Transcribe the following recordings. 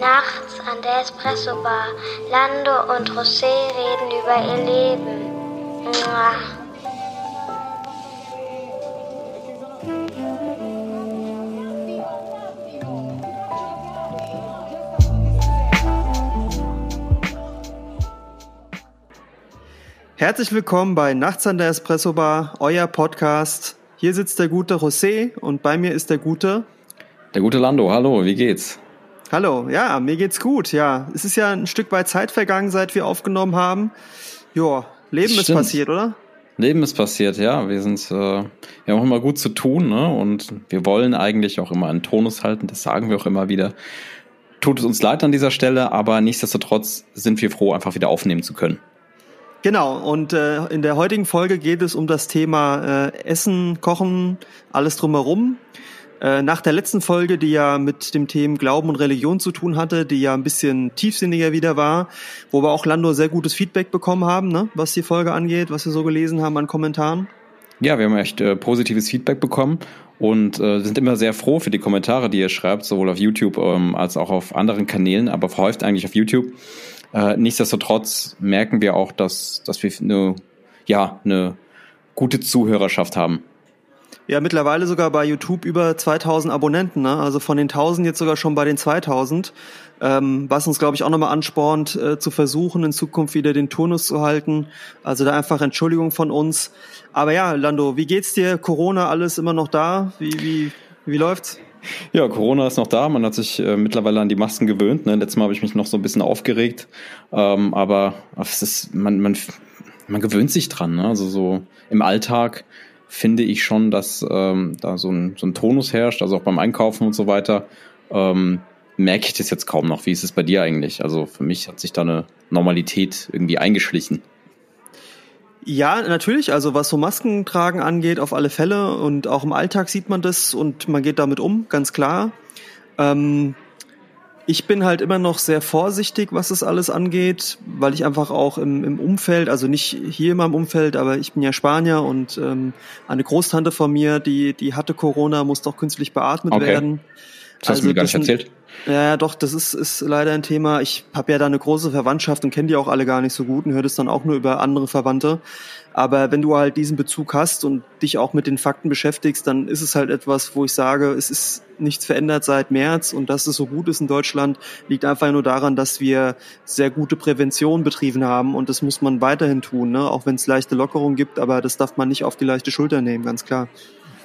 Nachts an der Espresso-Bar. Lando und José reden über ihr Leben. Mua. Herzlich willkommen bei Nachts an der Espresso Bar, euer Podcast. Hier sitzt der gute José und bei mir ist der gute. Der gute Lando, hallo, wie geht's? Hallo, ja, mir geht's gut, ja. Es ist ja ein Stück weit Zeit vergangen, seit wir aufgenommen haben. Ja, Leben Stimmt. ist passiert, oder? Leben ist passiert, ja. Wir sind, äh, wir haben auch immer gut zu tun, ne? Und wir wollen eigentlich auch immer einen Tonus halten, das sagen wir auch immer wieder. Tut es uns leid an dieser Stelle, aber nichtsdestotrotz sind wir froh, einfach wieder aufnehmen zu können. Genau, und äh, in der heutigen Folge geht es um das Thema äh, Essen, Kochen, alles drumherum. Äh, nach der letzten Folge, die ja mit dem Thema Glauben und Religion zu tun hatte, die ja ein bisschen tiefsinniger wieder war, wo wir auch Lando sehr gutes Feedback bekommen haben, ne, was die Folge angeht, was wir so gelesen haben an Kommentaren. Ja, wir haben echt äh, positives Feedback bekommen und äh, sind immer sehr froh für die Kommentare, die ihr schreibt, sowohl auf YouTube ähm, als auch auf anderen Kanälen, aber verhäuft eigentlich auf YouTube. Äh, nichtsdestotrotz merken wir auch, dass, dass wir eine, ja, eine gute Zuhörerschaft haben. Ja, mittlerweile sogar bei YouTube über 2000 Abonnenten, ne? also von den 1000 jetzt sogar schon bei den 2000, ähm, was uns, glaube ich, auch nochmal anspornt, äh, zu versuchen, in Zukunft wieder den Turnus zu halten. Also da einfach Entschuldigung von uns. Aber ja, Lando, wie geht's dir? Corona, alles immer noch da? Wie, wie, wie läuft's? Ja, Corona ist noch da. Man hat sich äh, mittlerweile an die Masken gewöhnt. Ne? Letztes Mal habe ich mich noch so ein bisschen aufgeregt. Ähm, aber es ist, man, man, man gewöhnt sich dran. Ne? Also so im Alltag finde ich schon, dass ähm, da so ein, so ein Tonus herrscht, also auch beim Einkaufen und so weiter. Ähm, merke ich das jetzt kaum noch. Wie ist es bei dir eigentlich? Also für mich hat sich da eine Normalität irgendwie eingeschlichen. Ja, natürlich. Also was so Masken tragen angeht, auf alle Fälle. Und auch im Alltag sieht man das und man geht damit um, ganz klar. Ähm, ich bin halt immer noch sehr vorsichtig, was das alles angeht, weil ich einfach auch im, im Umfeld, also nicht hier in meinem Umfeld, aber ich bin ja Spanier und ähm, eine Großtante von mir, die, die hatte Corona, musste auch künstlich beatmet okay. werden. Das hast also, du mir gar nicht erzählt. Ja, doch, das ist, ist leider ein Thema. Ich habe ja da eine große Verwandtschaft und kenne die auch alle gar nicht so gut und höre das dann auch nur über andere Verwandte. Aber wenn du halt diesen Bezug hast und dich auch mit den Fakten beschäftigst, dann ist es halt etwas, wo ich sage, es ist nichts verändert seit März und dass es so gut ist in Deutschland, liegt einfach nur daran, dass wir sehr gute Prävention betrieben haben und das muss man weiterhin tun, ne? auch wenn es leichte Lockerungen gibt, aber das darf man nicht auf die leichte Schulter nehmen, ganz klar.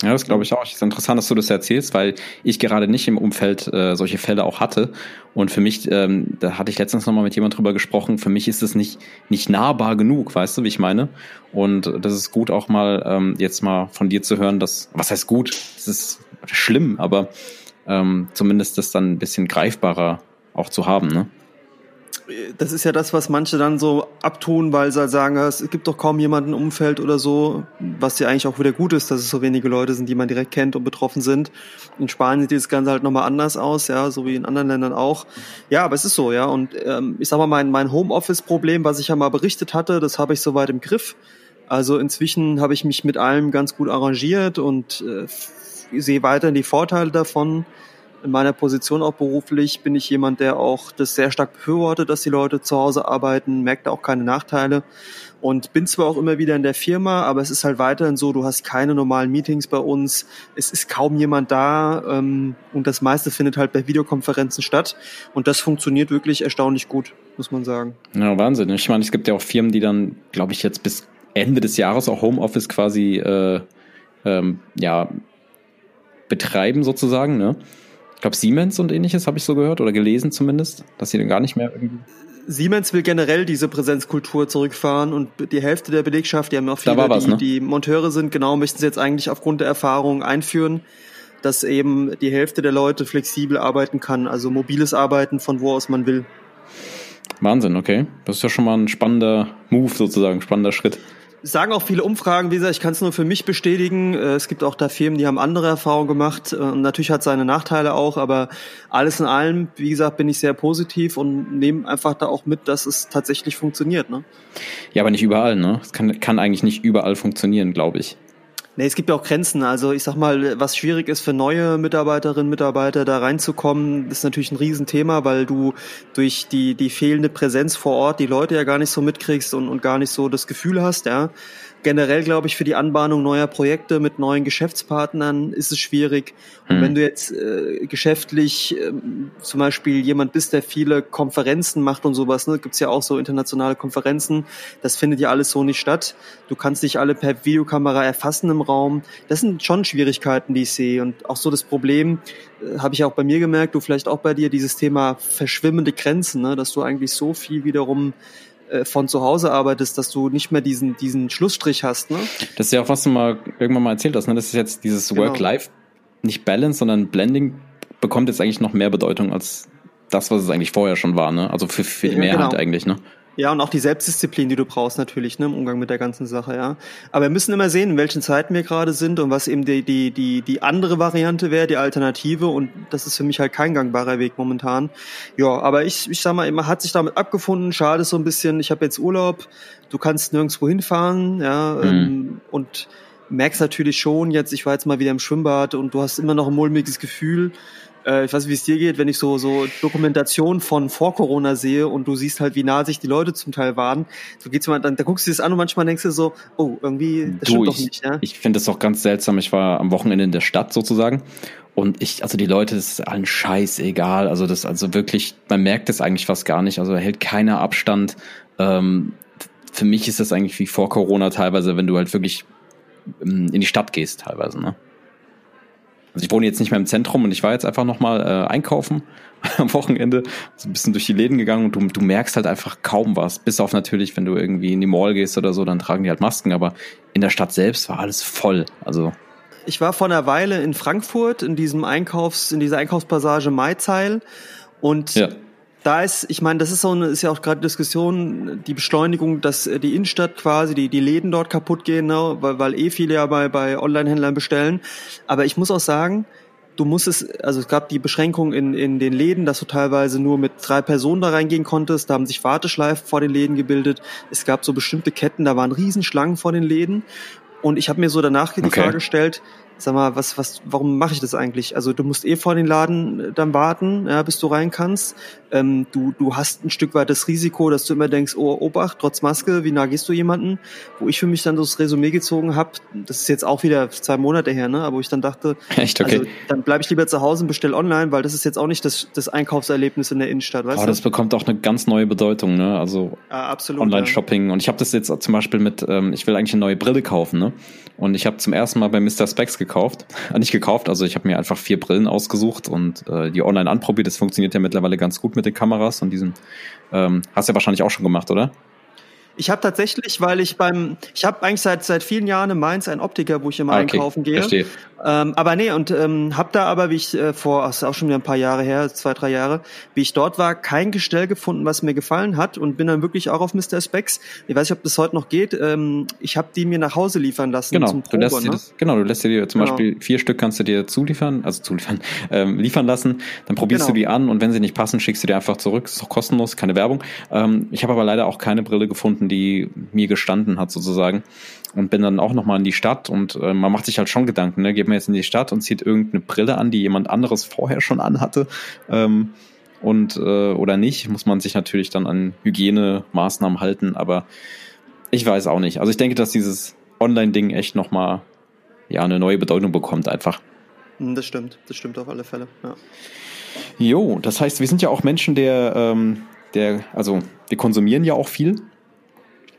Ja, das glaube ich auch. Es ist interessant, dass du das erzählst, weil ich gerade nicht im Umfeld äh, solche Fälle auch hatte. Und für mich, ähm, da hatte ich letztens nochmal mit jemand drüber gesprochen, für mich ist es nicht, nicht nahbar genug, weißt du, wie ich meine? Und das ist gut auch mal ähm, jetzt mal von dir zu hören, dass, was heißt gut? Das ist schlimm, aber ähm, zumindest das dann ein bisschen greifbarer auch zu haben, ne? Das ist ja das, was manche dann so abtun, weil sie halt sagen, es gibt doch kaum jemanden im Umfeld oder so, was ja eigentlich auch wieder gut ist, dass es so wenige Leute sind, die man direkt kennt und betroffen sind. In Spanien sieht das Ganze halt nochmal anders aus, ja, so wie in anderen Ländern auch. Ja, aber es ist so, ja. Und ähm, ich sag mal, mein, mein Homeoffice-Problem, was ich ja mal berichtet hatte, das habe ich soweit im Griff. Also inzwischen habe ich mich mit allem ganz gut arrangiert und äh, sehe weiterhin die Vorteile davon in meiner Position auch beruflich bin ich jemand, der auch das sehr stark befürwortet, dass die Leute zu Hause arbeiten, merkt auch keine Nachteile und bin zwar auch immer wieder in der Firma, aber es ist halt weiterhin so, du hast keine normalen Meetings bei uns, es ist kaum jemand da ähm, und das meiste findet halt bei Videokonferenzen statt und das funktioniert wirklich erstaunlich gut, muss man sagen. Ja, Wahnsinn. Ich meine, es gibt ja auch Firmen, die dann, glaube ich, jetzt bis Ende des Jahres auch Homeoffice quasi äh, ähm, ja betreiben sozusagen, ne? Glaube Siemens und ähnliches habe ich so gehört oder gelesen zumindest, dass sie dann gar nicht mehr irgendwie. Siemens will generell diese Präsenzkultur zurückfahren und die Hälfte der Belegschaft, die haben auch viele, was, die, ne? die Monteure sind, genau, möchten sie jetzt eigentlich aufgrund der Erfahrung einführen, dass eben die Hälfte der Leute flexibel arbeiten kann, also mobiles Arbeiten von wo aus man will. Wahnsinn, okay. Das ist ja schon mal ein spannender Move sozusagen, spannender Schritt. Sagen auch viele Umfragen, wie gesagt, ich kann es nur für mich bestätigen. Äh, es gibt auch da Firmen, die haben andere Erfahrungen gemacht. Äh, und natürlich hat es seine Nachteile auch, aber alles in allem, wie gesagt, bin ich sehr positiv und nehme einfach da auch mit, dass es tatsächlich funktioniert. Ne? Ja, aber nicht überall, ne? Es kann, kann eigentlich nicht überall funktionieren, glaube ich. Nee, es gibt ja auch Grenzen. Also ich sag mal, was schwierig ist für neue Mitarbeiterinnen, Mitarbeiter da reinzukommen, ist natürlich ein Riesenthema, weil du durch die, die fehlende Präsenz vor Ort die Leute ja gar nicht so mitkriegst und, und gar nicht so das Gefühl hast, ja generell, glaube ich, für die Anbahnung neuer Projekte mit neuen Geschäftspartnern ist es schwierig. Und wenn hm. du jetzt äh, geschäftlich äh, zum Beispiel jemand bist, der viele Konferenzen macht und sowas, ne, gibt's ja auch so internationale Konferenzen, das findet ja alles so nicht statt. Du kannst nicht alle per Videokamera erfassen im Raum. Das sind schon Schwierigkeiten, die ich sehe. Und auch so das Problem, äh, habe ich auch bei mir gemerkt, du vielleicht auch bei dir, dieses Thema verschwimmende Grenzen, ne, dass du eigentlich so viel wiederum von zu Hause arbeitest, dass du nicht mehr diesen, diesen Schlussstrich hast. Ne? Das ist ja auch, was du mal irgendwann mal erzählt hast. Ne? Das ist jetzt dieses genau. Work-Life, nicht Balance, sondern Blending bekommt jetzt eigentlich noch mehr Bedeutung als das, was es eigentlich vorher schon war. Ne? Also für, für die Mehrheit genau. eigentlich. Ne? Ja, und auch die Selbstdisziplin, die du brauchst natürlich, ne, im Umgang mit der ganzen Sache, ja. Aber wir müssen immer sehen, in welchen Zeiten wir gerade sind und was eben die, die, die, die andere Variante wäre, die Alternative. Und das ist für mich halt kein gangbarer Weg momentan. Ja, aber ich, ich sag mal, man hat sich damit abgefunden. Schade so ein bisschen, ich habe jetzt Urlaub, du kannst nirgendwo hinfahren, ja, mhm. ähm, und merkst natürlich schon jetzt, ich war jetzt mal wieder im Schwimmbad und du hast immer noch ein mulmiges Gefühl äh, ich weiß nicht, wie es dir geht, wenn ich so, so Dokumentation von vor Corona sehe und du siehst halt, wie nah sich die Leute zum Teil waren. So geht's mal, dann, dann guckst du das an und manchmal denkst du so, oh, irgendwie, das du, stimmt ich, doch nicht, ja? Ich finde das auch ganz seltsam. Ich war am Wochenende in der Stadt sozusagen. Und ich, also die Leute, das ist allen Scheiß egal. Also das, also wirklich, man merkt es eigentlich fast gar nicht. Also hält keiner Abstand. Ähm, für mich ist das eigentlich wie vor Corona teilweise, wenn du halt wirklich ähm, in die Stadt gehst teilweise, ne? Also ich wohne jetzt nicht mehr im Zentrum und ich war jetzt einfach nochmal äh, einkaufen am Wochenende, so ein bisschen durch die Läden gegangen und du, du merkst halt einfach kaum was. Bis auf natürlich, wenn du irgendwie in die Mall gehst oder so, dann tragen die halt Masken, aber in der Stadt selbst war alles voll. Also ich war vor einer Weile in Frankfurt in diesem Einkaufs, in dieser Einkaufspassage Maizeil und ja da ist, ich meine, das ist so eine, ist ja auch gerade Diskussion, die Beschleunigung, dass äh, die Innenstadt quasi, die, die Läden dort kaputt gehen, ne, weil, weil eh viele ja bei, bei Online-Händlern bestellen. Aber ich muss auch sagen, du musst es, also es gab die Beschränkung in, in den Läden, dass du teilweise nur mit drei Personen da reingehen konntest. Da haben sich Warteschleifen vor den Läden gebildet. Es gab so bestimmte Ketten, da waren Riesenschlangen vor den Läden. Und ich habe mir so danach die okay. Frage gestellt, sag mal, was, was, warum mache ich das eigentlich? Also du musst eh vor den Laden äh, dann warten, ja, bis du rein kannst. Ähm, du, du hast ein Stück weit das Risiko, dass du immer denkst, oh, Obacht, trotz Maske, wie nah gehst du jemanden? Wo ich für mich dann so das Resümee gezogen habe, das ist jetzt auch wieder zwei Monate her, ne? Aber wo ich dann dachte, Echt, okay. also, dann bleibe ich lieber zu Hause und bestell online, weil das ist jetzt auch nicht das, das Einkaufserlebnis in der Innenstadt, weißt oh, du? das bekommt auch eine ganz neue Bedeutung, ne? Also ja, Online-Shopping. Ja. Und ich habe das jetzt zum Beispiel mit, ähm, ich will eigentlich eine neue Brille kaufen, ne? Und ich habe zum ersten Mal bei Mr. Specs gekauft. Äh, nicht gekauft, also ich habe mir einfach vier Brillen ausgesucht und äh, die online anprobiert. Das funktioniert ja mittlerweile ganz gut mit den Kameras und diesen. Ähm, hast du ja wahrscheinlich auch schon gemacht, oder? Ich habe tatsächlich, weil ich beim, ich habe eigentlich seit seit vielen Jahren in Mainz einen Optiker, wo ich immer ah, okay. einkaufen gehe. Verstehe. Ähm, aber nee, und ähm, habe da aber, wie ich äh, vor, das ist auch schon wieder ein paar Jahre her, zwei, drei Jahre, wie ich dort war, kein Gestell gefunden, was mir gefallen hat und bin dann wirklich auch auf Mr. Specs. Ich weiß nicht, ob das heute noch geht. Ähm, ich habe die mir nach Hause liefern lassen genau, zum Probe, du lässt ne? das, Genau, du lässt dir zum genau. Beispiel vier Stück kannst du dir zuliefern, also zuliefern, ähm, liefern lassen. Dann probierst genau. du die an und wenn sie nicht passen, schickst du die einfach zurück. ist auch kostenlos, keine Werbung. Ähm, ich habe aber leider auch keine Brille gefunden, die mir gestanden hat sozusagen und bin dann auch nochmal in die Stadt und äh, man macht sich halt schon Gedanken, ne? geht man jetzt in die Stadt und zieht irgendeine Brille an, die jemand anderes vorher schon anhatte ähm, und äh, oder nicht, muss man sich natürlich dann an Hygienemaßnahmen halten, aber ich weiß auch nicht. Also ich denke, dass dieses Online-Ding echt nochmal ja, eine neue Bedeutung bekommt einfach. Hm, das stimmt, das stimmt auf alle Fälle, ja. Jo, das heißt, wir sind ja auch Menschen, der, ähm, der, also wir konsumieren ja auch viel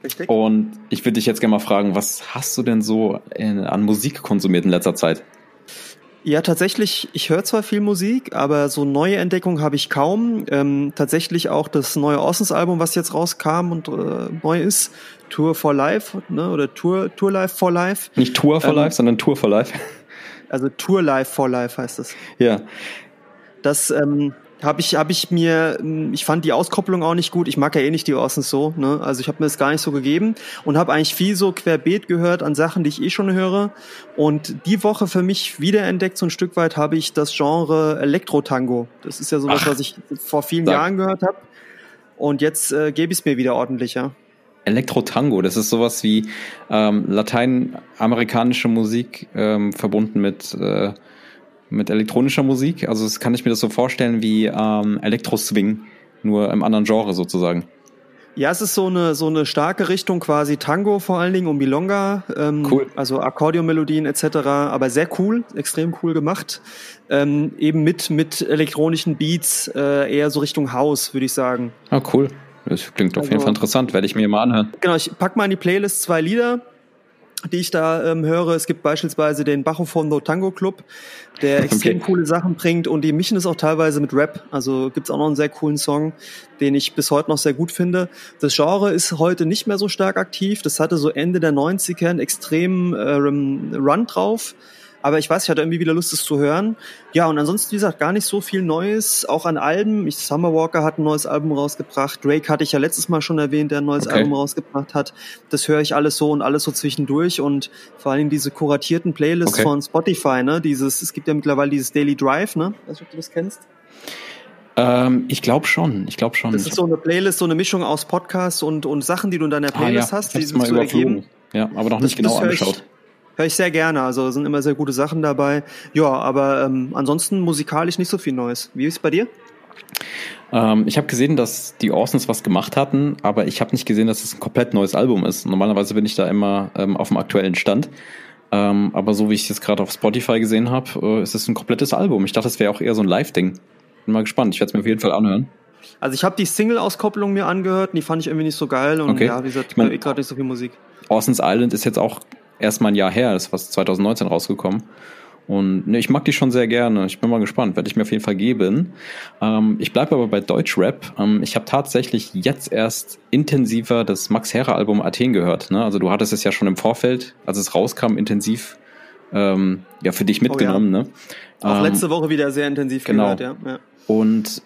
Richtig. Und ich würde dich jetzt gerne mal fragen, was hast du denn so in, an Musik konsumiert in letzter Zeit? Ja, tatsächlich, ich höre zwar viel Musik, aber so neue Entdeckungen habe ich kaum. Ähm, tatsächlich auch das neue Orsons-Album, was jetzt rauskam und äh, neu ist, Tour for Life, ne? oder Tour, Tour Life for Life. Nicht Tour for ähm, Life, sondern Tour for Life. Also Tour Life for Life heißt es. Ja. Das, ähm, habe ich, hab ich mir, ich fand die Auskopplung auch nicht gut. Ich mag ja eh nicht die Orsons so, ne? Also ich habe mir das gar nicht so gegeben und habe eigentlich viel so querbeet gehört an Sachen, die ich eh schon höre. Und die Woche für mich wiederentdeckt so ein Stück weit habe ich das Genre Elektro-Tango. Das ist ja sowas, Ach, was ich vor vielen sag. Jahren gehört habe. Und jetzt äh, gebe ich es mir wieder ordentlicher. Elektro-Tango, das ist sowas wie ähm, lateinamerikanische Musik ähm, verbunden mit äh, mit elektronischer Musik. Also das kann ich mir das so vorstellen wie ähm, Elektro-Swing, nur im anderen Genre sozusagen. Ja, es ist so eine so eine starke Richtung, quasi Tango vor allen Dingen, um Milonga, ähm, cool. also Akkordeonmelodien etc. Aber sehr cool, extrem cool gemacht. Ähm, eben mit mit elektronischen Beats, äh, eher so Richtung House, würde ich sagen. Ah, cool. Das klingt auf also, jeden Fall interessant, werde ich mir mal anhören. Genau, ich pack mal in die Playlist zwei Lieder die ich da ähm, höre. Es gibt beispielsweise den Bajo Fondo Tango Club, der extrem okay. coole Sachen bringt und die mischen es auch teilweise mit Rap. Also gibt's auch noch einen sehr coolen Song, den ich bis heute noch sehr gut finde. Das Genre ist heute nicht mehr so stark aktiv. Das hatte so Ende der 90er einen extremen äh, Run drauf. Aber ich weiß, ich hatte irgendwie wieder Lust, es zu hören. Ja, und ansonsten, wie gesagt, gar nicht so viel Neues, auch an Alben. Ich, Summer Walker hat ein neues Album rausgebracht. Drake hatte ich ja letztes Mal schon erwähnt, der ein neues okay. Album rausgebracht hat. Das höre ich alles so und alles so zwischendurch und vor allem diese kuratierten Playlists okay. von Spotify, ne? Dieses, es gibt ja mittlerweile dieses Daily Drive, ne? Weiß nicht, ob du das kennst. Ähm, ich glaube schon, ich glaube schon. Das ist so eine Playlist, so eine Mischung aus Podcasts und, und Sachen, die du in deiner Playlist ah, ja. hast, die mal überflogen. Ja, aber noch nicht das, genau das angeschaut. Höre ich sehr gerne, also sind immer sehr gute Sachen dabei. Ja, aber ähm, ansonsten musikalisch nicht so viel Neues. Wie ist es bei dir? Ähm, ich habe gesehen, dass die Orsons was gemacht hatten, aber ich habe nicht gesehen, dass es ein komplett neues Album ist. Normalerweise bin ich da immer ähm, auf dem aktuellen Stand. Ähm, aber so wie ich es jetzt gerade auf Spotify gesehen habe, äh, ist es ein komplettes Album. Ich dachte, es wäre auch eher so ein Live-Ding. Bin mal gespannt. Ich werde es mir auf jeden Fall anhören. Also ich habe die Single-Auskopplung mir angehört und die fand ich irgendwie nicht so geil und okay. ja, wie gesagt, ich mein, gerade nicht so viel Musik. Orsons Island ist jetzt auch erst mal ein Jahr her, ist fast 2019 rausgekommen. Und ne, ich mag die schon sehr gerne. Ich bin mal gespannt, werde ich mir auf jeden Fall geben. Ähm, ich bleibe aber bei Deutschrap. Ähm, ich habe tatsächlich jetzt erst intensiver das Max Herre Album Athen gehört. Ne? Also du hattest es ja schon im Vorfeld, als es rauskam, intensiv ähm, ja für dich mitgenommen. Oh, ja. Ne? Auch letzte ähm, Woche wieder sehr intensiv genau. gehört, ja. ja. Und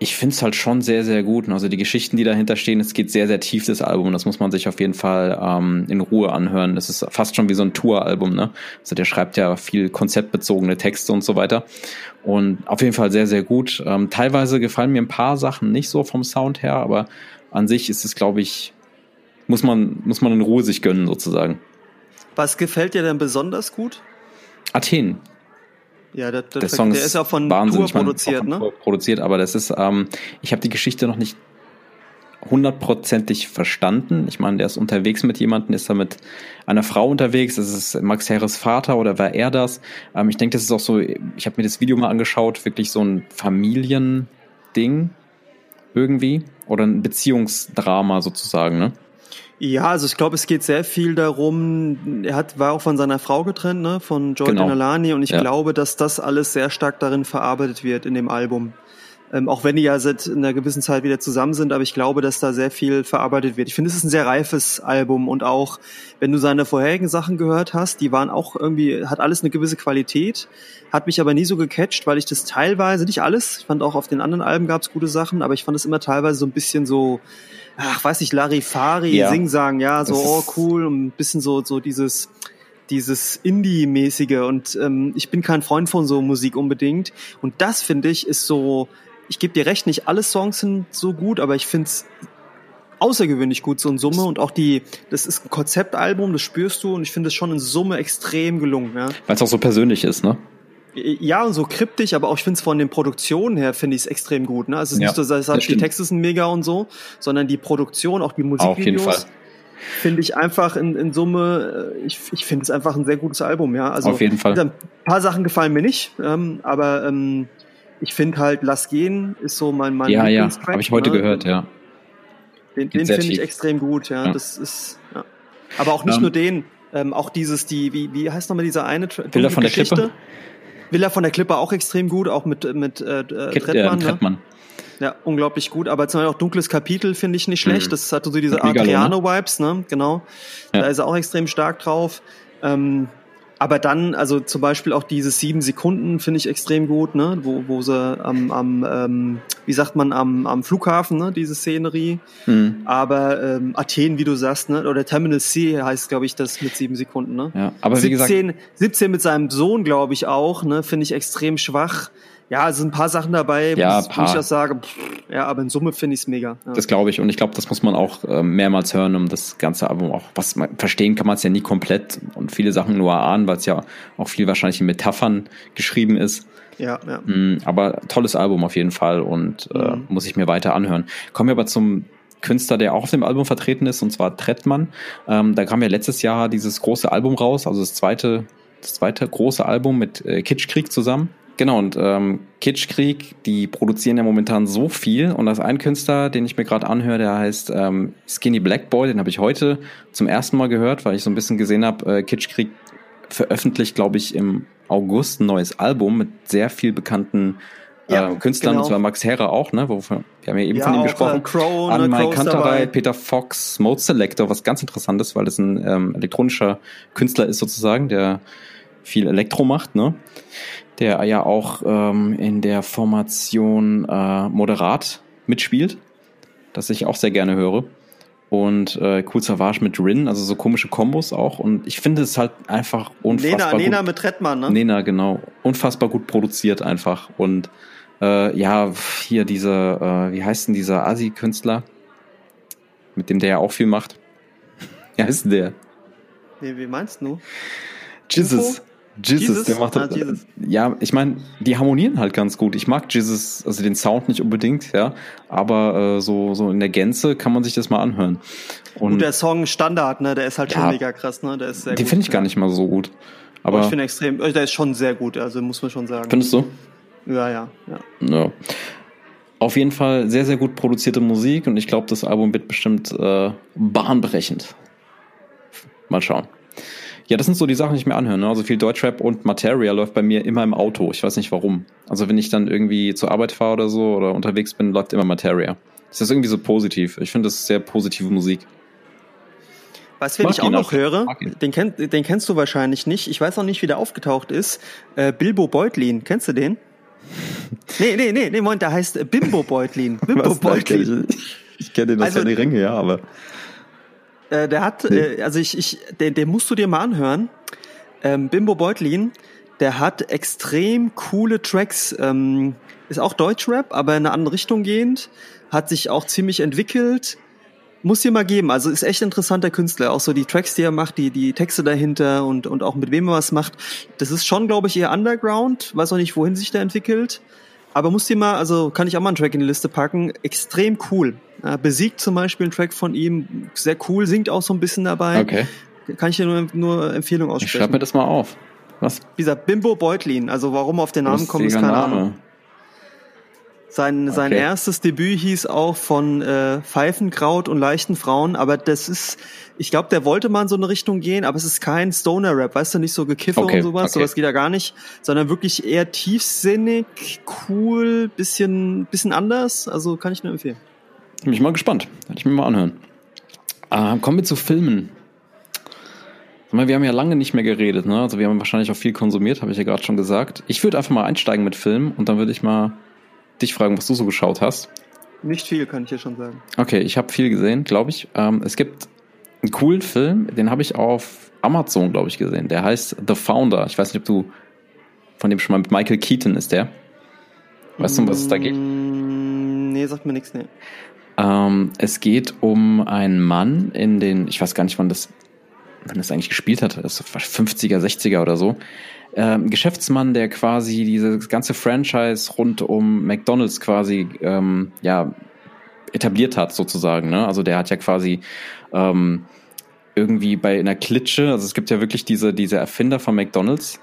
ich finde es halt schon sehr, sehr gut. Also die Geschichten, die dahinter stehen, es geht sehr, sehr tief, das Album. Das muss man sich auf jeden Fall ähm, in Ruhe anhören. Das ist fast schon wie so ein Tour-Album, ne? Also der schreibt ja viel konzeptbezogene Texte und so weiter. Und auf jeden Fall sehr, sehr gut. Ähm, teilweise gefallen mir ein paar Sachen nicht so vom Sound her, aber an sich ist es, glaube ich, muss man, muss man in Ruhe sich gönnen, sozusagen. Was gefällt dir denn besonders gut? Athen. Ja, der, der, der Song der ist ja von Tour produziert, ne? Tour produziert, aber das ist, ähm, ich habe die Geschichte noch nicht hundertprozentig verstanden. Ich meine, der ist unterwegs mit jemandem, ist da mit einer Frau unterwegs. Das ist Max Herres Vater oder war er das? Ähm, ich denke, das ist auch so, ich habe mir das Video mal angeschaut, wirklich so ein Familiending irgendwie oder ein Beziehungsdrama sozusagen, ne? Ja, also ich glaube, es geht sehr viel darum, er hat, war auch von seiner Frau getrennt, ne, von Jordan genau. Alani und ich ja. glaube, dass das alles sehr stark darin verarbeitet wird in dem Album. Ähm, auch wenn die ja seit einer gewissen Zeit wieder zusammen sind, aber ich glaube, dass da sehr viel verarbeitet wird. Ich finde, es ist ein sehr reifes Album und auch, wenn du seine vorherigen Sachen gehört hast, die waren auch irgendwie, hat alles eine gewisse Qualität, hat mich aber nie so gecatcht, weil ich das teilweise, nicht alles, ich fand auch auf den anderen Alben gab es gute Sachen, aber ich fand es immer teilweise so ein bisschen so, ach, weiß ich, Larifari, ja. Sing-Sang, ja, so, oh cool, und ein bisschen so, so dieses, dieses Indie-mäßige und ähm, ich bin kein Freund von so Musik unbedingt und das finde ich ist so, ich gebe dir recht, nicht alle Songs sind so gut, aber ich finde es außergewöhnlich gut so in Summe und auch die, das ist ein Konzeptalbum, das spürst du und ich finde es schon in Summe extrem gelungen. Ja. Weil es auch so persönlich ist, ne? Ja, und so kryptisch, aber auch ich finde es von den Produktionen her finde ich es extrem gut. Ne? Also es ist ja, nicht so, dass das die Texte sind mega und so, sondern die Produktion, auch die Musikvideos. Finde ich einfach in, in Summe, äh, ich, ich finde es einfach ein sehr gutes Album, ja. Also Auf jeden Fall. Ein paar Sachen gefallen mir nicht, ähm, aber ähm, ich finde halt Lass gehen ist so mein, mein Ja, ja, habe ich heute ne? gehört, ja. Den, den finde ich extrem gut, ja. ja. Das ist, ja. Aber auch nicht um, ähm. nur den, ähm, auch dieses, die, wie, wie heißt nochmal dieser eine Bilder von der Klippe? Villa von der Klippe auch extrem gut, auch mit, mit äh, äh Trettmann. Äh, ne? Ja, unglaublich gut. Aber zum Beispiel auch Dunkles Kapitel finde ich nicht schlecht. Mhm. Das hat so diese Adriano-Vibes, ne? Genau. Ja. Da ist er auch extrem stark drauf. Ähm, Aber dann, also zum Beispiel auch diese sieben Sekunden finde ich extrem gut, ne? Wo, wo sie am, am ähm, wie sagt man, am, am Flughafen, ne? Diese Szenerie. Mhm. Aber ähm, Athen, wie du sagst, ne? Oder Terminal C heißt, glaube ich, das mit sieben Sekunden, ne? Ja, aber 17, wie gesagt. 17 mit seinem Sohn, glaube ich, auch, ne? Finde ich extrem schwach. Ja, es sind ein paar Sachen dabei, ja, wo ich auch sage, pff, ja, aber in Summe finde ich es mega. Ja. Das glaube ich und ich glaube, das muss man auch äh, mehrmals hören, um das ganze Album auch, was man, verstehen kann man es ja nie komplett und viele Sachen nur ahnen, weil es ja auch viel wahrscheinlich in Metaphern geschrieben ist. Ja, ja. Mm, aber tolles Album auf jeden Fall und äh, mhm. muss ich mir weiter anhören. Kommen wir aber zum Künstler, der auch auf dem Album vertreten ist, und zwar Trettmann. Ähm, da kam ja letztes Jahr dieses große Album raus, also das zweite, das zweite große Album mit äh, Kitschkrieg zusammen. Genau, und ähm, Kitschkrieg, die produzieren ja momentan so viel. Und das ein Künstler, den ich mir gerade anhöre, der heißt ähm, Skinny Black Boy, den habe ich heute zum ersten Mal gehört, weil ich so ein bisschen gesehen habe, äh, Kitschkrieg veröffentlicht, glaube ich, im August ein neues Album mit sehr viel bekannten äh, ja, Künstlern, genau. und zwar Max Herre auch, ne? Wo wir, wir haben ja eben ja, von ihm gesprochen. Äh, Crow, An Mike Kanterei, Peter Fox, Mode Selector, was ganz interessant ist, weil das ein ähm, elektronischer Künstler ist sozusagen, der viel Elektro macht, ne? der ja auch ähm, in der Formation äh, Moderat mitspielt, das ich auch sehr gerne höre. Und äh, Cool Savage mit Rin, also so komische Kombos auch. Und ich finde es halt einfach unfassbar. Nena, Nena mit Redmann, ne? Nena, genau. Unfassbar gut produziert einfach. Und äh, ja, hier dieser, äh, wie heißt denn dieser Asi-Künstler? Mit dem der ja auch viel macht. Wie heißt denn der? Wie, wie meinst du? Jesus. Jesus, Jesus, der macht ah, Jesus. Ja, ich meine, die harmonieren halt ganz gut. Ich mag Jesus, also den Sound nicht unbedingt, ja, aber äh, so so in der Gänze kann man sich das mal anhören. Und gut, der Song Standard, ne, der ist halt ja, schon mega krass, ne, der ist sehr Den finde ich gar nicht mal so gut. Aber, aber ich finde extrem, äh, der ist schon sehr gut, also muss man schon sagen. Findest du? Ja, ja, ja. ja. Auf jeden Fall sehr, sehr gut produzierte Musik und ich glaube, das Album wird bestimmt äh, bahnbrechend. Mal schauen. Ja, das sind so die Sachen, die ich mir anhöre. Ne? Also viel Deutschrap und Materia läuft bei mir immer im Auto. Ich weiß nicht warum. Also wenn ich dann irgendwie zur Arbeit fahre oder so oder unterwegs bin, läuft immer Materia. Das ist irgendwie so positiv. Ich finde das sehr positive Musik. Was wenn ich auch noch höre, den, kenn, den kennst du wahrscheinlich nicht. Ich weiß auch nicht, wie der aufgetaucht ist. Äh, Bilbo Beutlin, kennst du den? nee, nee, nee, nee, Moment, der heißt Bimbo Beutlin. Bimbo Beutlin. Ich, ich kenne den aus also, seine Ringe, ja, aber. Äh, der hat, äh, also ich, ich, den, den musst du dir mal anhören. Ähm, Bimbo Beutlin, der hat extrem coole Tracks. Ähm, ist auch Deutschrap, aber in eine andere Richtung gehend. Hat sich auch ziemlich entwickelt. Muss dir mal geben. Also ist echt interessanter Künstler. Auch so die Tracks, die er macht, die, die Texte dahinter und, und auch mit wem er was macht. Das ist schon, glaube ich, eher Underground. Weiß auch nicht, wohin sich der entwickelt. Aber muss dir mal, also kann ich auch mal einen Track in die Liste packen. Extrem cool. Äh, besiegt zum Beispiel ein Track von ihm. Sehr cool, singt auch so ein bisschen dabei. Okay. Kann ich dir nur, nur Empfehlung aussprechen. Ich schreib mir das mal auf. Was? Dieser Bimbo Beutlin. Also warum auf den Namen kommt, ist keine Name. Ahnung. Sein, sein okay. erstes Debüt hieß auch von äh, Pfeifenkraut und leichten Frauen, aber das ist, ich glaube, der wollte mal in so eine Richtung gehen, aber es ist kein Stoner-Rap, weißt du, nicht so gekiffe okay. und sowas, okay. sowas geht ja gar nicht, sondern wirklich eher tiefsinnig, cool, bisschen, bisschen anders, also kann ich nur empfehlen. Bin ich mal gespannt, werde ich mir mal anhören. Äh, kommen wir zu Filmen. Wir haben ja lange nicht mehr geredet, ne? Also wir haben wahrscheinlich auch viel konsumiert, habe ich ja gerade schon gesagt. Ich würde einfach mal einsteigen mit Filmen und dann würde ich mal dich fragen, was du so geschaut hast. Nicht viel, kann ich dir schon sagen. Okay, ich habe viel gesehen, glaube ich. Ähm, es gibt einen coolen Film, den habe ich auf Amazon, glaube ich, gesehen. Der heißt The Founder. Ich weiß nicht, ob du von dem schon mal mit Michael Keaton ist der. Weißt du, um was es da geht? Mm, nee, sagt mir nichts, nee. Ähm, es geht um einen Mann in den, ich weiß gar nicht, wann das, wann das eigentlich gespielt hat, das ist 50er, 60er oder so, ähm, Geschäftsmann, der quasi dieses ganze Franchise rund um McDonalds quasi ähm, ja etabliert hat sozusagen. Ne? Also der hat ja quasi ähm, irgendwie bei einer Klitsche, also es gibt ja wirklich diese diese Erfinder von McDonalds,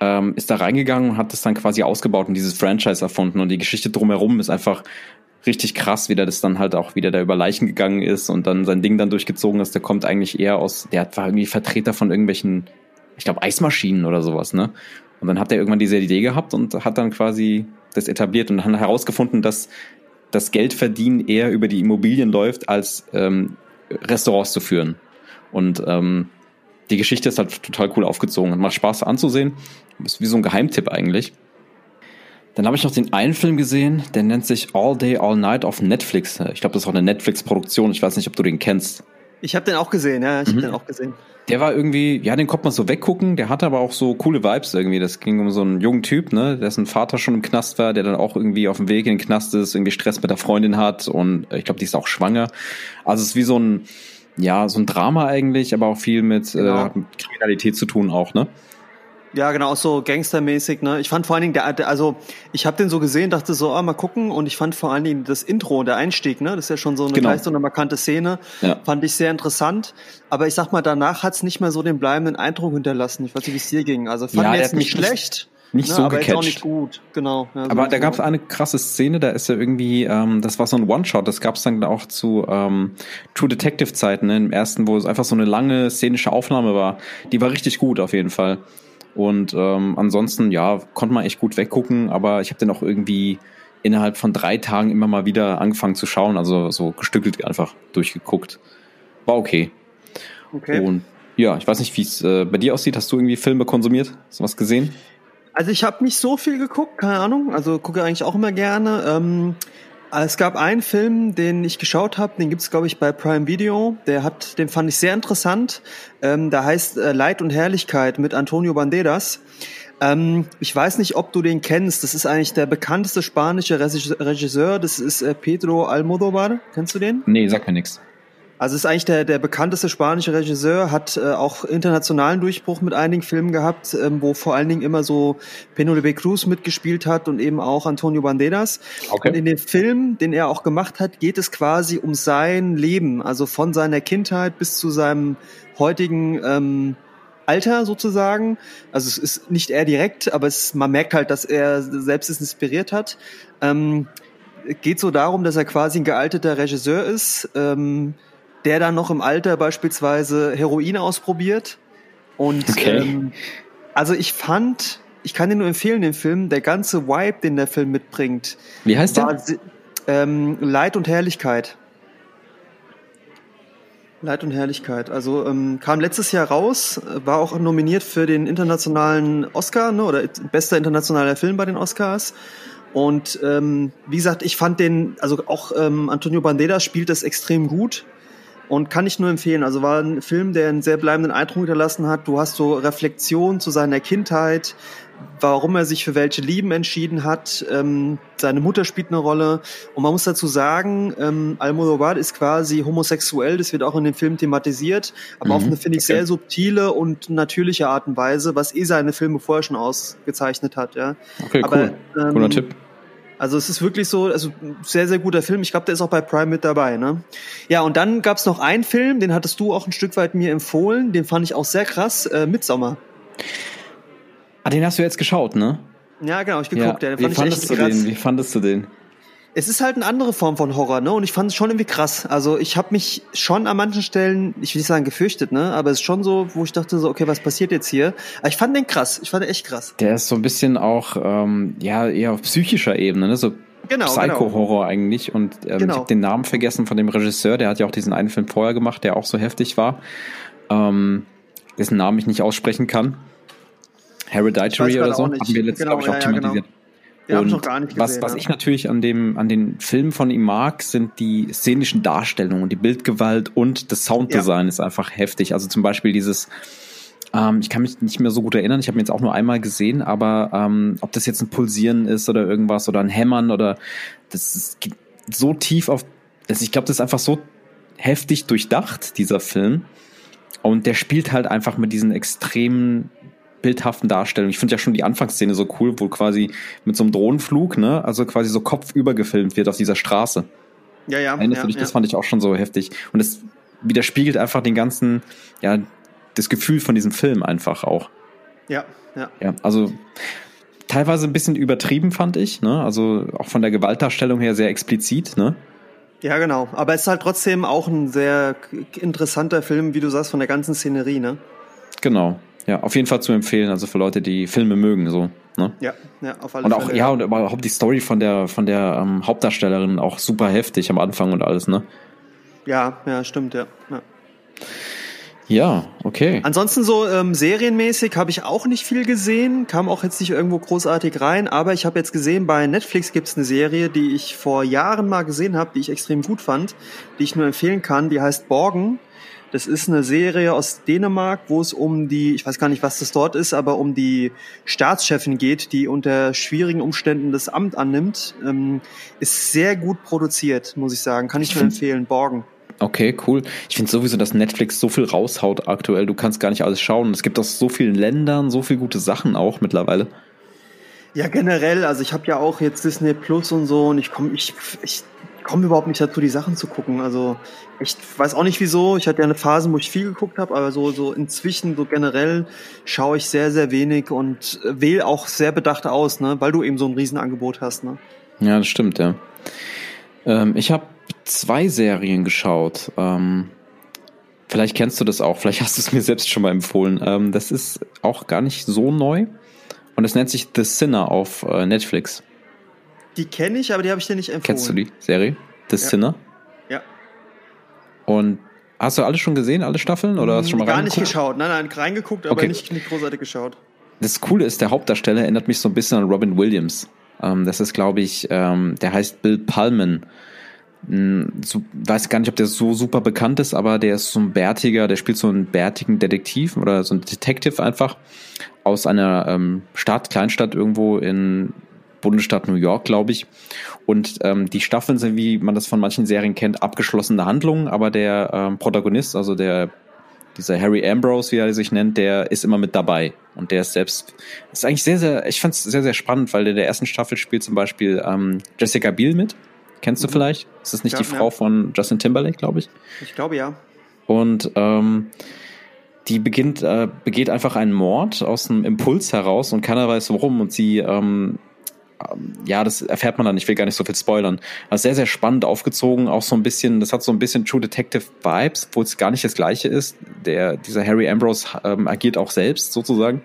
ähm, ist da reingegangen und hat das dann quasi ausgebaut und dieses Franchise erfunden und die Geschichte drumherum ist einfach richtig krass, wie der das dann halt auch wieder da über Leichen gegangen ist und dann sein Ding dann durchgezogen ist. Der kommt eigentlich eher aus, der war irgendwie Vertreter von irgendwelchen ich glaube, Eismaschinen oder sowas, ne? Und dann hat er irgendwann diese Idee gehabt und hat dann quasi das etabliert und dann herausgefunden, dass das Geldverdienen eher über die Immobilien läuft, als ähm, Restaurants zu führen. Und ähm, die Geschichte ist halt total cool aufgezogen und macht Spaß anzusehen. Ist wie so ein Geheimtipp eigentlich. Dann habe ich noch den einen Film gesehen, der nennt sich All Day, All Night auf Netflix. Ich glaube, das ist auch eine Netflix-Produktion. Ich weiß nicht, ob du den kennst. Ich habe den auch gesehen, ja, ich mhm. habe den auch gesehen. Der war irgendwie, ja, den konnte man so weggucken, der hatte aber auch so coole Vibes irgendwie. Das ging um so einen jungen Typ, ne, dessen Vater schon im Knast war, der dann auch irgendwie auf dem Weg in den Knast ist, irgendwie Stress mit der Freundin hat und äh, ich glaube, die ist auch schwanger. Also es ist wie so ein, ja, so ein Drama eigentlich, aber auch viel mit, äh, genau. äh, mit Kriminalität zu tun auch, ne? Ja, genau, so gangstermäßig, ne? Ich fand vor allen Dingen, der, der also ich habe den so gesehen, dachte so, ah, mal gucken und ich fand vor allen Dingen das Intro, der Einstieg, ne? Das ist ja schon so eine genau. so eine markante Szene, ja. fand ich sehr interessant. Aber ich sag mal, danach hat's nicht mehr so den bleibenden Eindruck hinterlassen. Ich weiß nicht, wie es dir ging. Also fand ja, jetzt nicht schlecht. Nicht ne, so aber gecatcht. auch nicht gut, genau. Ja, so aber da gab es eine krasse Szene, da ist ja irgendwie, ähm, das war so ein One-Shot, das gab es dann auch zu ähm, True Detective-Zeiten, ne, im ersten, wo es einfach so eine lange szenische Aufnahme war. Die war richtig gut auf jeden Fall. Und ähm, ansonsten, ja, konnte man echt gut weggucken, aber ich habe den auch irgendwie innerhalb von drei Tagen immer mal wieder angefangen zu schauen, also so gestückelt einfach durchgeguckt. War okay. Okay. Und ja, ich weiß nicht, wie es äh, bei dir aussieht. Hast du irgendwie Filme konsumiert? Hast du was gesehen? Also ich habe nicht so viel geguckt, keine Ahnung. Also gucke eigentlich auch immer gerne. Ähm, es gab einen Film, den ich geschaut habe, den gibt's glaube ich bei Prime Video. Der hat, den fand ich sehr interessant. Ähm, da heißt äh, Leid und Herrlichkeit mit Antonio Banderas. Ähm, ich weiß nicht, ob du den kennst. Das ist eigentlich der bekannteste spanische Regisseur. Das ist äh, Pedro Almodovar. Kennst du den? Nee, sag mir nichts. Also ist eigentlich der, der bekannteste spanische Regisseur, hat äh, auch internationalen Durchbruch mit einigen Filmen gehabt, ähm, wo vor allen Dingen immer so Penelope Cruz mitgespielt hat und eben auch Antonio Banderas. Okay. Und in dem Film, den er auch gemacht hat, geht es quasi um sein Leben, also von seiner Kindheit bis zu seinem heutigen ähm, Alter sozusagen. Also es ist nicht er direkt, aber es, man merkt halt, dass er selbst es inspiriert hat. Ähm, geht so darum, dass er quasi ein gealteter Regisseur ist. Ähm, der dann noch im Alter beispielsweise Heroin ausprobiert. Und okay. ähm, also ich fand, ich kann dir nur empfehlen, den Film, der ganze Vibe, den der Film mitbringt. Wie heißt der? Ähm, Leid und Herrlichkeit. Leid und Herrlichkeit. Also ähm, kam letztes Jahr raus, war auch nominiert für den internationalen Oscar, ne, oder bester internationaler Film bei den Oscars. Und ähm, wie gesagt, ich fand den, also auch ähm, Antonio Banderas spielt das extrem gut. Und kann ich nur empfehlen. Also war ein Film, der einen sehr bleibenden Eindruck hinterlassen hat. Du hast so Reflexion zu seiner Kindheit, warum er sich für welche Lieben entschieden hat. Ähm, seine Mutter spielt eine Rolle. Und man muss dazu sagen, ähm, Almodovar ist quasi homosexuell. Das wird auch in dem Film thematisiert. Aber mhm, auf eine, finde ich, okay. sehr subtile und natürliche Art und Weise, was eh seine Filme vorher schon ausgezeichnet hat. Ja. Okay, aber, cool. Ähm, Cooler Tipp. Also es ist wirklich so, also sehr, sehr guter Film. Ich glaube, der ist auch bei Prime mit dabei. Ne? Ja, und dann gab es noch einen Film, den hattest du auch ein Stück weit mir empfohlen. Den fand ich auch sehr krass, äh, Midsommer. Ah, den hast du jetzt geschaut, ne? Ja, genau, ich geguckt. Ja. Den fand Wie fandest du den? Wie fandest du den? Es ist halt eine andere Form von Horror, ne? Und ich fand es schon irgendwie krass. Also ich habe mich schon an manchen Stellen, ich will nicht sagen gefürchtet, ne? Aber es ist schon so, wo ich dachte so, okay, was passiert jetzt hier? Aber ich fand den krass. Ich fand den echt krass. Der ist so ein bisschen auch, ähm, ja, eher auf psychischer Ebene, ne? So genau, Psycho-Horror genau. eigentlich. Und ähm, genau. ich habe den Namen vergessen von dem Regisseur. Der hat ja auch diesen einen Film vorher gemacht, der auch so heftig war. Ähm, dessen Namen ich nicht aussprechen kann. Hereditary oder so. Haben wir letztens, genau, glaube ich, auch ja, thematisiert. Genau. Den und noch gar nicht gesehen, was, was ich natürlich an dem, an den Filmen von ihm mag, sind die szenischen Darstellungen, die Bildgewalt und das Sounddesign ja. ist einfach heftig. Also zum Beispiel dieses, ähm, ich kann mich nicht mehr so gut erinnern, ich habe ihn jetzt auch nur einmal gesehen, aber ähm, ob das jetzt ein Pulsieren ist oder irgendwas oder ein Hämmern oder das ist so tief auf, das, ich glaube, das ist einfach so heftig durchdacht, dieser Film. Und der spielt halt einfach mit diesen extremen bildhaften Darstellung. Ich finde ja schon die Anfangsszene so cool, wo quasi mit so einem Drohnenflug, ne, also quasi so kopfüber gefilmt wird auf dieser Straße. Ja, ja. Erinnerst ja, du dich? Ja. Das fand ich auch schon so heftig. Und es widerspiegelt einfach den ganzen, ja, das Gefühl von diesem Film einfach auch. Ja, ja. Ja, also teilweise ein bisschen übertrieben fand ich, ne? Also auch von der Gewaltdarstellung her sehr explizit, ne? Ja, genau. Aber es ist halt trotzdem auch ein sehr interessanter Film, wie du sagst, von der ganzen Szenerie, ne? Genau. Ja, auf jeden Fall zu empfehlen, also für Leute, die Filme mögen, so. Ne? Ja, ja, auf alle und auch, Fälle. Ja, und überhaupt die Story von der, von der ähm, Hauptdarstellerin auch super heftig am Anfang und alles, ne? Ja, ja, stimmt, ja. ja. Ja, okay. Ansonsten so ähm, serienmäßig habe ich auch nicht viel gesehen, kam auch jetzt nicht irgendwo großartig rein, aber ich habe jetzt gesehen, bei Netflix gibt es eine Serie, die ich vor Jahren mal gesehen habe, die ich extrem gut fand, die ich nur empfehlen kann, die heißt Borgen. Das ist eine Serie aus Dänemark, wo es um die, ich weiß gar nicht, was das dort ist, aber um die Staatschefin geht, die unter schwierigen Umständen das Amt annimmt. Ähm, ist sehr gut produziert, muss ich sagen. Kann ich nur empfehlen. Borgen. Okay, cool. Ich finde sowieso, dass Netflix so viel raushaut aktuell. Du kannst gar nicht alles schauen. Es gibt aus so vielen Ländern so viele gute Sachen auch mittlerweile. Ja, generell. Also ich habe ja auch jetzt Disney Plus und so und ich komme ich, ich komm überhaupt nicht dazu, die Sachen zu gucken. Also ich weiß auch nicht wieso. Ich hatte ja eine Phase, wo ich viel geguckt habe, aber so, so inzwischen, so generell schaue ich sehr, sehr wenig und wähle auch sehr bedacht aus, ne? weil du eben so ein Riesenangebot hast. Ne? Ja, das stimmt, ja. Ähm, ich habe zwei Serien geschaut. Ähm, vielleicht kennst du das auch, vielleicht hast du es mir selbst schon mal empfohlen. Ähm, das ist auch gar nicht so neu. Und es nennt sich The Sinner auf äh, Netflix. Die kenne ich, aber die habe ich dir nicht empfohlen. Kennst du die Serie? The Ja. Sinner? Ja. Und hast du alle schon gesehen, alle Staffeln? Oder hast du schon mal Gar nicht geschaut. Nein, nein, reingeguckt, aber Okay. nicht, nicht großartig geschaut. Das Coole ist, der Hauptdarsteller erinnert mich so ein bisschen an Robin Williams. Ähm, das ist, glaube ich, ähm, der heißt Bill Pullman. Hm, So, weiß gar nicht, ob der so super bekannt ist, aber der ist so ein bärtiger, der spielt so einen bärtigen Detektiv oder so ein Detective einfach aus einer ähm, Stadt, Kleinstadt irgendwo in Bundesstaat New York, glaube ich. Und ähm, die Staffeln sind, wie man das von manchen Serien kennt, abgeschlossene Handlungen, aber der ähm, Protagonist, also der dieser Harry Ambrose, wie er sich nennt, der ist immer mit dabei. Und der ist selbst, ist eigentlich sehr, sehr, ich fand es sehr, sehr spannend, weil in der ersten Staffel spielt zum Beispiel ähm, Jessica Biel mit. Kennst du vielleicht? Ist das nicht Mhm. Ja, die Frau ja. von Justin Timberlake, glaube ich? Ich glaube ja. Und ähm, die beginnt, äh, begeht einfach einen Mord aus einem Impuls heraus und keiner weiß warum. Und sie, ähm, ja, das erfährt man dann. Ich will gar nicht so viel spoilern. Also sehr, sehr spannend aufgezogen. Auch so ein bisschen, das hat so ein bisschen True Detective Vibes, obwohl es gar nicht das Gleiche ist. Der, dieser Harry Ambrose ähm, agiert auch selbst sozusagen.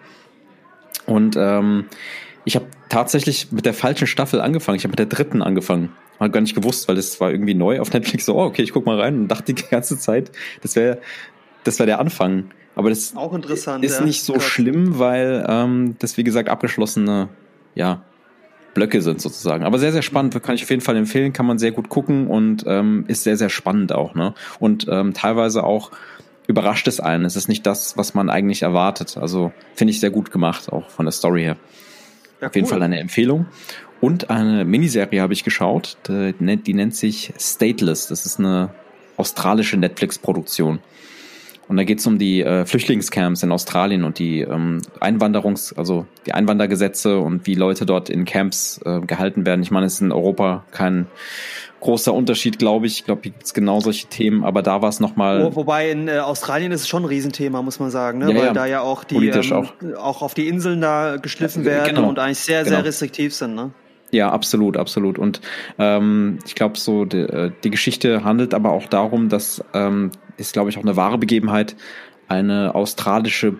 Und ähm, ich habe tatsächlich mit der falschen Staffel angefangen. Ich habe mit der dritten angefangen. Hat gar nicht gewusst, weil es war irgendwie neu auf Netflix. So, oh, okay, ich guck mal rein und dachte die ganze Zeit, das wäre das wäre der Anfang. Aber das ist ja. nicht so Krass. schlimm, weil ähm, das wie gesagt abgeschlossene ja Blöcke sind sozusagen. Aber sehr sehr spannend, kann ich auf jeden Fall empfehlen, kann man sehr gut gucken und ähm, ist sehr sehr spannend auch ne und ähm, teilweise auch überrascht es einen. Es ist nicht das, was man eigentlich erwartet. Also finde ich sehr gut gemacht, auch von der Story her. Ja, Auf jeden cool. Fall eine Empfehlung. Und eine Miniserie habe ich geschaut, die, nennt- die nennt sich Stateless. Das ist eine australische Netflix-Produktion. Und da geht es um die äh, Flüchtlingscamps in Australien und die ähm, Einwanderungs-, also die Einwandergesetze und wie Leute dort in Camps äh, gehalten werden. Ich meine, es ist in Europa kein großer Unterschied, glaube ich. Ich glaube, hier gibt es genau solche Themen, aber da war es nochmal. Wo, wobei in äh, Australien ist es schon ein Riesenthema, muss man sagen, ne? Ja, weil ja. da ja auch die ähm, auch. auch auf die Inseln da geschliffen Ja, werden genau. und eigentlich sehr, sehr Genau. restriktiv sind. Ne? Ja, absolut, absolut. Und ähm, ich glaube, so die, äh, die Geschichte handelt aber auch darum, dass ähm, ist, glaube ich, auch eine wahre Begebenheit, eine australische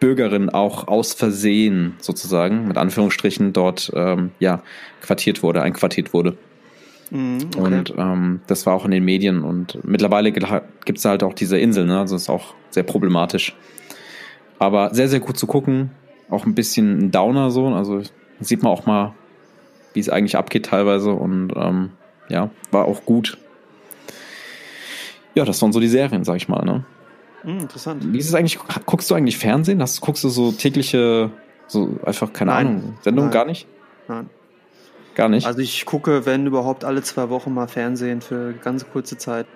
Bürgerin auch aus Versehen sozusagen mit Anführungsstrichen dort ähm, ja quartiert wurde, einquartiert wurde. Mhm, okay. Und ähm, das war auch in den Medien und mittlerweile gibt es halt auch diese Insel, ne? Also ist auch sehr problematisch. Aber sehr, sehr gut zu gucken. Auch ein bisschen ein Downer so. Also sieht man auch mal, wie es eigentlich abgeht teilweise. Und ähm, ja, war auch gut. Ja, das waren so die Serien, sag ich mal, ne? Mhm, interessant. Wie ist es eigentlich? Guckst du eigentlich Fernsehen? Hast, guckst du so tägliche, so einfach, keine Nein. Ahnung, Sendungen? Gar nicht? Nein. Gar nicht? Also ich gucke, wenn überhaupt, alle zwei Wochen mal Fernsehen für ganz kurze Zeit.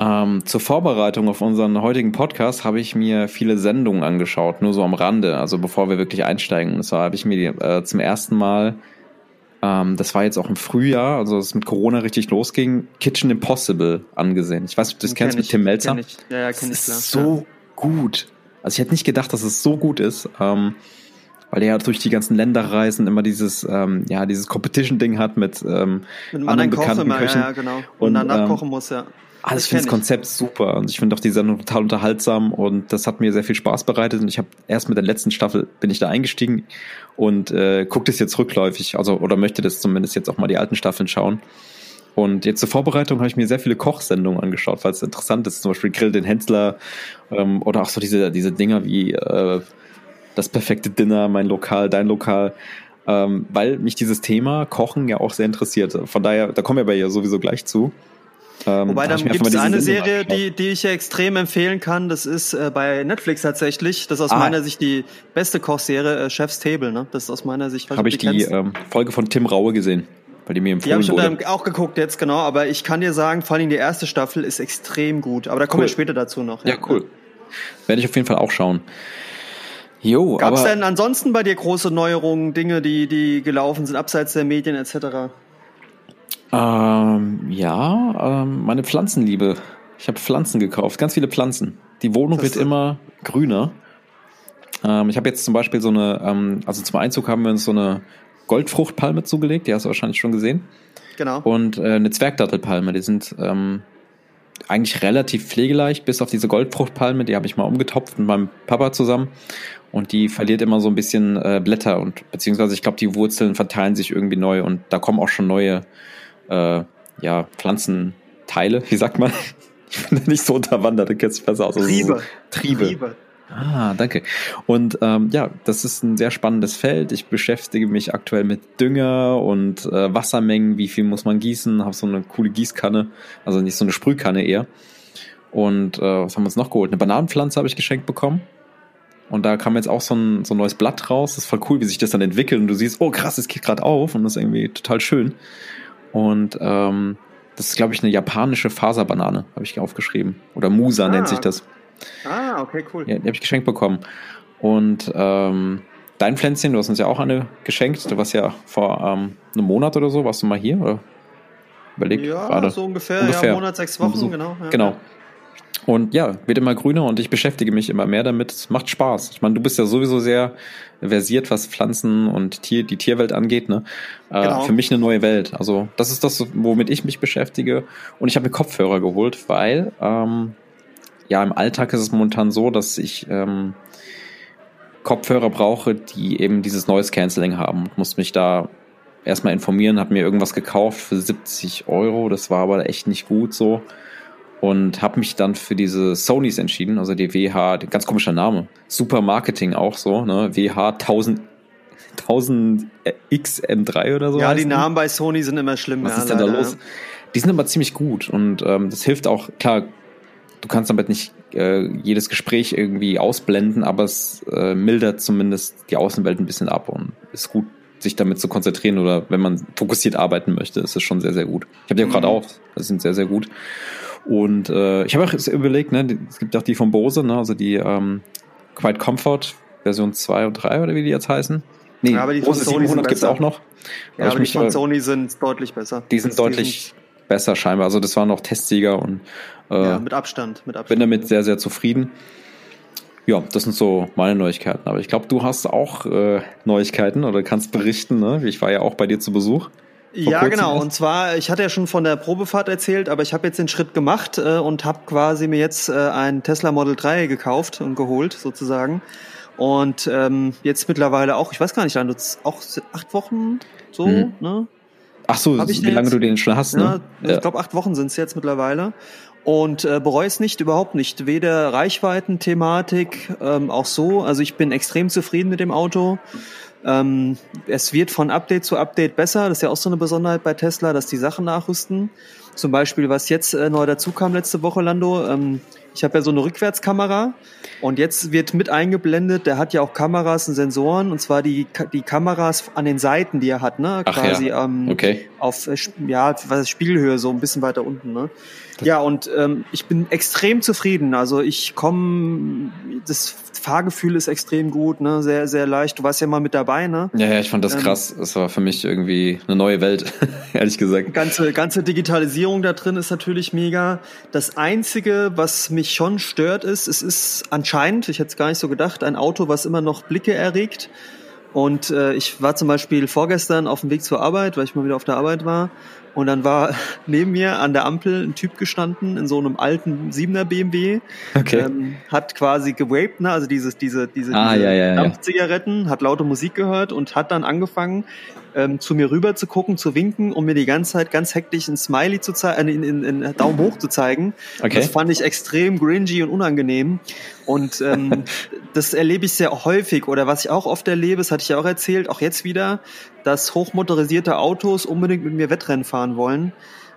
Ähm, zur Vorbereitung auf unseren heutigen Podcast habe ich mir viele Sendungen angeschaut, nur so am Rande, also bevor wir wirklich einsteigen. Und zwar habe ich mir die, äh, zum ersten Mal, ähm, das war jetzt auch im Frühjahr, also es mit Corona richtig losging, Kitchen Impossible angesehen. Ich weiß nicht, ob du das Kenn kennst mit ich, Tim Melzer. kenn ich. Ja, ja, Das kenn ich ist klar. so gut. Also ich hätte nicht gedacht, dass es so gut ist, ähm, weil er ja durch die ganzen Länder reisen immer dieses, ähm, ja, dieses Competition-Ding hat mit ähm, Mit anderen anderen Koch bekannten immer, Köchen. ja, ja, genau. Und, Und danach ähm, kochen muss, ja. Ich finde das. Konzept super und ich finde auch die Sendung total unterhaltsam und das hat mir sehr viel Spaß bereitet und ich habe erst mit der letzten Staffel bin ich da eingestiegen und äh, gucke das jetzt rückläufig, also oder möchte das zumindest jetzt auch mal die alten Staffeln schauen Und jetzt zur Vorbereitung habe ich mir sehr viele Kochsendungen angeschaut, weil es interessant ist. Zum Beispiel Grill den Hensler ähm, oder auch so diese, diese Dinger wie äh, das perfekte Dinner, mein Lokal, dein Lokal. Ähm, weil mich dieses Thema Kochen ja auch sehr interessiert. Von daher, da kommen wir aber ja sowieso gleich zu. Ähm, Wobei dann gibt es eine Serie, die, die ich ja extrem empfehlen kann. Das ist äh, bei Netflix tatsächlich. Das ist aus ah. meiner Sicht die beste Kochserie, äh, Chef's Table. Ne? Das ist aus meiner Sicht. Habe ich die ähm, Folge von Tim Raue gesehen, weil die mir empfohlen Die habe ich auch geguckt jetzt genau. Aber ich kann dir sagen, vor allem die erste Staffel ist extrem gut. Aber da kommen cool. wir später dazu noch. Ja, ja cool. Werde ich auf jeden Fall auch schauen. Jo, Gab es denn ansonsten bei dir große Neuerungen, Dinge, die, die gelaufen sind, abseits der Medien etc.? Ähm, ja, ähm, meine Pflanzenliebe. Ich habe Pflanzen gekauft, ganz viele Pflanzen. Die Wohnung wird immer grüner. Ähm, ich habe jetzt zum Beispiel so eine, ähm, also zum Einzug haben wir uns so eine Goldfruchtpalme zugelegt, die hast du wahrscheinlich schon gesehen. Genau. Und äh, eine Zwergdattelpalme, die sind ähm, eigentlich relativ pflegeleicht, bis auf diese Goldfruchtpalme, die habe ich mal umgetopft mit meinem Papa zusammen. Und die verliert immer so ein bisschen äh, Blätter und beziehungsweise ich glaube, die Wurzeln verteilen sich irgendwie neu und da kommen auch schon neue äh, ja, Pflanzenteile, wie sagt man? Ich bin nicht so unterwandert, du kennst besser aus. Also Triebe. So Triebe. Triebe. Ah, danke. Und ähm, ja, das ist ein sehr spannendes Feld. Ich beschäftige mich aktuell mit Dünger und äh, Wassermengen, wie viel muss man gießen, habe so eine coole Gießkanne, also nicht so eine Sprühkanne eher. Und äh, was haben wir uns noch geholt? Eine Bananenpflanze habe ich geschenkt bekommen. Und da kam jetzt auch so ein, so ein neues Blatt raus. Das ist voll cool, wie sich das dann entwickelt. Und du siehst, oh krass, es geht gerade auf. Und das ist irgendwie total schön. Und ähm, das ist, glaube ich, eine japanische Faserbanane, habe ich aufgeschrieben. Oder Musa ah. nennt sich das. Ah, okay, cool. Ja, die habe ich geschenkt bekommen. Und ähm, dein Pflänzchen, du hast uns ja auch eine geschenkt. Du warst ja vor ähm, einem Monat oder so, warst du mal hier? Oder? Überlegt ja, gerade. so ungefähr, ungefähr. Ja, Monat, sechs Wochen, genau. Ja. Genau. Und ja, wird immer grüner und ich beschäftige mich immer mehr damit. Es macht Spaß. Ich meine, du bist ja sowieso sehr versiert, was Pflanzen und Tier, die Tierwelt angeht. Ne? Äh, genau. Für mich eine neue Welt. Also das ist das, womit ich mich beschäftige. Und ich habe mir Kopfhörer geholt, weil ähm, ja im Alltag ist es momentan so, dass ich ähm, Kopfhörer brauche, die eben dieses Noise Cancelling haben. Ich muss mich da erstmal informieren, habe mir irgendwas gekauft für 70 Euro. Das war aber echt nicht gut so und habe mich dann für diese Sonys entschieden, also die WH, ganz komischer Name, Super Marketing auch so, ne, WH 1000 1000 XM3 oder so. Ja, die Namen bei Sony sind immer schlimm. Was ja, ist denn da los? Die sind aber ziemlich gut und ähm, das hilft auch, klar, du kannst damit nicht äh, jedes Gespräch irgendwie ausblenden, aber es äh, mildert zumindest die Außenwelt ein bisschen ab und ist gut, sich damit zu konzentrieren oder wenn man fokussiert arbeiten möchte, ist es schon sehr, sehr gut. Ich habe die auch gerade mhm. auch, das sind sehr, sehr gut. Und äh, ich habe auch überlegt, ne, es gibt auch die von Bose, ne, also die ähm, Quiet Comfort Version 2 und 3 oder wie die jetzt heißen. Nee, ja, aber die Bose von Sony 700 gibt es auch noch. Ja, aber die mich, von äh, Sony sind deutlich besser. Die sind deutlich sind besser scheinbar. Also das waren noch Testsieger und äh, ja, mit Abstand, mit Abstand. Bin damit sehr, sehr zufrieden. Ja, das sind so meine Neuigkeiten. Aber ich glaube, du hast auch äh, Neuigkeiten oder kannst berichten. Ne? Ich war ja auch bei dir zu Besuch. Ja, genau. Ist. Und zwar, ich hatte ja schon von der Probefahrt erzählt, aber ich habe jetzt den Schritt gemacht äh, und habe quasi mir jetzt äh, ein Tesla Model 3 gekauft und geholt, sozusagen. Und ähm, jetzt mittlerweile auch, ich weiß gar nicht, auch acht Wochen so, mhm. ne? Ach so, wie lange jetzt? du den schon hast, ne? Ja, ich glaube, acht Wochen sind es jetzt mittlerweile. Und äh, bereue es nicht, überhaupt nicht. Weder Reichweiten-Thematik, ähm, auch so. Also ich bin extrem zufrieden mit dem Auto. Ähm, es wird von Update zu Update besser. Das ist ja auch so eine Besonderheit bei Tesla, dass die Sachen nachrüsten. Zum Beispiel, was jetzt äh, neu dazu kam letzte Woche, Lando. Ähm, ich habe ja so eine Rückwärtskamera und jetzt wird mit eingeblendet, der hat ja auch Kameras und Sensoren und zwar die, die Kameras an den Seiten, die er hat, ne? Quasi ja. ähm, okay. auf äh, ja, was Spiegelhöhe, so ein bisschen weiter unten, ne? Ja, und ähm, ich bin extrem zufrieden. Also ich komme, das Fahrgefühl ist extrem gut, ne? Sehr, sehr leicht. Du warst ja mal mit dabei, ne? Ja, ja, ich fand das ähm, krass. Es war für mich irgendwie eine neue Welt, ehrlich gesagt. Ganze, ganze Digitalisierung da drin ist natürlich mega. Das Einzige, was mich schon stört, ist, es ist anscheinend, ich hätte es gar nicht so gedacht, ein Auto, was immer noch Blicke erregt. Und äh, ich war zum Beispiel vorgestern auf dem Weg zur Arbeit, weil ich mal wieder auf der Arbeit war. Und dann war neben mir an der Ampel ein Typ gestanden in so einem alten 7er BMW. Okay. Ähm, hat quasi gewaped, ne? also dieses, diese, diese, Ah, diese ja, ja, ja. Dampfzigaretten, hat laute Musik gehört und hat dann angefangen, ähm, zu mir rüber zu gucken, zu winken, um mir die ganze Zeit ganz hektisch ein Smiley zu zeigen, äh, in, in, in Daumen hoch zu zeigen. Okay. Das fand ich extrem gringy und unangenehm. Und ähm, das erlebe ich sehr häufig. Oder was ich auch oft erlebe, das hatte ich ja auch erzählt, auch jetzt wieder, dass hochmotorisierte Autos unbedingt mit mir Wettrennen fahren wollen.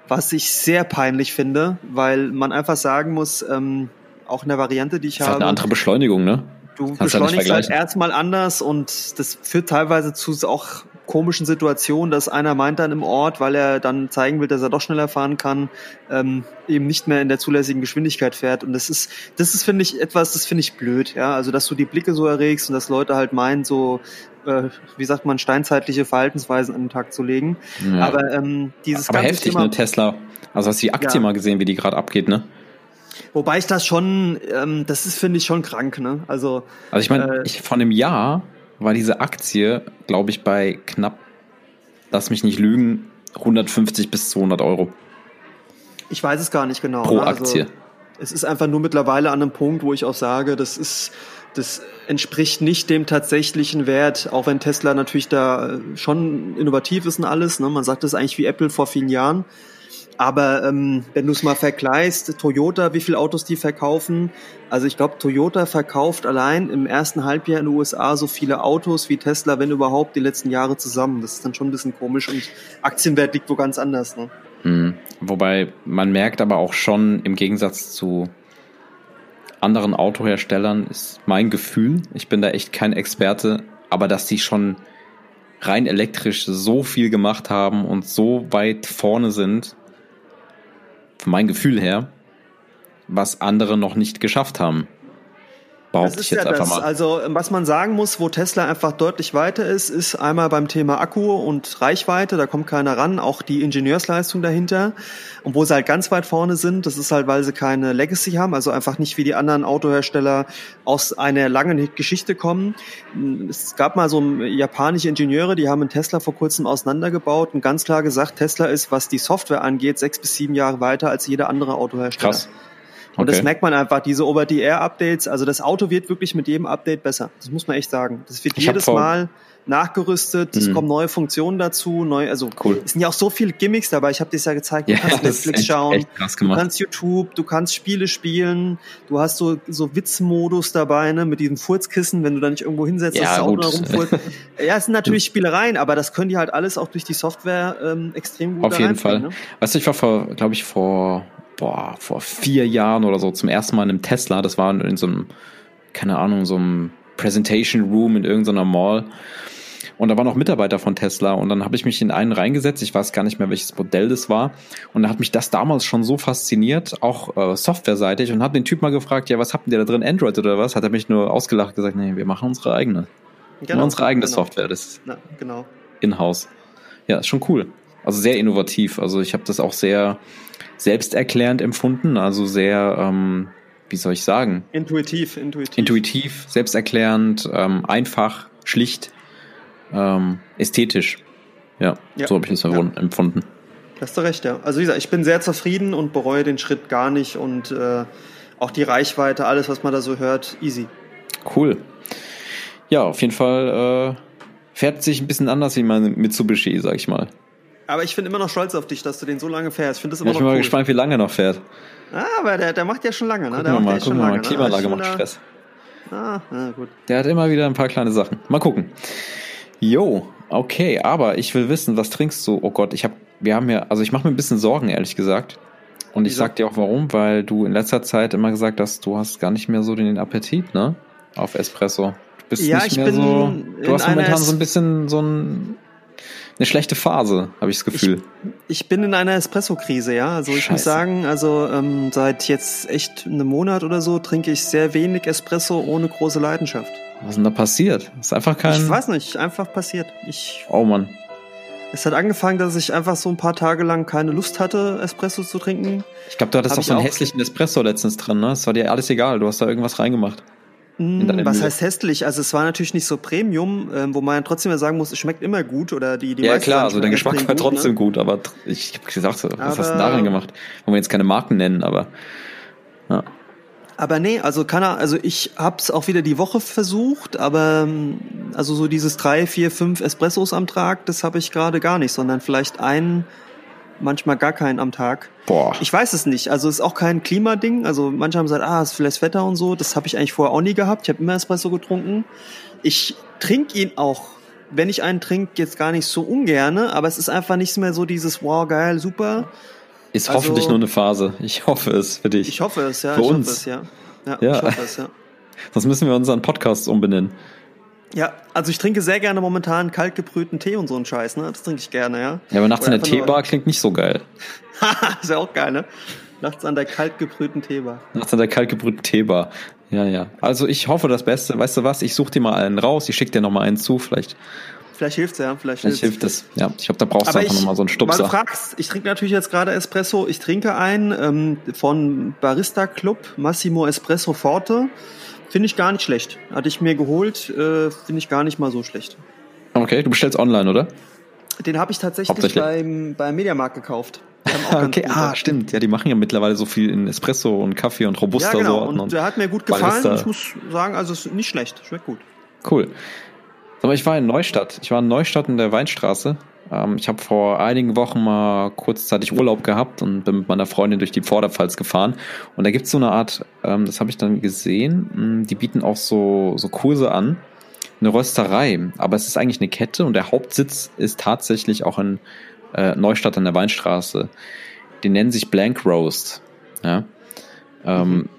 Was ich sehr peinlich finde, weil man einfach sagen muss, ähm, auch in der Variante, die ich Das habe, eine andere Beschleunigung, ne? du Kannst beschleunigst halt erstmal anders und das führt teilweise zu auch komischen Situationen, dass einer meint dann im Ort, weil er dann zeigen will, dass er doch schneller fahren kann, ähm, eben nicht mehr in der zulässigen Geschwindigkeit fährt. Und das ist, das ist, finde ich, etwas, das finde ich blöd, ja. Also, dass du die Blicke so erregst und dass Leute halt meinen, so, äh, wie sagt man, steinzeitliche Verhaltensweisen an den Tag zu legen. Ja. Aber ähm, dieses Aber ganze heftig, Thema, ne? Tesla. Also hast du die Aktie Ja. mal gesehen, wie die gerade abgeht, ne? wobei ich das schon, ähm, das ist, finde ich, schon krank, ne? Also, Also ich meine, Äh, ich, vor einem Jahr war diese Aktie, glaube ich, bei knapp, lass mich nicht lügen, 150 bis 200 Euro ich weiß es gar nicht genau. pro ne? Also, Aktie. Es ist einfach nur mittlerweile an einem Punkt, wo ich auch sage, das ist, das entspricht nicht dem tatsächlichen Wert, auch wenn Tesla natürlich da äh, schon innovativ ist und alles. Ne? Man sagt das eigentlich wie Apple vor vielen Jahren. Aber ähm, wenn du es mal vergleichst, Toyota, wie viele Autos die verkaufen, also ich glaube, Toyota verkauft allein im ersten Halbjahr in den USA so viele Autos wie Tesla, wenn überhaupt, die letzten Jahre zusammen. Das ist dann schon ein bisschen komisch und Aktienwert liegt wo ganz anders. Ne? Mhm. Wobei man merkt aber auch schon im Gegensatz zu anderen Autoherstellern ist mein Gefühl, ich bin da echt kein Experte, aber dass die schon rein elektrisch so viel gemacht haben und so weit vorne sind, meinem Gefühl her, was andere noch nicht geschafft haben. Behaupte ich jetzt einfach mal. Also, was man sagen muss, wo Tesla einfach deutlich weiter ist, ist einmal beim Thema Akku und Reichweite, da kommt keiner ran, auch die Ingenieursleistung dahinter. Und wo sie halt ganz weit vorne sind, das ist halt, weil sie keine Legacy haben, also einfach nicht wie die anderen Autohersteller aus einer langen Geschichte kommen. Es gab mal so japanische Ingenieure, die haben einen Tesla vor kurzem auseinandergebaut und ganz klar gesagt, Tesla ist, was die Software angeht, sechs bis sieben Jahre weiter als jeder andere Autohersteller. Krass. Und das Okay. merkt man einfach, diese Over-the-Air-Updates, also das Auto wird wirklich mit jedem Update besser. Das muss man echt sagen. Das wird Ich jedes Mal nachgerüstet, es Mhm. kommen neue Funktionen dazu, neu, also Cool. es sind ja auch so viele Gimmicks dabei. Ich habe dir ja gezeigt, du Ja, kannst das Netflix echt, schauen, echt du kannst YouTube, du kannst Spiele spielen, du hast so, so Witzmodus dabei, ne, mit diesem Furzkissen, wenn du da nicht irgendwo hinsetzt, Ja, dass das Auto da rumfurzt. ja, es sind natürlich Spielereien, aber das können die halt alles auch durch die Software ähm, extrem gut Auf jeden Fall. Ne? Weißt du, ich war vor, glaube ich, vor, boah, vor vier Jahren oder so zum ersten Mal in einem Tesla. Das war in so einem, keine Ahnung, so einem Presentation Room in irgendeiner Mall. Und da waren auch Mitarbeiter von Tesla und dann habe ich mich in einen reingesetzt. Ich weiß gar nicht mehr, welches Modell das war. Und da hat mich das damals schon so fasziniert, auch äh, softwareseitig, und habe den Typ mal gefragt, ja, was habt ihr da drin, Android oder was? Hat er mich nur ausgelacht und gesagt, nee, wir machen unsere eigene. Nur unsere eigene genau. Software, das ist Na, genau. in-house. Ja, ist schon cool. Also sehr innovativ. Also ich habe das auch sehr selbsterklärend empfunden. Also sehr, ähm, wie soll ich sagen, Intuitiv, intuitiv. intuitiv, selbsterklärend, ähm, einfach, schlicht, ähm, ästhetisch. Ja, Ja. so habe ich das Ja. empfunden. Hast du recht, ja. Also wie gesagt, ich bin sehr zufrieden und bereue den Schritt gar nicht und äh, auch die Reichweite, alles, was man da so hört, easy. Cool. Ja, auf jeden Fall äh, fährt sich ein bisschen anders wie mein Mitsubishi, sag ich mal. Aber ich bin immer noch stolz auf dich, dass du den so lange fährst. Ich finde das immer Ja, ich noch bin mal cool. gespannt, wie lange er noch fährt. Ah, aber der, der macht ja schon lange, ne? Gucken der wir mal, gucken schon wir mal. lange. Klimaanlage ne? macht Stress. Ah, na gut. Der hat immer wieder ein paar kleine Sachen. Mal gucken. Jo, okay, aber ich will wissen, was trinkst du? Oh Gott, ich habe, wir haben ja, also ich mache mir ein bisschen Sorgen, ehrlich gesagt. Und ich sag dir auch warum, weil du in letzter Zeit immer gesagt hast, du hast gar nicht mehr so den Appetit, ne? Auf Espresso. Du bist Ja, nicht ich mehr so. Du hast momentan so ein bisschen so ein, eine schlechte Phase, habe ich das Gefühl. Ich bin in einer Espresso-Krise, ja. Also ich muss Scheiße. sagen, also ähm, seit jetzt echt einem Monat oder so trinke ich sehr wenig Espresso ohne große Leidenschaft. was ist denn da passiert? ist einfach kein. Ich weiß nicht, einfach passiert. Ich Oh Mann. Es hat angefangen, dass ich einfach so ein paar Tage lang keine Lust hatte, Espresso zu trinken. Ich glaube, du hattest Hab ich so einen auch. hässlichen Espresso letztens drin, ne? Es war dir alles egal, du hast da irgendwas reingemacht. Mm, was heißt hässlich? Also es war natürlich nicht so Premium, ähm, wo man trotzdem ja sagen muss, es schmeckt immer gut oder die die Ja klar, also der Geschmack war trotzdem ne? gut, aber ich habe gesagt, was aber, hast du darin gemacht? Wollen wir jetzt keine Marken nennen, aber ja. Aber nee, also kann er, also ich hab's auch wieder die Woche versucht, aber ähm, also so dieses drei, vier, fünf Espressos am Tag, das habe ich gerade gar nicht, sondern vielleicht einen, manchmal gar keinen am Tag. Boah. Ich weiß es nicht. Also es ist auch kein Klimading. Also manche haben gesagt, ah, es ist vielleicht Wetter und so. Das habe ich eigentlich vorher auch nie gehabt. Ich habe immer Espresso getrunken. Ich trinke ihn auch, wenn ich einen trinke, jetzt gar nicht so ungerne, aber es ist einfach nicht mehr so dieses wow, geil, super. Ist also, hoffentlich nur eine Phase. Ich hoffe es für dich. Ich hoffe es, ja. Für ich uns. Hoffe es, ja. Ja, ja. Ich hoffe es, ja. Sonst müssen wir unseren Podcast umbenennen. Ja, also ich trinke sehr gerne momentan kaltgebrühten Tee und so einen Scheiß, ne? Das trinke ich gerne, ja. Ja, aber nachts Oder in der Teebar klingt nicht so geil. ist ja auch geil, ne? Nachts an der kaltgebrühten Teebar. Nachts an der kaltgebrühten Teebar. Ja, ja. Also ich hoffe das Beste. Weißt du was? Ich suche dir mal einen raus. Ich schicke dir noch mal einen zu. Vielleicht Vielleicht hilft's ja, vielleicht, vielleicht hilft es. Ja, ich glaube, da brauchst du einfach nochmal so einen Stupser. Weil du fragst, ich trinke natürlich jetzt gerade Espresso. Ich trinke einen ähm, von Barista Club Massimo Espresso Forte. Finde ich gar nicht schlecht. Hatte ich mir geholt, äh, finde ich gar nicht mal so schlecht. Okay, du bestellst online, oder? Den habe ich tatsächlich beim, beim Mediamarkt gekauft. okay, ah, stimmt. Ja, die machen ja mittlerweile so viel in Espresso und Kaffee und Robusta ja, genau. Und, und der hat mir gut gefallen. Barista. Ich muss sagen, also es ist nicht schlecht. Schmeckt gut. Cool. Aber ich war in Neustadt. Ich war in Neustadt in der Weinstraße. Ähm, ich habe vor einigen Wochen mal kurzzeitig Urlaub gehabt und bin mit meiner Freundin durch die Vorderpfalz gefahren. Und da gibt es so eine Art, ähm, das habe ich dann gesehen, hm, die bieten auch so, so Kurse an. Eine Rösterei, aber es ist eigentlich eine Kette und der Hauptsitz ist tatsächlich auch in äh, Neustadt an der Weinstraße. Die nennen sich Blank Roast. Ja. Ähm, mhm.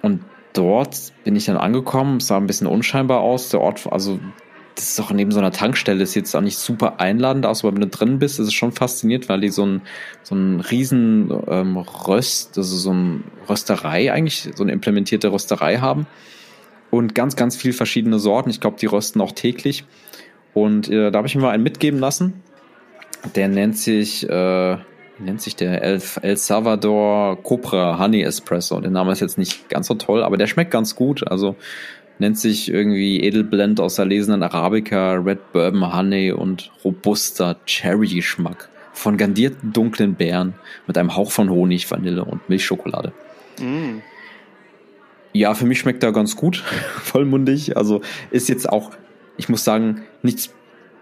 Und dort bin ich dann angekommen, es sah ein bisschen unscheinbar aus. Der Ort, also das ist auch neben so einer Tankstelle, ist jetzt auch nicht super einladend aus, aber wenn du drin bist, ist es schon fasziniert, weil die so ein so ein riesen ähm, Röst, also so ein Rösterei eigentlich, so eine implementierte Rösterei haben und ganz, ganz viel verschiedene Sorten. Ich glaube, die rösten auch täglich. Und äh, da habe ich mir mal einen mitgeben lassen. Der nennt sich, äh, nennt sich der? El, El Salvador Copra Honey Espresso. Der Name ist jetzt nicht ganz so toll, aber der schmeckt ganz gut. Also nennt sich irgendwie Edelblend aus erlesenen Arabica, Red Bourbon Honey und robuster Cherry-Geschmack von gandierten dunklen Beeren mit einem Hauch von Honig, Vanille und Milchschokolade. Mm. Ja, für mich schmeckt er ganz gut, vollmundig. Also ist jetzt auch, ich muss sagen, nichts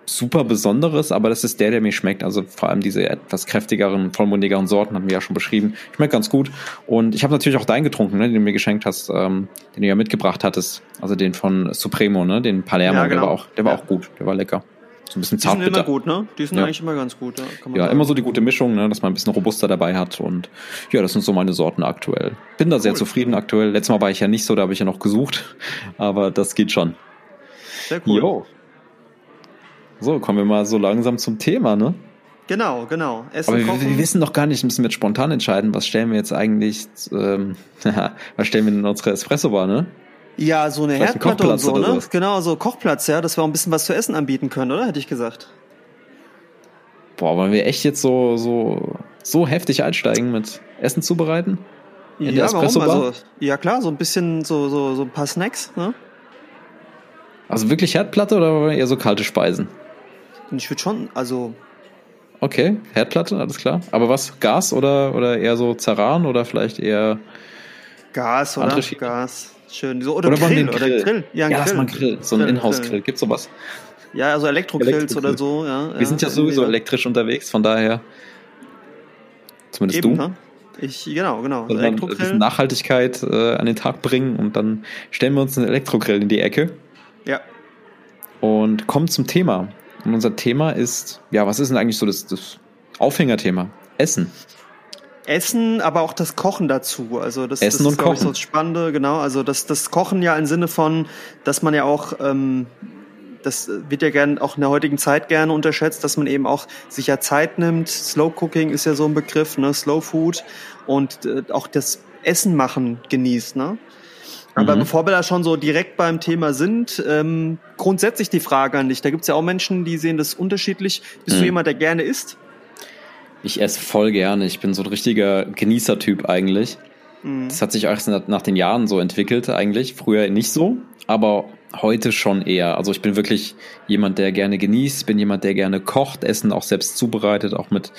super Besonderes, aber das ist der, der mir schmeckt. Also vor allem diese etwas kräftigeren, vollmundigeren Sorten haben wir ja schon beschrieben. Schmeckt ganz gut. Und ich habe natürlich auch deinen getrunken, ne, den du mir geschenkt hast, ähm, den du ja mitgebracht hattest. Also den von Supremo, ne, den Palermo, ja, genau. der war auch, der war ja. auch gut, der war lecker. So ein bisschen zart Die sind immer gut, ne? Die sind ja. eigentlich immer ganz gut. Ja, ja immer so die gute Mischung, ne? dass man ein bisschen robuster dabei hat. Und ja, das sind so meine Sorten aktuell. Bin da cool. sehr zufrieden aktuell. Letztes Mal war ich ja nicht so, da habe ich ja noch gesucht. Aber das geht schon. Sehr cool. Jo. So, kommen wir mal so langsam zum Thema, ne? Genau, genau. Essen, Aber wir, wir, wissen doch gar nicht, müssen wir jetzt spontan entscheiden, was stellen wir jetzt eigentlich, ähm, was stellen wir in unsere Espresso-Bar, ne? Ja, so eine Vielleicht Herdplatte und so, ne? Genau, so Kochplatz, ja, dass wir auch ein bisschen was zu essen anbieten können, oder? Hätte ich gesagt. Boah, wollen wir echt jetzt so, so, so heftig einsteigen mit Essen zubereiten? In ja, warum? Also, ja klar, so ein bisschen, so, so, so ein paar Snacks, ne? Also wirklich Herdplatte oder eher so kalte Speisen? Ich würde schon, also. Okay, Herdplatte, alles klar. Aber was, Gas oder, oder eher so Zerran oder vielleicht eher. Gas oder Gas. Schön. So, oder, oder Grill, Grill. Oder Grill. Ja, ja Grill. Mal Grill. So ein Inhouse-Grill. Gibt's sowas? Ja, also Elektrogrills oder so, ja. Wir sind ja sowieso elektrisch unterwegs, von daher. Zumindest Eben, du. Ne? Ich, genau, genau. Also ein bisschen Nachhaltigkeit äh, an den Tag bringen und dann stellen wir uns einen Elektrogrill in die Ecke. Ja. Und kommen zum Thema. Und unser Thema ist, ja, was ist denn eigentlich so das, das Aufhängerthema? Essen. Essen, aber auch das Kochen dazu. Also das, Essen das ist, Kochen. Ich, so das Spannende, genau. Also das, das Kochen ja im Sinne von, dass man ja auch, ähm, das wird ja gern auch in der heutigen Zeit gerne unterschätzt, dass man eben auch sich ja Zeit nimmt. Slow Cooking ist ja so ein Begriff, ne? Slow Food und äh, auch das Essen machen genießt, ne? Aber mhm. bevor wir da schon so direkt beim Thema sind, ähm, grundsätzlich die Frage an dich. Da gibt's ja auch Menschen, die sehen das unterschiedlich. Bist mhm. du jemand, der gerne isst? Ich esse voll gerne. Ich bin so ein richtiger Genießertyp eigentlich. Mhm. Das hat sich erst nach den Jahren so entwickelt eigentlich. Früher nicht so, aber heute schon eher. Also ich bin wirklich jemand, der gerne genießt, bin jemand, der gerne kocht, Essen auch selbst zubereitet, auch mit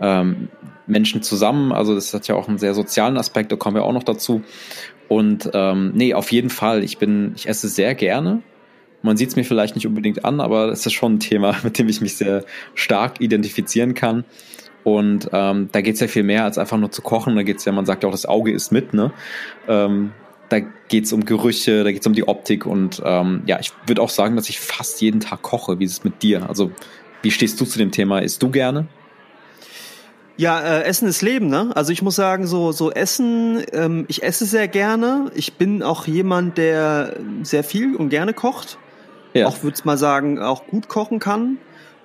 ähm, Menschen zusammen. Also das hat ja auch einen sehr sozialen Aspekt, da kommen wir auch noch dazu. Und ähm, nee, auf jeden Fall. Ich bin, ich esse sehr gerne. Man sieht es mir vielleicht nicht unbedingt an, aber es ist schon ein Thema, mit dem ich mich sehr stark identifizieren kann. Und ähm, da geht es ja viel mehr als einfach nur zu kochen. Da geht es ja, man sagt ja auch, das Auge ist mit, ne? Ähm, da geht es um Gerüche, da geht es um die Optik und ähm, ja, ich würde auch sagen, dass ich fast jeden Tag koche. Wie ist es mit dir? Also, wie stehst du zu dem Thema? Isst du gerne? Ja, äh, Essen ist Leben, ne? Also ich muss sagen, so so Essen, ähm, ich esse sehr gerne. Ich bin auch jemand, der sehr viel und gerne kocht. Ja. Auch würde mal sagen, auch gut kochen kann.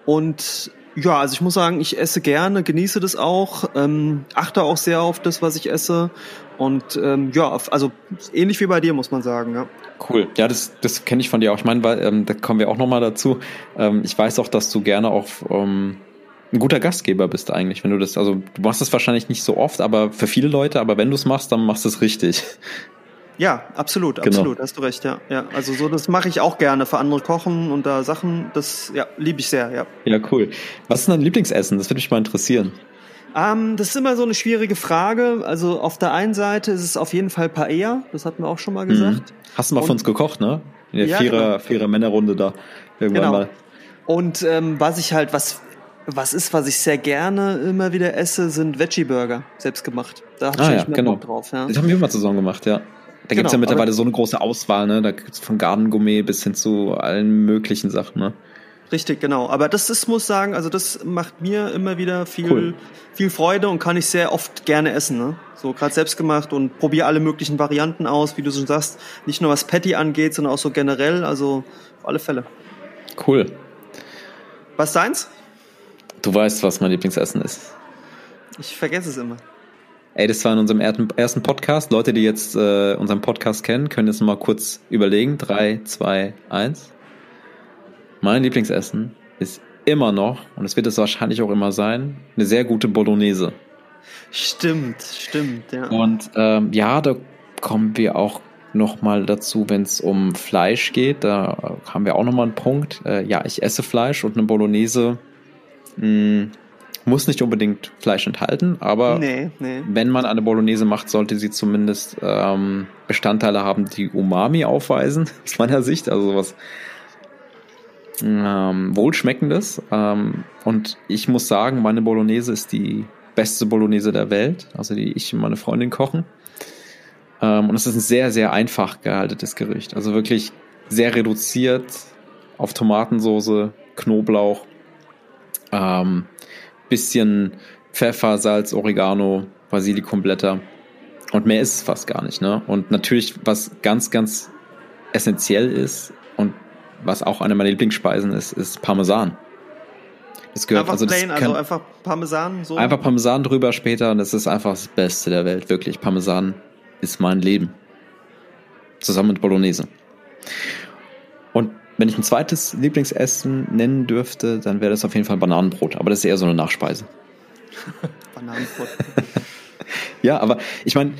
Und ja, also ich muss sagen, ich esse gerne, genieße das auch, ähm, achte auch sehr auf das, was ich esse. Und ähm, ja, also ähnlich wie bei dir, muss man sagen, ja. Cool. Ja, das, das kenne ich von dir auch. Ich meine, ähm, da kommen wir auch nochmal dazu. Ähm, ich weiß auch, dass du gerne auch ähm, ein guter Gastgeber bist eigentlich, wenn du das, also du machst das wahrscheinlich nicht so oft, aber für viele Leute, aber wenn du es machst, dann machst du es richtig. Ja, absolut, genau. absolut, hast du recht, ja. ja also so, das mache ich auch gerne für andere kochen und da Sachen, das ja, liebe ich sehr, ja. Ja, cool. Was ist dein Lieblingsessen? Das würde mich mal interessieren. Ähm, das ist immer so eine schwierige Frage. Also auf der einen Seite ist es auf jeden Fall Paella, das hatten wir auch schon mal gesagt. Mhm. Hast du mal und, für uns gekocht, ne? In der ja, Vierer, genau. Vierer Männerrunde da irgendwann genau. mal. Und ähm, was ich halt, was was ist, was ich sehr gerne immer wieder esse, sind Veggie-Burger, selbst gemacht. Da habe ah, ich ja, mehr genau. Bock drauf. Ja. Das haben wir immer zusammen gemacht, ja. Da genau, gibt's ja mittlerweile so eine große Auswahl, ne? Da gibt's von Garden Gourmet bis hin zu allen möglichen Sachen, ne? Richtig, genau. Aber das ist, muss sagen, also das macht mir immer wieder viel, cool. viel Freude und kann ich sehr oft gerne essen. Ne? So gerade selbst gemacht und probiere alle möglichen Varianten aus, wie du schon sagst. Nicht nur was Patty angeht, sondern auch so generell. Also auf alle Fälle. Cool. Was deins? Du weißt, was mein Lieblingsessen ist. Ich vergesse es immer. Ey, das war in unserem ersten Podcast. Leute, die jetzt äh, unseren Podcast kennen, können jetzt mal kurz überlegen. Drei, zwei, eins. Mein Lieblingsessen ist immer noch, und es wird es wahrscheinlich auch immer sein, eine sehr gute Bolognese. Stimmt, stimmt, ja. Und ähm, ja, da kommen wir auch noch mal dazu, wenn es um Fleisch geht. Da haben wir auch noch mal einen Punkt. Äh, ja, ich esse Fleisch und eine Bolognese Mh, hm, muss nicht unbedingt Fleisch enthalten, aber nee, nee. wenn man eine Bolognese macht, sollte sie zumindest ähm, Bestandteile haben, die Umami aufweisen, aus meiner Sicht. Also sowas ähm, Wohlschmeckendes. Ähm, und ich muss sagen, meine Bolognese ist die beste Bolognese der Welt, also die ich und meine Freundin kochen. Ähm, und es ist ein sehr, sehr einfach gehaltenes Gericht. Also wirklich sehr reduziert auf Tomatensoße, Knoblauch, ähm, bisschen Pfeffer, Salz, Oregano, Basilikumblätter. Und mehr ist es fast gar nicht. Ne? Und natürlich, was ganz, ganz essentiell ist und was auch eine meiner Lieblingsspeisen ist, ist Parmesan. Das gehört einfach also, plain, also einfach Parmesan so. Einfach Parmesan drüber später und das ist einfach das Beste der Welt, wirklich. Parmesan ist mein Leben. Zusammen mit Bolognese. Wenn ich ein zweites Lieblingsessen nennen dürfte, dann wäre das auf jeden Fall Bananenbrot. Aber das ist eher so eine Nachspeise. Bananenbrot. ja, aber ich meine,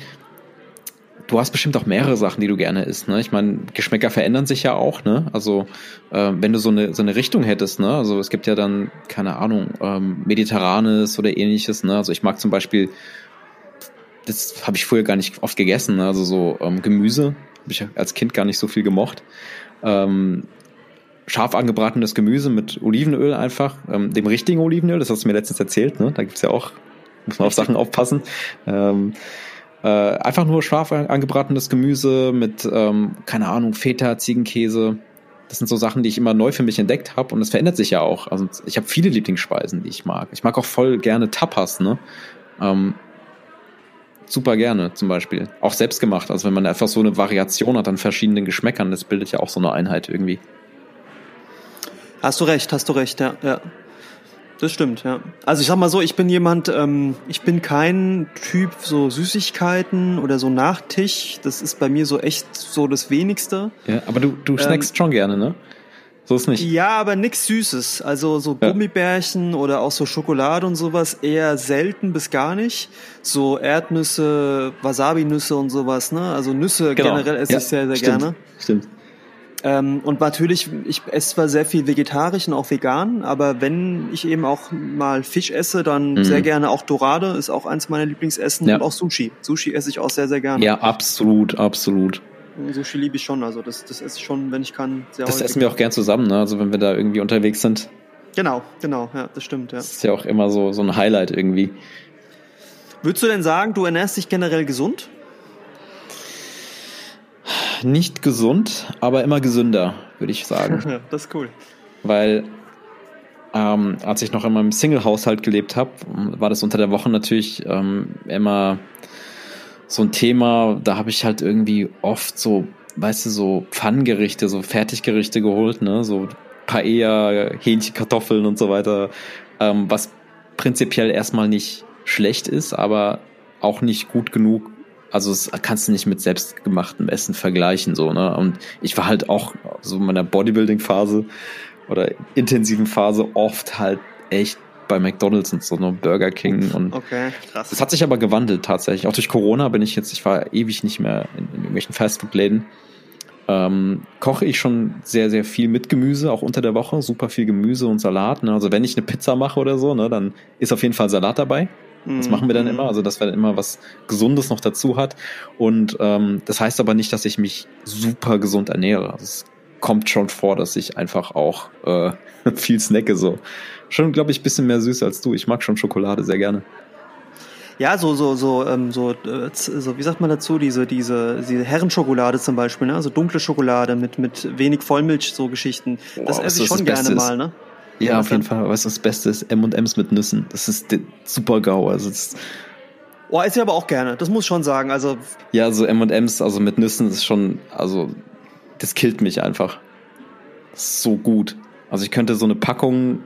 du hast bestimmt auch mehrere Sachen, die du gerne isst. Ne? Ich meine, Geschmäcker verändern sich ja auch. Ne? Also äh, wenn du so eine so eine Richtung hättest, ne? also es gibt ja dann keine Ahnung ähm, mediterranes oder ähnliches. Ne? Also ich mag zum Beispiel, das habe ich früher gar nicht oft gegessen. Ne? Also so ähm, Gemüse habe ich als Kind gar nicht so viel gemocht. Ähm, scharf angebratenes Gemüse mit Olivenöl einfach, ähm, dem richtigen Olivenöl, das hast du mir letztens erzählt, ne? da gibt's ja auch, muss man auf Sachen aufpassen. Ähm, äh, einfach nur scharf angebratenes Gemüse mit, ähm, keine Ahnung, Feta, Ziegenkäse. Das sind so Sachen, die ich immer neu für mich entdeckt habe und das verändert sich ja auch. Also ich habe viele Lieblingsspeisen, die ich mag. Ich mag auch voll gerne Tapas, ne? Ähm, super gerne zum Beispiel. Auch selbst gemacht. Also wenn man einfach so eine Variation hat an verschiedenen Geschmäckern, das bildet ja auch so eine Einheit irgendwie. Hast du recht, hast du recht, ja. ja. Das stimmt, ja. Also ich sag mal so, ich bin jemand, ähm, ich bin kein Typ so Süßigkeiten oder so Nachtisch. Das ist bei mir so echt so das Wenigste. Ja, aber du, du ähm, snackst ähm, schon gerne, ne? So ist nicht. Ja, aber nix Süßes. Also so Gummibärchen ja. oder auch so Schokolade und sowas eher selten bis gar nicht. So Erdnüsse, Wasabi-Nüsse und sowas, ne? Also Nüsse genau. generell esse ja, ich sehr, sehr stimmt, gerne. Stimmt. Ähm, und natürlich, ich esse zwar sehr viel vegetarisch und auch vegan, aber wenn ich eben auch mal Fisch esse, dann mhm. sehr gerne auch Dorade, ist auch eins meiner Lieblingsessen ja. und auch Sushi. Sushi esse ich auch sehr, sehr gerne. Ja, absolut, absolut. Sushi liebe ich schon, also das, das esse ich schon, wenn ich kann. Sehr das essen wir auch gern zusammen, ne? also wenn wir da irgendwie unterwegs sind. Genau, genau, ja, das stimmt, ja. Das ist ja auch immer so, so ein Highlight irgendwie. Würdest du denn sagen, du ernährst dich generell gesund? Nicht gesund, aber immer gesünder, würde ich sagen. das ist cool. Weil ähm, als ich noch in meinem Single-Haushalt gelebt habe, war das unter der Woche natürlich ähm, immer so ein Thema, da habe ich halt irgendwie oft so, weißt du, so Pfannengerichte, so Fertiggerichte geholt, ne, so Paella, Hähnchen, Kartoffeln und so weiter, ähm, was prinzipiell erstmal nicht schlecht ist, aber auch nicht gut genug. Also das kannst du nicht mit selbstgemachtem Essen vergleichen, so, ne? Und ich war halt auch so in meiner Bodybuilding-Phase oder intensiven Phase oft halt echt bei McDonalds und so, ne, Burger King und okay, krass. Das hat sich aber gewandelt tatsächlich. Auch durch Corona bin ich jetzt, ich war ewig nicht mehr in, in irgendwelchen Fastfood-Läden. Ähm, koche ich schon sehr, sehr viel mit Gemüse, auch unter der Woche, super viel Gemüse und Salat. Ne? Also wenn ich eine Pizza mache oder so, ne, dann ist auf jeden Fall Salat dabei. Das machen wir dann mhm. immer, also dass wir dann immer was Gesundes noch dazu hat. Und ähm, das heißt aber nicht, dass ich mich super gesund ernähre. Also es kommt schon vor, dass ich einfach auch äh, viel snacke so schon, glaube ich, bisschen mehr süß als du. Ich mag schon Schokolade sehr gerne. Ja, so, so, so, ähm, so, äh, so, wie sagt man dazu, diese, diese, diese Herrenschokolade zum Beispiel, ne? Also dunkle Schokolade mit, mit wenig Vollmilch, so Geschichten. Das esse ich schon gerne mal, ne? Ja, ja auf jeden Fall. Weißt du, das Beste ist M&M's mit Nüssen. Das ist super GAU. Also, das Oh, esse ich aber auch gerne. Das muss schon sagen. Also. Ja, so M&M's, also mit Nüssen ist schon, also, das killt mich einfach. so gut. Also ich könnte so eine Packung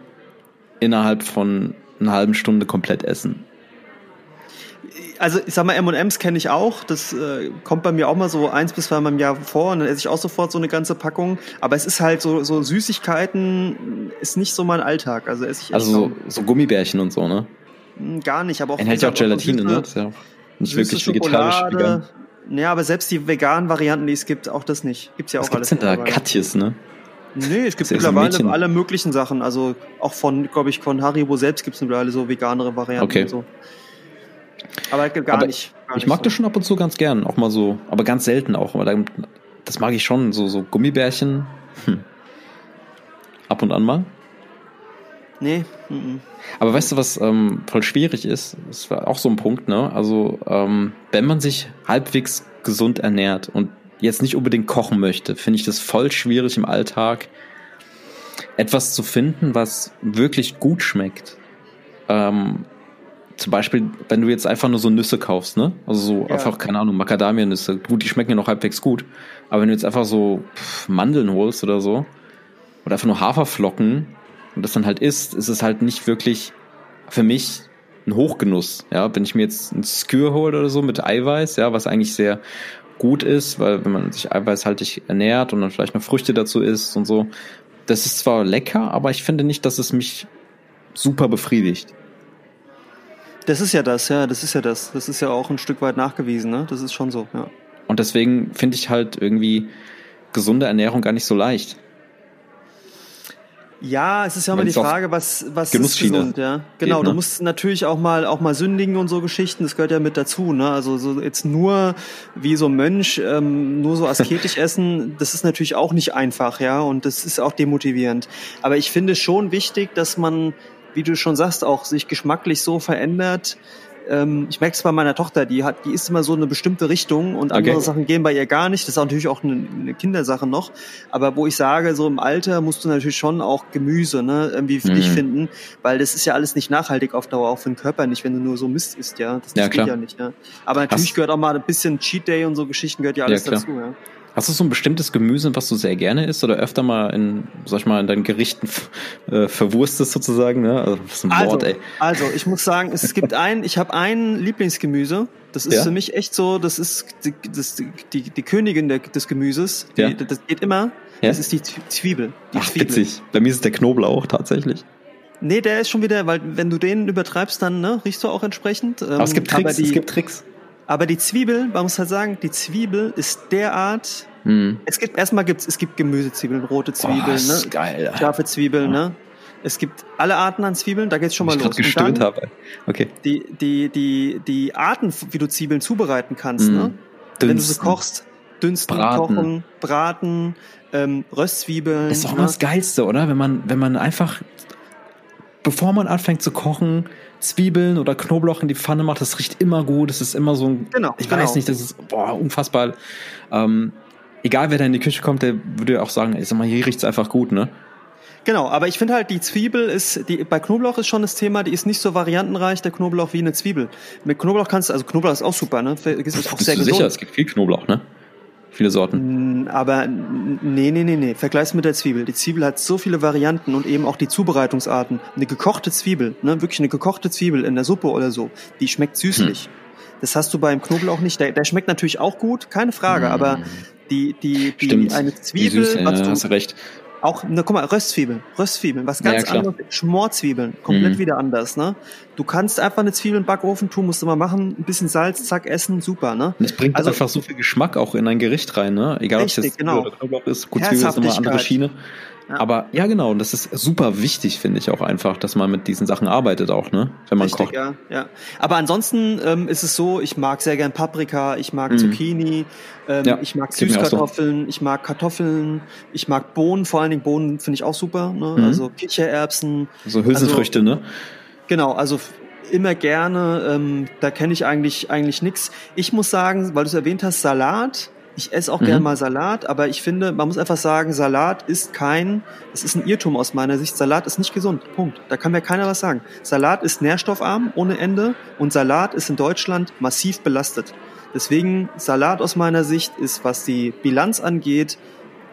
innerhalb von einer halben Stunde komplett essen. Also ich sag mal, M&M's kenne ich auch. Das äh, kommt bei mir auch mal so eins bis zweimal im Jahr vor und dann esse ich auch sofort so eine ganze Packung. Aber es ist halt so, so Süßigkeiten ist nicht so mein Alltag. Also esse ich Also so, so, Gummibärchen und so, ne? Hm, gar nicht, aber auch Enthält ja auch Gelatine, ne? Das ist ja nicht wirklich vegetarisch vegan. Ja, aber selbst die veganen Varianten, die es gibt, auch das nicht. Gibt's ja auch Was alles. Was denn da? Katjes, ne? Nee, es gibt mittlerweile so alle möglichen Sachen. Also auch von, glaube ich, von Haribo selbst gibt es mittlerweile so veganere Varianten okay. und so. Aber gar aber nicht. Gar ich mag so. das schon ab und zu ganz gern, auch mal so, aber ganz selten auch. Aber das mag ich schon, so, so Gummibärchen. Hm. Ab und an mal. Nee. Mm -mm. Aber weißt du, was ähm, voll schwierig ist? Das war auch so ein Punkt, ne? Also, ähm, wenn man sich halbwegs gesund ernährt und jetzt nicht unbedingt kochen möchte, finde ich das voll schwierig im Alltag, etwas zu finden, was wirklich gut schmeckt. Ähm, zum Beispiel, wenn du jetzt einfach nur so Nüsse kaufst, ne? Also so ja. einfach, keine Ahnung, Macadamia-Nüsse. Gut, die schmecken ja noch halbwegs gut. Aber wenn du jetzt einfach so Mandeln holst oder so, oder einfach nur Haferflocken und das dann halt isst, ist es halt nicht wirklich für mich ein Hochgenuss. Ja, wenn ich mir jetzt ein Skür hole oder so mit Eiweiß, ja, was eigentlich sehr gut ist, weil wenn man sich eiweißhaltig ernährt und dann vielleicht noch Früchte dazu isst und so, das ist zwar lecker, aber ich finde nicht, dass es mich super befriedigt. Das ist ja das, ja, das ist ja das. Das ist ja auch ein Stück weit nachgewiesen, ne? Das ist schon so, ja. Und deswegen finde ich halt irgendwie gesunde Ernährung gar nicht so leicht. Ja, es ist ja immer die Frage, was, was ist gesund, ja. Genau, Geht, ne? du musst natürlich auch mal, auch mal sündigen und so Geschichten, das gehört ja mit dazu, ne. Also so jetzt nur wie so Mönch, ähm, nur so asketisch essen, das ist natürlich auch nicht einfach, ja, und das ist auch demotivierend. Aber ich finde schon wichtig, dass man, wie du schon sagst, auch sich geschmacklich so verändert, ähm, ich merke es bei meiner Tochter, die hat, die ist immer so eine bestimmte Richtung und andere okay. Sachen gehen bei ihr gar nicht. Das ist auch natürlich auch eine, eine, Kindersache noch. Aber wo ich sage, so im Alter musst du natürlich schon auch Gemüse, ne, irgendwie für mhm. dich finden, weil das ist ja alles nicht nachhaltig auf Dauer, auch für den Körper nicht, wenn du nur so Mist isst, ja. Das, das ja, geht ja nicht, ja. Aber natürlich Hast gehört auch mal ein bisschen Cheat Day und so Geschichten gehört ja alles ja, dazu, ja. Hast du so ein bestimmtes Gemüse, was du sehr gerne isst oder öfter mal in, sag ich mal, in deinen Gerichten äh, verwurstest sozusagen? Ne? Also, ist ein also, Wort, ey. also, ich muss sagen, es gibt ein, ich habe ein Lieblingsgemüse. Das ist ja? für mich echt so, das ist die, das, die, die Königin der, des Gemüses. Die, ja? Das geht immer. Ja? Das ist die Zwiebel. Die Ach, Zwiebel. witzig. Bei mir ist es der Knoblauch tatsächlich. Nee, der ist schon wieder, weil wenn du den übertreibst, dann ne, riechst du auch entsprechend. Aber es gibt ähm, Tricks, die, es gibt Tricks. Aber die Zwiebel, man muss halt sagen, die Zwiebel ist derart. Hm. Es gibt erstmal gibt's es gibt Gemüsezwiebeln, rote Zwiebeln, oh, ne? Geil, scharfe Zwiebeln, ja. ne? Es gibt alle Arten an Zwiebeln, da geht's schon mal ich los. gestöhnt habe. Okay. Die die die die Arten, wie du Zwiebeln zubereiten kannst, hm. ne? Dünsten. Wenn du sie kochst, dünsten, braten. kochen, braten, ähm, Röstzwiebeln. Das ist doch immer ne? das Geilste, oder? Wenn man wenn man einfach bevor man anfängt zu kochen, Zwiebeln oder Knoblauch in die Pfanne macht, das riecht immer gut. Das ist immer so ein, genau, ich genau. weiß nicht, das ist boah, unfassbar. Ähm, egal wer da in die Küche kommt, der würde auch sagen, ich sag mal, hier riecht's einfach gut, ne? Genau, aber ich finde halt, die Zwiebel ist, die, bei Knoblauch ist schon das Thema, die ist nicht so variantenreich, der Knoblauch, wie eine Zwiebel. Mit Knoblauch kannst du, also Knoblauch ist auch super, ne? Ist auch sehr du sicher, es gibt viel Knoblauch, ne? Viele Sorten. Aber nee, nee, nee, nee. Vergleich's mit der Zwiebel. Die Zwiebel hat so viele Varianten und eben auch die Zubereitungsarten. Eine gekochte Zwiebel, ne, wirklich eine gekochte Zwiebel in der Suppe oder so, die schmeckt süßlich. Hm. Das hast du beim Knoblauch nicht. Der, der schmeckt natürlich auch gut, keine Frage, hm. aber die, die, die, Stimmt. eine Zwiebel, die Süße, ja, hast du recht. Auch, ne, guck mal, Röstzwiebeln, Röstzwiebeln, was ganz ja, anderes. Schmorzwiebeln, komplett mhm. wieder anders, ne? Du kannst einfach eine Zwiebel im Backofen tun, musst du mal machen, ein bisschen Salz, zack, essen, super, ne? Und es bringt also, einfach so viel Geschmack auch in ein Gericht rein, ne? Egal, ob es jetzt genau. oder Knoblauch ist, gut, Zwiebel ist immer eine andere Schiene. Ja. Aber ja, genau, und das ist super wichtig, finde ich auch einfach, dass man mit diesen Sachen arbeitet auch, ne? Wenn man Richtig, kocht. Ja, ja. Aber ansonsten ähm, ist es so, ich mag sehr gern Paprika, ich mag mhm. Zucchini, ähm, ja, ich mag Süßkartoffeln, so. ich mag Kartoffeln, ich mag Bohnen, vor allen Dingen Bohnen finde ich auch super, ne? Mhm. Also Kichererbsen. So Hülsenfrüchte, also, ne? Genau, also immer gerne, ähm, da kenne ich eigentlich eigentlich nix. Ich muss sagen, weil du es erwähnt hast, Salat ich esse auch mhm. gerne mal Salat, aber ich finde, man muss einfach sagen, Salat ist kein, es ist ein Irrtum aus meiner Sicht. Salat ist nicht gesund. Punkt. Da kann mir keiner was sagen. Salat ist nährstoffarm ohne Ende und Salat ist in Deutschland massiv belastet. Deswegen Salat aus meiner Sicht ist, was die Bilanz angeht,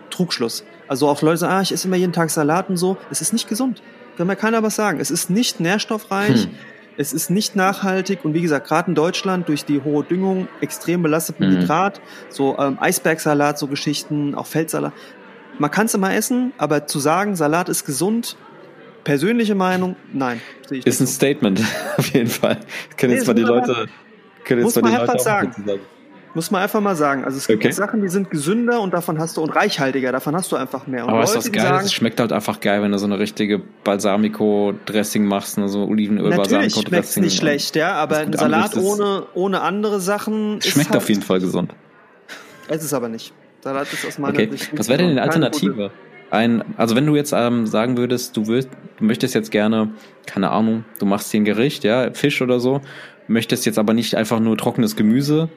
Trugschluss. Also auch Leute sagen, ah, ich esse immer jeden Tag Salat und so. Es ist nicht gesund. Kann mir keiner was sagen. Es ist nicht nährstoffreich. Hm. Es ist nicht nachhaltig und wie gesagt, gerade in Deutschland durch die hohe Düngung extrem belastet mit mhm. Nitrat, so ähm, Eisbergsalat, so Geschichten, auch Feldsalat. Man kann es immer essen, aber zu sagen, Salat ist gesund, persönliche Meinung, nein. ist ein so. Statement, auf jeden Fall. Können nee, jetzt mal die Leute, können jetzt mal die Leute sagen. sagen. Muss man einfach mal sagen. Also es gibt okay. Sachen, die sind gesünder und davon hast du und reichhaltiger, davon hast du einfach mehr. Und Aber Leute, ist das geil? Sagen, es schmeckt halt einfach geil, wenn du so eine richtige Balsamico-Dressing machst, ne? so Olivenöl, Balsamico-Dressing. schmeckt nicht schlecht, ja, aber ein Salat ohne, ohne andere Sachen Schmeckt halt, auf jeden Fall gesund. Es ist aber nicht. Salat ist aus meiner okay. Sicht Was wäre denn eine Alternative? Ein, also wenn du jetzt ähm, sagen würdest, du, willst, du möchtest jetzt gerne, keine Ahnung, du machst dir ein Gericht, ja, Fisch oder so, möchtest jetzt aber nicht einfach nur trockenes Gemüse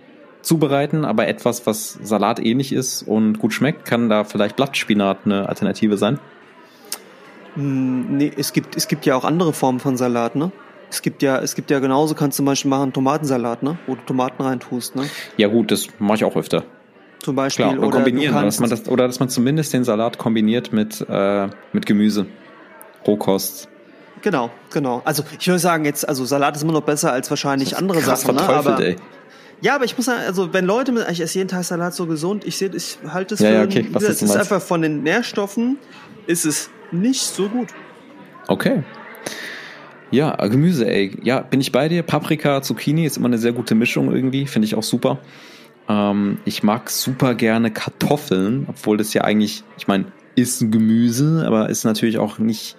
zubereiten, aber etwas, was salatähnlich ist und gut schmeckt, kann da vielleicht Blattspinat eine Alternative sein? Hm, nee, es gibt, es gibt ja auch andere Formen von Salat, ne? Es gibt ja, es gibt ja genauso, kannst du zum Beispiel machen Tomatensalat, ne? Wo du Tomaten reintust, ne? Ja gut, das mache ich auch öfter. Zum Beispiel. Klar, oder, oder kombinieren, dass man das, oder dass man zumindest den Salat kombiniert mit, äh, mit Gemüse. Rohkost. Genau, genau. Also ich würde sagen, jetzt, also Salat ist immer noch besser als wahrscheinlich andere Sachen, ne? Aber, ey. Ja, aber ich muss sagen, also wenn Leute mit, ich esse jeden Tag Salat so gesund, ich sehe, ich halte es ja, für, ja, okay. Was es ist einfach von den Nährstoffen ist es nicht so gut. Okay. Ja, Gemüse, ey. Ja, bin ich bei dir. Paprika, Zucchini ist immer eine sehr gute Mischung irgendwie, finde ich auch super. Ähm, ich mag super gerne Kartoffeln, obwohl das ja eigentlich, ich meine, ist ein Gemüse, aber ist natürlich auch nicht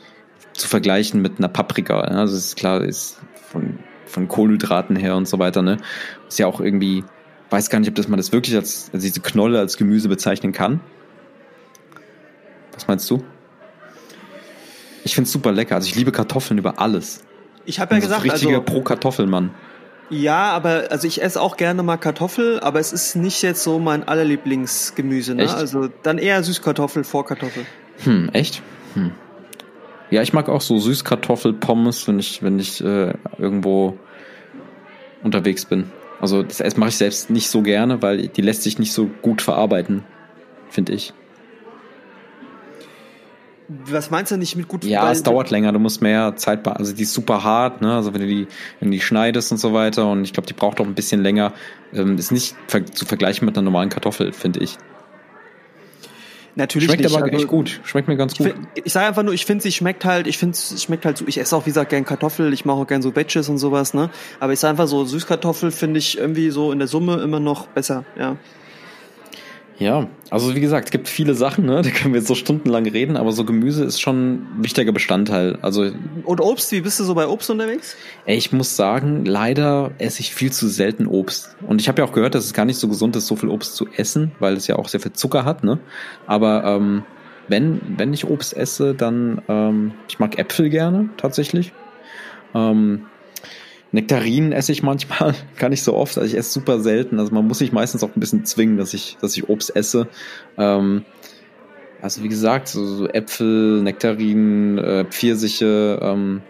zu vergleichen mit einer Paprika. Also ist klar, ist von von Kohlenhydraten her und so weiter, ne? Ist ja auch irgendwie, weiß gar nicht, ob das man das wirklich als, als diese Knolle als Gemüse bezeichnen kann. Was meinst du? Ich finde es super lecker. Also ich liebe Kartoffeln über alles. Ich habe ja gesagt, richtiger also, pro Kartoffelmann. Ja, aber also ich esse auch gerne mal Kartoffel, aber es ist nicht jetzt so mein allerlieblingsgemüse. Ne? Also dann eher Süßkartoffel vor Kartoffel. Hm, echt? Hm. Ja, ich mag auch so Süßkartoffelpommes, wenn ich, wenn ich äh, irgendwo unterwegs bin. Also das mache ich selbst nicht so gerne, weil die lässt sich nicht so gut verarbeiten. finde ich. Was meinst du nicht mit gut? Ja, es dauert länger, du musst mehr Zeit, also die ist super hart, ne? Also wenn du die, wenn du die schneidest und so weiter und ich glaube, die braucht auch ein bisschen länger. Ähm, ist nicht zu vergleichen mit einer normalen Kartoffel, finde ich. Natürlich schmeckt nicht. aber also, echt gut. Schmeckt mir ganz gut. Ich, ich sage einfach nur, ich finde, sie schmeckt halt, ich finde, es schmeckt halt so, ich esse auch, wie gesagt, gern Kartoffel, ich mache auch gern so Batches und sowas, ne? Aber ich sage einfach so, Süßkartoffel finde ich irgendwie so in der Summe immer noch besser, ja. Ja, also wie gesagt, es gibt viele Sachen, ne? Da können wir jetzt so stundenlang reden, aber so Gemüse ist schon ein wichtiger Bestandteil. Also Und Obst, wie bist du so bei Obst unterwegs? Ey, ich muss sagen, leider esse ich viel zu selten Obst. Und ich habe ja auch gehört, dass es gar nicht so gesund ist, so viel Obst zu essen, weil es ja auch sehr viel Zucker hat, ne? Aber ähm, wenn, wenn ich Obst esse, dann, ähm, ich mag Äpfel gerne, tatsächlich. Ähm, Nektarinen esse ich manchmal, gar nicht so oft, also ich esse super selten. Also man muss sich meistens auch ein bisschen zwingen, dass ich, dass ich Obst esse. Ähm, also wie gesagt, so, so Äpfel, Nektarinen, äh, Pfirsiche, ähm,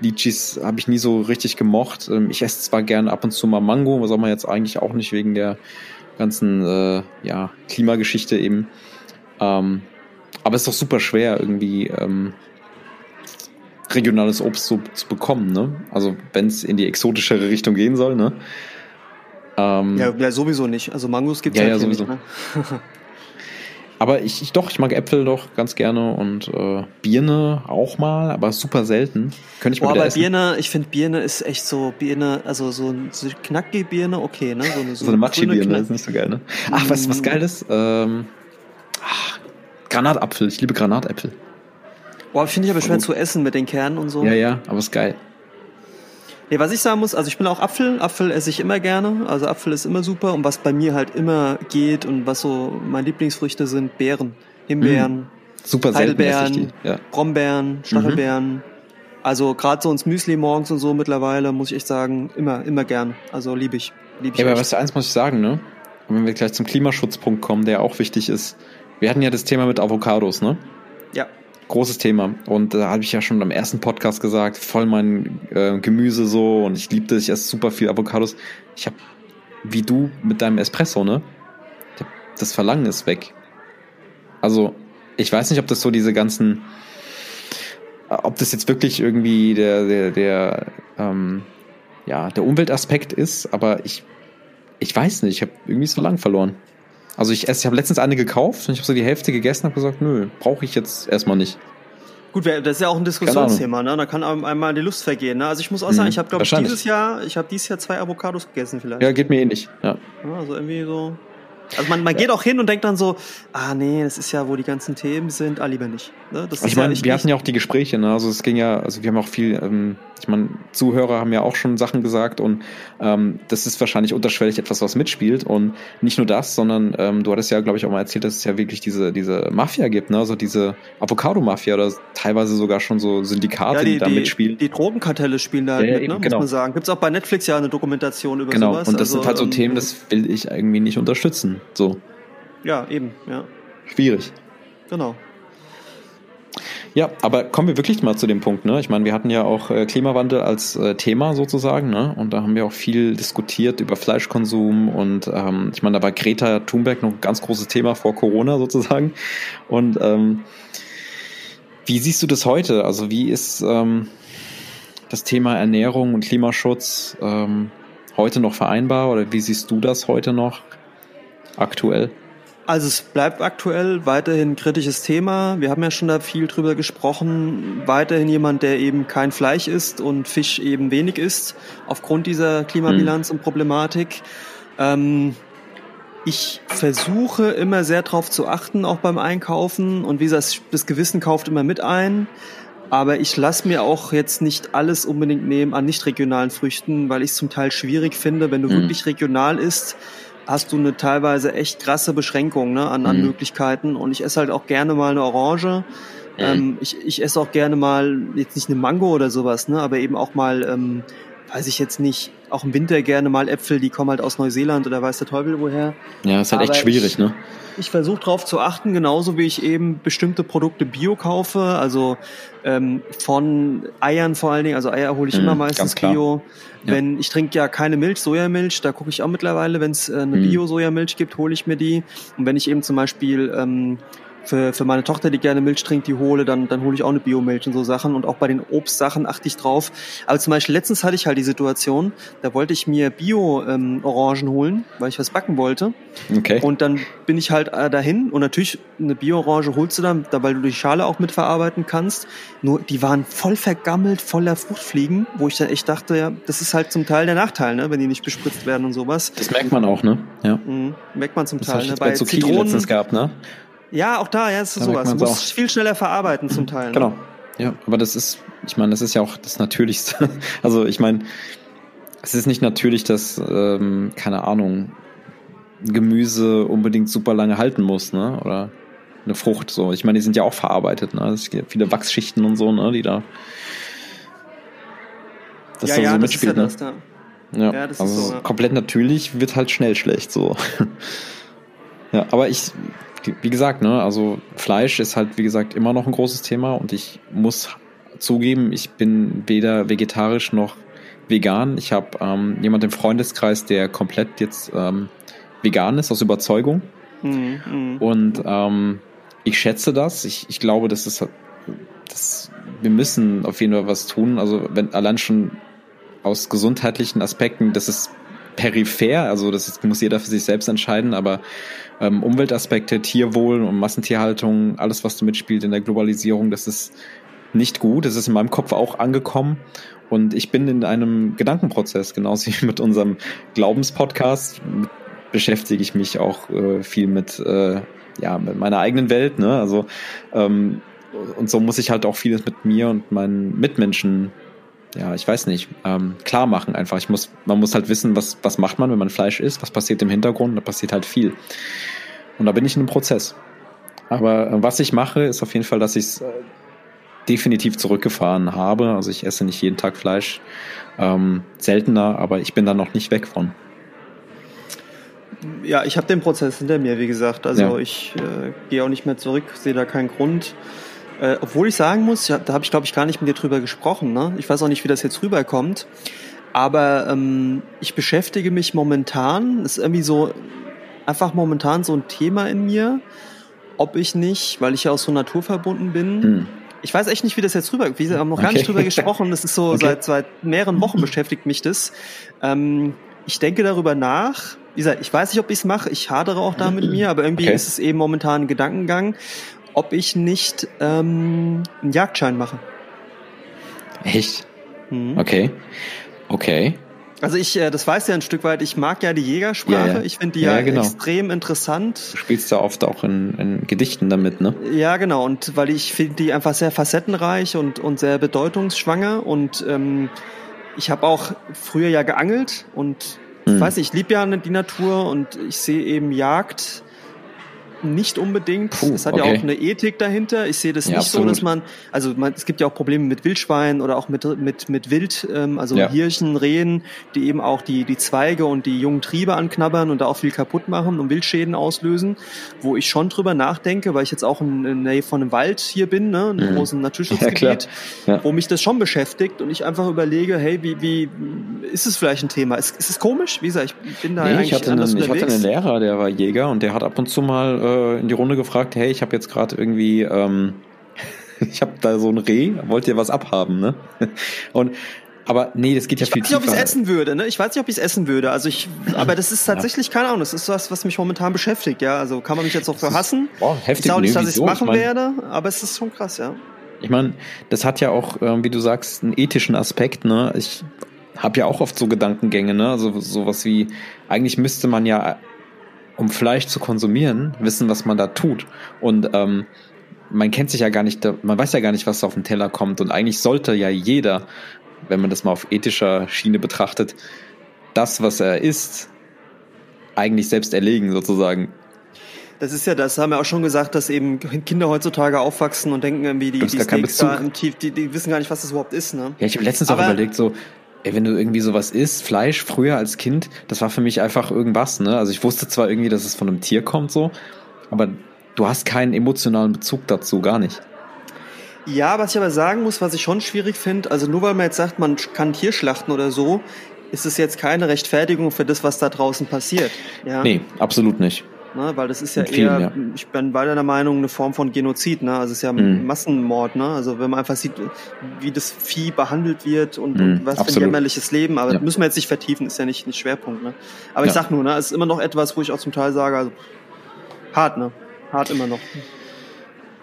Litchis habe ich nie so richtig gemocht. Ähm, ich esse zwar gerne ab und zu mal Mango, was auch man jetzt eigentlich auch nicht wegen der ganzen äh, ja, Klimageschichte eben. Ähm, aber es ist doch super schwer, irgendwie ähm, regionales Obst so zu bekommen, ne? Also wenn es in die exotischere Richtung gehen soll, ne? Ähm, Ja, ja, sowieso nicht. Also Mangos gibt's Ja, halt ja, hier nicht, sowieso. ne? Aber ich, ich doch, ich mag Äpfel doch ganz gerne und äh, Birne auch mal, aber super selten. Könnte ich Boah, wieder bei essen. Birne, ich finde Birne ist echt so, Birne, also so, ein- so knackige Birne, okay, ne? So eine, so eine grüne Matschi-Birne ist nicht so geil, ne? Ach, weißt du, was geil ist? Ähm, ach, Granatapfel. Ich liebe Granatäpfel. Boah, finde ich aber schwer Gut. zu essen mit den Kernen und so. Ja, ja, aber ist geil. Nee, was ich sagen muss, also ich bin auch Apfel. Apfel esse ich immer gerne. Also Apfel ist immer super. Und was bei mir halt immer geht und was so meine Lieblingsfrüchte sind, Beeren. Himbeeren, Super esse ich Heidelbeeren. Ja. Brombeeren, Stachelbeeren. Also gerade so ins Müsli morgens und so mittlerweile, muss ich echt sagen, immer, immer gern. Also liebe ich. Lieb ich Ja, aber du, eins muss ich sagen, ne? Und wenn wir gleich zum Klimaschutzpunkt kommen, der auch wichtig ist. Wir hatten ja das Thema mit Avocados, ne? Ja. Großes Thema. Und da habe ich ja schon am ersten Podcast gesagt, voll mein äh, Gemüse so und ich liebe das, ich esse super viel Avocados. Ich habe, wie du mit deinem Espresso, ne? Das Verlangen ist weg. Also, ich weiß nicht, ob das so diese ganzen, ob das jetzt wirklich irgendwie der, der, der, ähm, ja, der Umweltaspekt ist, aber ich, ich weiß nicht, ich habe irgendwie das Verlangen verloren. Also ich esse, ich habe letztens eine gekauft und ich habe so die Hälfte gegessen und habe gesagt, nö, brauche ich jetzt erstmal nicht. Gut, das ist ja auch ein Diskussionsthema, ne? Da kann einem einmal die Lust vergehen. Ne? Also ich muss auch sagen, Mhm, ich habe, glaube ich, dieses Jahr, ich habe dieses Jahr zwei Avocados gegessen vielleicht. Ja, geht mir ähnlich. Ja. Ja, also irgendwie so. Also man, man geht auch hin und denkt dann so, ah nee, das ist ja, wo die ganzen Themen sind, ah lieber nicht. Ne? Das Ich ja meine, echt wir hatten ja auch die Gespräche, ne? Also es ging ja, also wir haben auch viel, ähm, ich meine, Zuhörer haben ja auch schon Sachen gesagt und ähm, das ist wahrscheinlich unterschwellig etwas, was mitspielt. Und nicht nur das, sondern ähm, du hattest ja, glaube ich, auch mal erzählt, dass es ja wirklich diese, diese Mafia gibt, ne? Also diese Avocado-Mafia oder teilweise sogar schon so Syndikate, ja, die, die, da die, mitspielen. die Drogenkartelle spielen da Ja, ja, mit, ne? eben, muss genau. man sagen. Gibt's auch bei Netflix ja eine Dokumentation über Genau, sowas. und das also, sind halt so ähm, Themen, das will ich irgendwie nicht unterstützen. So, Ja, eben, ja. schwierig. Genau. Ja, aber kommen wir wirklich mal zu dem Punkt, ne? Ich meine, wir hatten ja auch äh, Klimawandel als äh, Thema sozusagen, ne? Und da haben wir auch viel diskutiert über Fleischkonsum und ähm, ich meine, da war Greta Thunberg noch ein ganz großes Thema vor Corona sozusagen. Und ähm, wie siehst du das heute? Also wie ist ähm, das Thema Ernährung und Klimaschutz ähm, heute noch vereinbar oder wie siehst du das heute noch aktuell? Also es bleibt aktuell weiterhin ein kritisches Thema. Wir haben ja schon da viel drüber gesprochen. Weiterhin jemand, der eben kein Fleisch isst und Fisch eben wenig isst, aufgrund dieser Klimabilanz und Problematik. Ähm, ich versuche immer sehr darauf zu achten, auch beim Einkaufen. Und wie gesagt, das Gewissen kauft immer mit ein. Aber ich lasse mir auch jetzt nicht alles unbedingt nehmen an nicht regionalen Früchten, weil ich es zum Teil schwierig finde, wenn du Mhm. wirklich regional isst, hast du eine teilweise echt krasse Beschränkung ne, an, an Mhm. Möglichkeiten. Und ich esse halt auch gerne mal eine Orange. Ähm, ich, ich esse auch gerne mal, jetzt nicht eine Mango oder sowas, ne, aber eben auch mal ähm, weiß ich jetzt nicht, auch im Winter gerne mal Äpfel, die kommen halt aus Neuseeland oder weiß der Teufel woher. Ja, ist halt echt schwierig, ich, ne? Ich versuche darauf zu achten, genauso wie ich eben bestimmte Produkte bio kaufe, also ähm, von Eiern vor allen Dingen, also Eier hole ich mm, immer meistens bio. Ja. Wenn ich trinke ja keine Milch, Sojamilch, da gucke ich auch mittlerweile, wenn es äh, eine mm. Bio-Sojamilch gibt, hole ich mir die. Und wenn ich eben zum Beispiel ähm, für, für meine Tochter, die gerne Milch trinkt, die hole, dann, dann hole ich auch eine Biomilch und so Sachen. Und auch bei den Obstsachen achte ich drauf. Aber zum Beispiel letztens hatte ich halt die Situation, da wollte ich mir Bio-Orangen ähm, holen, weil ich was backen wollte. Okay. Und dann bin ich halt äh, dahin und natürlich eine Bio-Orange holst du dann, da, weil du die Schale auch mitverarbeiten kannst. Nur die waren voll vergammelt, voller Fruchtfliegen, wo ich dann echt dachte, ja, das ist halt zum Teil der Nachteil, ne, wenn die nicht bespritzt werden und sowas. Das merkt man auch, ne? Ja. Mhm, merkt man zum das Teil. Ne? Bei, bei Zucchini Zitronen, letztens gehabt, ne? Ja, auch da, ja, ist da sowas. Du musst viel schneller verarbeiten zum Teil. Ne? Genau. Ja, aber das ist, ich meine, das ist ja auch das Natürlichste. Also ich meine, es ist nicht natürlich, dass, ähm, keine Ahnung, Gemüse unbedingt super lange halten muss, ne? Oder eine Frucht so. Ich meine, die sind ja auch verarbeitet, ne? Es gibt viele Wachsschichten und so, ne, die da das ja, da ja, so mitspielt, ja ne? Da. Ja, ja das also ist so, ja. komplett natürlich wird halt schnell schlecht so. ja, aber ich wie gesagt, ne, also Fleisch ist halt, wie gesagt, immer noch ein großes Thema und ich muss zugeben, ich bin weder vegetarisch noch vegan. Ich habe ähm, jemand im Freundeskreis, der komplett jetzt ähm, vegan ist, aus Überzeugung. Mhm, mh. Und ähm, ich schätze das. Ich, ich glaube, das ist das, wir müssen auf jeden Fall was tun. Also wenn allein schon aus gesundheitlichen Aspekten, das ist peripher, also das muss jeder für sich selbst entscheiden, aber ähm, Umweltaspekte, Tierwohl und Massentierhaltung, alles, was da mitspielt in der Globalisierung, das ist nicht gut. Das ist in meinem Kopf auch angekommen. Und ich bin in einem Gedankenprozess, genauso wie mit unserem Glaubenspodcast, beschäftige ich mich auch äh, viel mit, äh, ja, mit meiner eigenen Welt. Ne? Also ähm, und so muss ich halt auch vieles mit mir und meinen Mitmenschen ja, ich weiß nicht, ähm, klar machen einfach. Ich muss, man muss halt wissen, was, was macht man, wenn man Fleisch isst, was passiert im Hintergrund, da passiert halt viel. Und da bin ich in einem Prozess. Aber äh, was ich mache, ist auf jeden Fall, dass ich es äh, definitiv zurückgefahren habe. Also ich esse nicht jeden Tag Fleisch, ähm, seltener, aber ich bin da noch nicht weg von. Ja, ich habe den Prozess hinter mir, wie gesagt. Also ja. ich äh, gehe auch nicht mehr zurück, sehe da keinen Grund. Äh, obwohl ich sagen muss, ja, da habe ich glaube ich gar nicht mit dir drüber gesprochen. Ne? Ich weiß auch nicht, wie das jetzt rüberkommt. Aber ähm, ich beschäftige mich momentan, ist irgendwie so einfach momentan so ein Thema in mir, ob ich nicht, weil ich ja auch so naturverbunden bin, hm. ich weiß echt nicht, wie das jetzt rüber, wir haben noch okay. gar nicht drüber gesprochen, das ist so, okay. seit, seit mehreren Wochen beschäftigt mich das. Ähm, ich denke darüber nach, wie gesagt, ich weiß nicht, ob ich es mache, ich hadere auch da mit mir, aber irgendwie okay. ist es eben momentan ein Gedankengang ob ich nicht ähm, einen Jagdschein mache. Echt? Mhm. Okay. Okay. Also ich, äh, das weiß ja ein Stück weit, ich mag ja die Jägersprache, ja, ja. ich finde die ja, ja genau. extrem interessant. Du spielst ja oft auch in, in Gedichten damit, ne? Ja, genau, und weil ich finde die einfach sehr facettenreich und, und sehr bedeutungsschwanger und ähm, ich habe auch früher ja geangelt und ich mhm. weiß nicht, ich liebe ja die Natur und ich sehe eben Jagd nicht unbedingt. Puh, es hat okay. ja auch eine Ethik dahinter. Ich sehe das ja, nicht absolut. so, dass man, also man, es gibt ja auch Probleme mit Wildschweinen oder auch mit, mit, mit Wild, ähm, also ja. Hirschen, Rehen, die eben auch die, die Zweige und die jungen Triebe anknabbern und da auch viel kaputt machen und Wildschäden auslösen, wo ich schon drüber nachdenke, weil ich jetzt auch in, in der Nähe von einem Wald hier bin, ne, einem mhm. großen Naturschutzgebiet, ja, wo mich das schon beschäftigt und ich einfach überlege, hey, wie, wie ist es vielleicht ein Thema? Ist, ist es komisch? Wie gesagt, ich bin da nee, eigentlich ich hatte, einen, ich hatte einen Lehrer, der war Jäger und der hat ab und zu mal äh, in die Runde gefragt, hey, ich habe jetzt gerade irgendwie, ähm, ich habe da so ein Reh, wollt ihr was abhaben, ne? Und aber nee, das geht ja ich viel tiefer. Ich weiß nicht, ob ich es essen würde, ne? Ich weiß nicht, ob ich es essen würde. Also ich, aber das ist tatsächlich ja. keine Ahnung. Das ist was, was mich momentan beschäftigt. Ja, also kann man mich jetzt auch für hassen. Boah, heftig. Ich sage nicht, dass ich es machen ich mein, werde, aber es ist schon krass, ja. Ich meine, das hat ja auch, äh, wie du sagst, einen ethischen Aspekt. Ne? Ich habe ja auch oft so Gedankengänge, ne? Also sowas wie, eigentlich müsste man ja um Fleisch zu konsumieren, wissen, was man da tut. Und ähm, man kennt sich ja gar nicht, man weiß ja gar nicht, was auf den Teller kommt. Und eigentlich sollte ja jeder, wenn man das mal auf ethischer Schiene betrachtet, das, was er isst, eigentlich selbst erlegen, sozusagen. Das ist ja das, haben wir auch schon gesagt, dass eben Kinder heutzutage aufwachsen und denken irgendwie, die, die Steaks da im Tief, die, die wissen gar nicht, was das überhaupt ist. Ne? Ja, ich habe letztens Aber auch überlegt, so, ey, wenn du irgendwie sowas isst, Fleisch früher als Kind, das war für mich einfach irgendwas, ne? Also ich wusste zwar irgendwie, dass es von einem Tier kommt, so, aber du hast keinen emotionalen Bezug dazu, gar nicht. Ja, was ich aber sagen muss, was ich schon schwierig finde, also nur weil man jetzt sagt, man kann Tier schlachten oder so, ist es jetzt keine Rechtfertigung für das, was da draußen passiert. Ja? Nee, absolut nicht. Ne, weil das ist ja vielen, eher, ja. ich bin weiter der Meinung, eine Form von Genozid. Ne? Also es ist ja mhm. Massenmord. Ne? Also wenn man einfach sieht, wie das Vieh behandelt wird und, mhm, und was absolut. für ein jämmerliches Leben. Aber ja. müssen wir jetzt nicht vertiefen, ist ja nicht ein Schwerpunkt. Ne? Aber ja. ich sag nur, ne, es ist immer noch etwas, wo ich auch zum Teil sage, also hart, ne? Hart immer noch.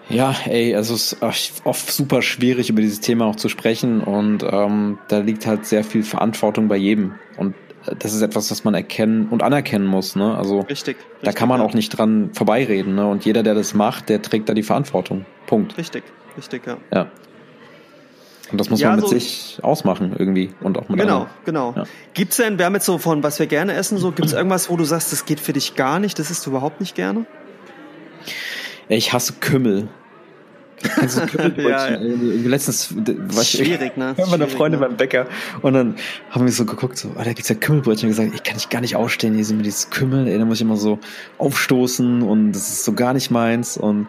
Ja, ey, also es ist oft super schwierig, über dieses Thema auch zu sprechen und ähm, da liegt halt sehr viel Verantwortung bei jedem. Und das ist etwas, was man erkennen und anerkennen muss. Ne? Also richtig, richtig, da kann man ja. auch nicht dran vorbeireden. Ne? Und jeder, der das macht, der trägt da die Verantwortung. Punkt. Richtig, richtig, ja. Ja. Und das muss ja, man mit so sich ausmachen irgendwie und auch mit Genau, anderen. genau. Ja. Gibt's denn, wir haben jetzt so von, was wir gerne essen, so gibt's irgendwas, wo du sagst, das geht für dich gar nicht, das isst du überhaupt nicht gerne? Ich hasse Kümmel. Also ja, ja. Letztens war ich Schwierig, ne? mit meiner Freundin ne? beim Bäcker und dann haben wir so geguckt, so, oh, da gibt's ja Kümmelbrötchen und gesagt, ich kann ich gar nicht ausstehen, hier sind mir dieses Kümmel, ey, da muss ich immer so aufstoßen und das ist so gar nicht meins und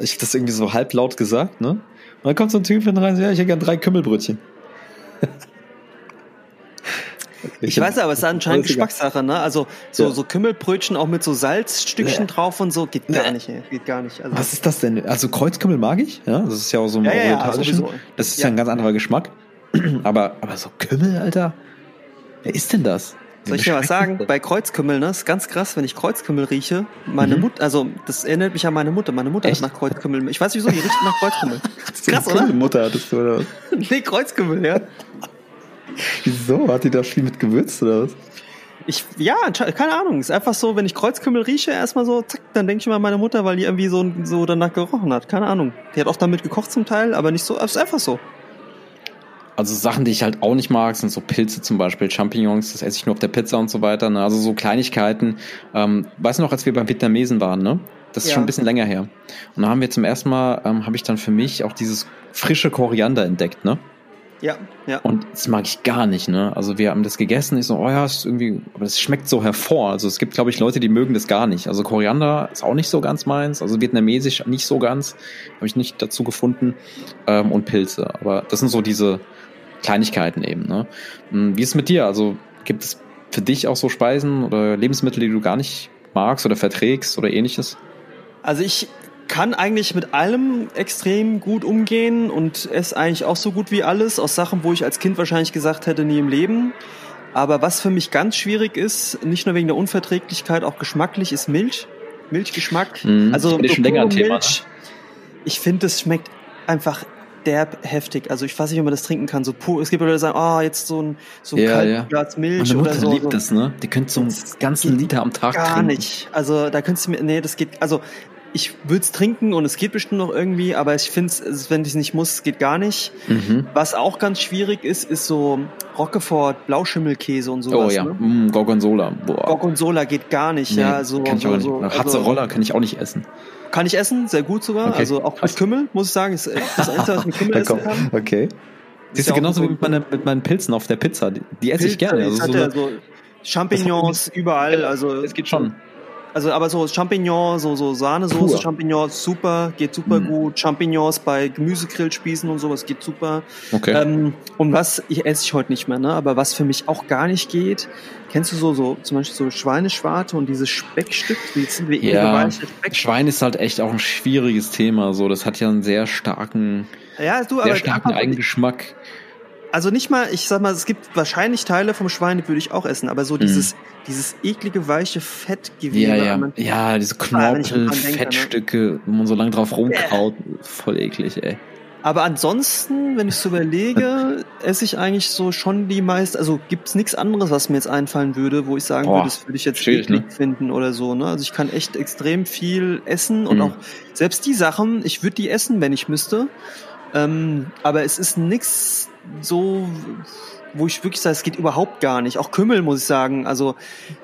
ich hab das irgendwie so halblaut gesagt, ne? Und dann kommt so ein Typ hin rein, so, ja, ich hätte gern drei Kümmelbrötchen. Ich, weiß aber, es ist anscheinend Geschmackssache, ne? Also so, ja. so Kümmelbrötchen auch mit so Salzstückchen ja. drauf und so geht gar nicht, ey. geht gar nicht. Also Was ist das denn? Also Kreuzkümmel mag ich, ja? Das ist ja auch so ein ja, orientalischen. das ist ja. ein ganz anderer Geschmack. aber, aber so Kümmel, Alter? Wer ist denn das? Soll ich dir was sagen? Bei Kreuzkümmel, ne, ist ganz krass, wenn ich Kreuzkümmel rieche. Meine mhm. Mutter, also das erinnert mich an meine Mutter. Meine Mutter Echt? hat nach Kreuzkümmel. Ich weiß nicht wieso, die riecht nach Kreuzkümmel. Das ist krass, oder? Mutter hattest du, oder? nee, Kreuzkümmel, ja. Wieso? Hat die da viel mit gewürzt oder was? Ich, ja, keine Ahnung. Ist einfach so, wenn ich Kreuzkümmel rieche, erstmal so, zack, dann denke ich immer an meine Mutter, weil die irgendwie so, so danach gerochen hat. Keine Ahnung. Die hat auch damit gekocht zum Teil, aber nicht so, ist einfach so. Also Sachen, die ich halt auch nicht mag, sind so Pilze zum Beispiel, Champignons, das esse ich nur auf der Pizza und so weiter. Ne? Also so Kleinigkeiten. Ähm, weißt du noch, als wir beim Vietnamesen waren, ne? Das ist ja. schon ein bisschen länger her. Und da haben wir zum ersten Mal, ähm, habe ich dann für mich auch dieses frische Koriander entdeckt, ne? Ja, ja. Und das mag ich gar nicht, ne? Also wir haben das gegessen, ich so, oh ja, ist irgendwie, aber das schmeckt so hervor. Also es gibt, glaube ich, Leute, die mögen das gar nicht. Also Koriander ist auch nicht so ganz meins, also vietnamesisch nicht so ganz, habe ich nicht dazu gefunden. Ähm, und Pilze. Aber das sind so diese Kleinigkeiten eben, ne? Hm, wie ist es mit dir? Also gibt es für dich auch so Speisen oder Lebensmittel, die du gar nicht magst oder verträgst oder ähnliches? Also ich kann eigentlich mit allem extrem gut umgehen und esse eigentlich auch so gut wie alles aus Sachen, wo ich als Kind wahrscheinlich gesagt hätte, nie im Leben. Aber was für mich ganz schwierig ist, nicht nur wegen der Unverträglichkeit, auch geschmacklich, ist Milch. Milchgeschmack. Mhm, also das schon länger Thema, Milch. Ne? Ich finde, es schmeckt einfach derb heftig. Also ich weiß nicht, ob man das trinken kann. So pur. Es gibt Leute, die sagen, oh, jetzt so ein so ein ja, ja. Glas Milch Meine Mutter oder so. liebt das, ne? Die könnt so einen ganzen Liter am Tag gar trinken. Gar nicht. Also da könntest du mir, nee, das geht. Also ich würde es trinken und es geht bestimmt noch irgendwie, aber ich finde es, wenn ich es nicht muss, geht gar nicht. Mhm. Was auch ganz schwierig ist, ist so Roquefort, Blauschimmelkäse und sowas. Oh ja, ne? mm, Gorgonzola. Boah. Gorgonzola geht gar nicht, nee, ja. So, kann ich so, auch nicht. So, Hatzeroller also, kann ich auch nicht essen. Kann ich essen, sehr gut sogar. Okay. Also auch mit Kümmel, muss ich sagen, ist das Einzige, was mit Kümmel essen kann. Okay. Siehst du, genauso so wie mit, meine, mit meinen Pilzen auf der Pizza. Die, die esse Pilze, ich gerne. Also so, so Champignons überall, also. Es geht schon. Also aber so Champignons, so, so Sahnesoße, Champignons, super, geht super mhm. gut. Champignons bei Gemüsegrillspießen und sowas geht super. Okay. Ähm, und was ich esse ich heute nicht mehr, ne? Aber was für mich auch gar nicht geht, kennst du so, so zum Beispiel so Schweineschwarte und dieses Speckstück, wie, wie ja, Speck Schwein ist halt echt auch ein schwieriges Thema. So, das hat ja einen sehr starken, ja, du, sehr starken Eigengeschmack also nicht mal, ich sag mal, es gibt wahrscheinlich Teile vom Schwein, die würde ich auch essen, aber so dieses, mhm. dieses eklige, weiche Fettgewebe. Ja, ja, ja diese Knorpel, Fettstücke, ne? wo man so lange drauf rumkaut, ja. voll eklig, ey. Aber ansonsten, wenn ich so überlege, esse ich eigentlich so schon die meist, also gibt's nichts anderes, was mir jetzt einfallen würde, wo ich sagen Boah, würde, das würde ich jetzt eklig ne? finden oder so, ne? Also ich kann echt extrem viel essen und mhm. auch selbst die Sachen, ich würde die essen, wenn ich müsste. Ähm, aber es ist nix so wo ich wirklich sage, es geht überhaupt gar nicht. Auch Kümmel muss ich sagen. Also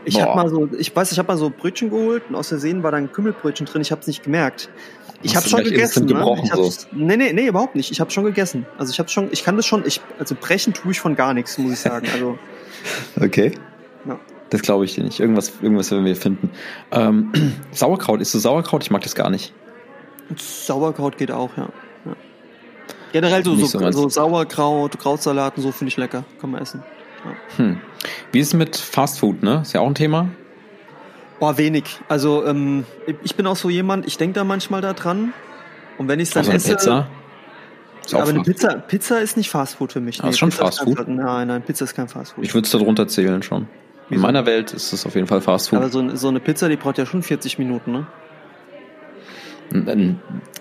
ich habe mal so, ich weiß, ich habe mal so Brötchen geholt und aus Versehen war da ein Kümmelbrötchen drin. Ich habe es nicht gemerkt. Ich habe schon gegessen. Ne? Ich so. Nee, nee, nee, überhaupt nicht. Ich habe schon gegessen. Also ich habe schon, ich kann das schon, ich, also brechen tue ich von gar nichts, muss ich sagen. Also. okay. Ja. Das glaube ich dir nicht. Irgendwas, irgendwas werden wir finden. Ähm, Sauerkraut, isst du Sauerkraut? Ich mag das gar nicht. Sauerkraut geht auch, ja. Generell so, so, so, Sauerkraut, Krautsalaten, so finde ich lecker. Kann man essen. Ja. Hm. Wie ist es mit Fast Food, ne? Ist ja auch ein Thema. Boah, wenig. Also ähm, ich bin auch so jemand, ich denke da manchmal da dran. Und wenn ich es dann also esse. Pizza? Ist aber eine Pizza, Pizza ist nicht Fast Food für mich. Ah, nee, ist schon Pizza Fast Food? nein, nein, Pizza ist kein Fast Food. Ich würde es darunter zählen schon. In meiner Welt ist es auf jeden Fall Fast Food. Aber so, so eine Pizza, die braucht ja schon 40 Minuten, ne?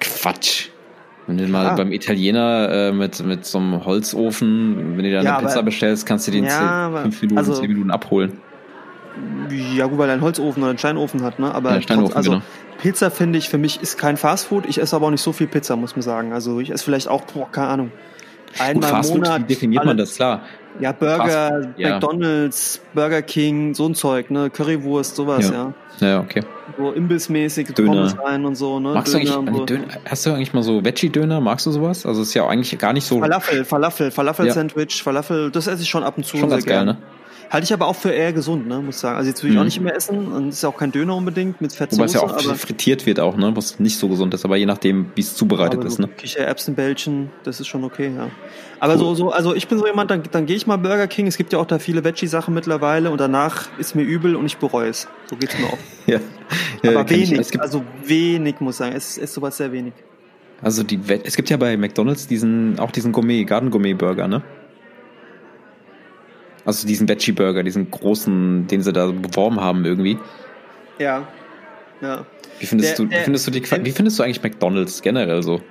Quatsch. Wenn du mal beim Italiener äh, mit, mit so einem Holzofen, wenn du da eine ja, Pizza bestellst, kannst du den ja, 5 Minuten, also, 10 Minuten abholen. Ja, gut, weil er einen Holzofen oder einen Steinofen hat, ne? Aber ja, Steinofen, also genau. Pizza finde ich für mich ist kein Fastfood. Ich esse aber auch nicht so viel Pizza, muss man sagen. Also ich esse vielleicht auch, boah, keine Ahnung. Einmal Gut, im Monat. Wie definiert man das klar? Ja, Burger, ja. McDonalds, Burger King, so ein Zeug, ne? Currywurst, sowas, ja. Ja, ja okay. So imbissmäßig, Döner. Pommes rein und so, ne? Magst Döner du eigentlich, so. Döner, hast du eigentlich mal so Veggie-Döner? Magst du sowas? Also ist ja eigentlich gar nicht so. Falafel, Falafel, Falafel-Sandwich, Falafel, das esse ich schon ab und zu schon sehr gerne. Geil, ne? Halte ich aber auch für eher gesund, ne, muss ich sagen. Also jetzt würde ich mhm. auch nicht mehr essen und ist ja auch kein Döner unbedingt mit Fettsoße. Wobei es ja auch frittiert wird auch, ne, was nicht so gesund ist, aber je nachdem, wie es zubereitet ist, ne. Kichererbsenbällchen, das ist schon okay, ja. Aber cool. so, so, also ich bin so jemand, dann, dann gehe ich mal Burger King. Es gibt ja auch da viele Veggie-Sachen mittlerweile und danach ist mir übel und ich bereue es. So geht's mir auch. ja. ja. Aber wenig, ich, also wenig muss ich sagen. Es ist sowas sehr wenig. Also die, es gibt ja bei McDonalds diesen, auch diesen Gourmet, Garden Gourmet Burger, ne? Also diesen Veggie Burger, diesen großen, den sie da beworben haben irgendwie. Ja. Ja. Wie findest der, du, wie findest du die, wie findest du eigentlich McDonalds generell so?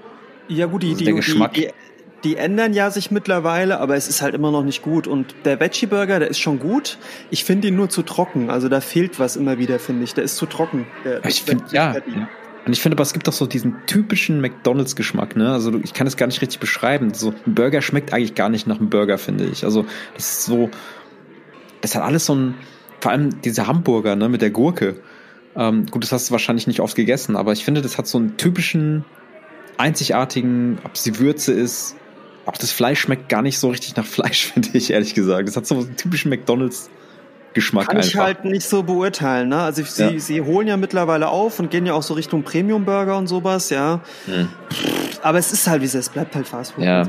Ja gut, die, also die, der Geschmack. Die, die, ändern ja sich mittlerweile, aber es ist halt immer noch nicht gut. Und der Veggie Burger, der ist schon gut. Ich finde ihn nur zu trocken. Also da fehlt was immer wieder, finde ich. Der ist zu trocken. Der, ich finde, ja. Und ich finde aber, es gibt auch so diesen typischen McDonalds-Geschmack, ne? Also ich kann es gar nicht richtig beschreiben. So ein Burger schmeckt eigentlich gar nicht nach einem Burger, finde ich. Also das ist so, das hat alles so ein, vor allem diese Hamburger, ne, mit der Gurke. Ähm, gut, das hast du wahrscheinlich nicht oft gegessen, aber ich finde, das hat so einen typischen, einzigartigen, ob es die Würze ist, auch das Fleisch schmeckt gar nicht so richtig nach Fleisch, finde ich, ehrlich gesagt. Das hat so einen typischen McDonalds Geschmack Kann einfach. ich halt nicht so beurteilen. Ne? Also sie, ja. sie holen ja mittlerweile auf und gehen ja auch so Richtung Premium Burger und sowas, ja. Hm. Aber es ist halt wie es ist, bleibt halt Fast Food. Ja,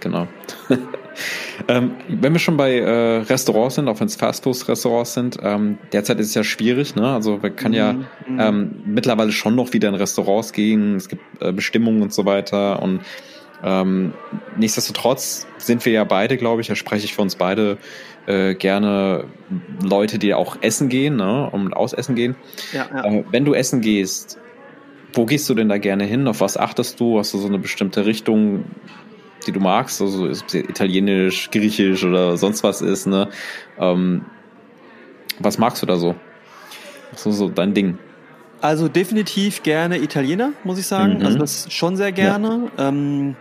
genau. ähm, wenn wir schon bei äh, Restaurants sind, auch wenn es Fastfood-Restaurants sind, ähm, derzeit ist es ja schwierig, ne? Also man kann ja mhm. ähm, mittlerweile schon noch wieder in Restaurants gehen, es gibt äh, Bestimmungen und so weiter und ähm, nichtsdestotrotz sind wir ja beide, glaube ich, da spreche ich für uns beide, äh, gerne Leute, die auch essen gehen, ne, um ausessen gehen. Ja, ja. Äh, wenn du essen gehst, wo gehst du denn da gerne hin? Auf was achtest du? Hast du so eine bestimmte Richtung, die du magst? Also ist italienisch, griechisch oder sonst was ist, ne? Ähm, was magst du da so? Was ist so dein Ding? Also definitiv gerne Italiener, muss ich sagen. Mhm. Also das schon sehr gerne. Ja. Ähm,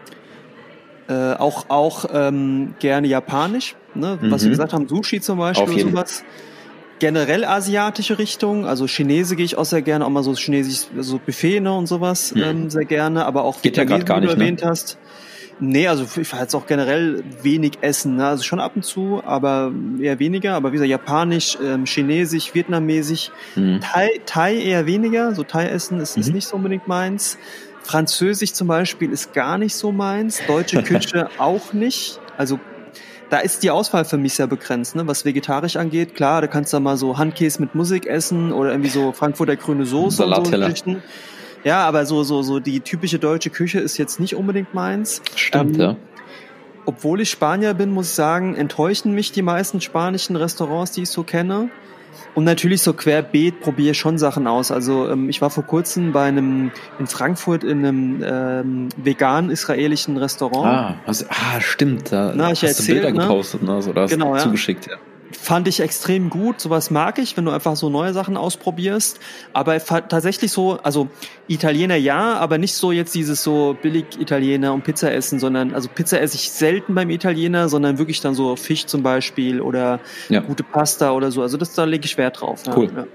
äh, auch auch ähm, gerne japanisch, ne? was wir mhm. gesagt haben, Sushi zum Beispiel oder sowas. Generell asiatische Richtung, also Chinese gehe ich auch sehr gerne, auch mal so chinesisch, so Buffet ne, und sowas mhm. ähm, sehr gerne, aber auch Geht ja gerade gar nicht, du erwähnt ne? hast. Nee, also ich war jetzt auch generell wenig essen, ne? also schon ab und zu, aber eher weniger. Aber wie gesagt, Japanisch, ähm, Chinesisch, Vietnamesisch, mhm. Thai, Thai eher weniger. So Thai-Essen ist, mhm. ist nicht so unbedingt meins. Französisch zum Beispiel ist gar nicht so meins, deutsche Küche auch nicht. Also da ist die Auswahl für mich sehr begrenzt, ne? was vegetarisch angeht. Klar, da kannst du mal so Handkäse mit Musik essen oder irgendwie so Frankfurter grüne Soße und so Geschichten. Ja, aber so, so, so die typische deutsche Küche ist jetzt nicht unbedingt meins. Stimmt, ähm, ja. Obwohl ich Spanier bin, muss ich sagen, enttäuschen mich die meisten spanischen Restaurants, die ich so kenne. Und natürlich so querbeet probiere ich schon Sachen aus. Also ähm, ich war vor kurzem bei einem in Frankfurt in einem ähm, vegan israelischen Restaurant. Ah, also, ah stimmt. Da Na, ich hast du Bilder ne? gepostet, ne? Also, da hast genau, du ja. zugeschickt, ja. Fand ich extrem gut. Sowas mag ich, wenn du einfach so neue Sachen ausprobierst. Aber tatsächlich so, also Italiener ja, aber nicht so jetzt dieses so billig Italiener und Pizza essen, sondern also Pizza esse ich selten beim Italiener, sondern wirklich dann so Fisch zum Beispiel oder ja. gute Pasta oder so. Also das da lege ich Wert drauf. Cool. Ja.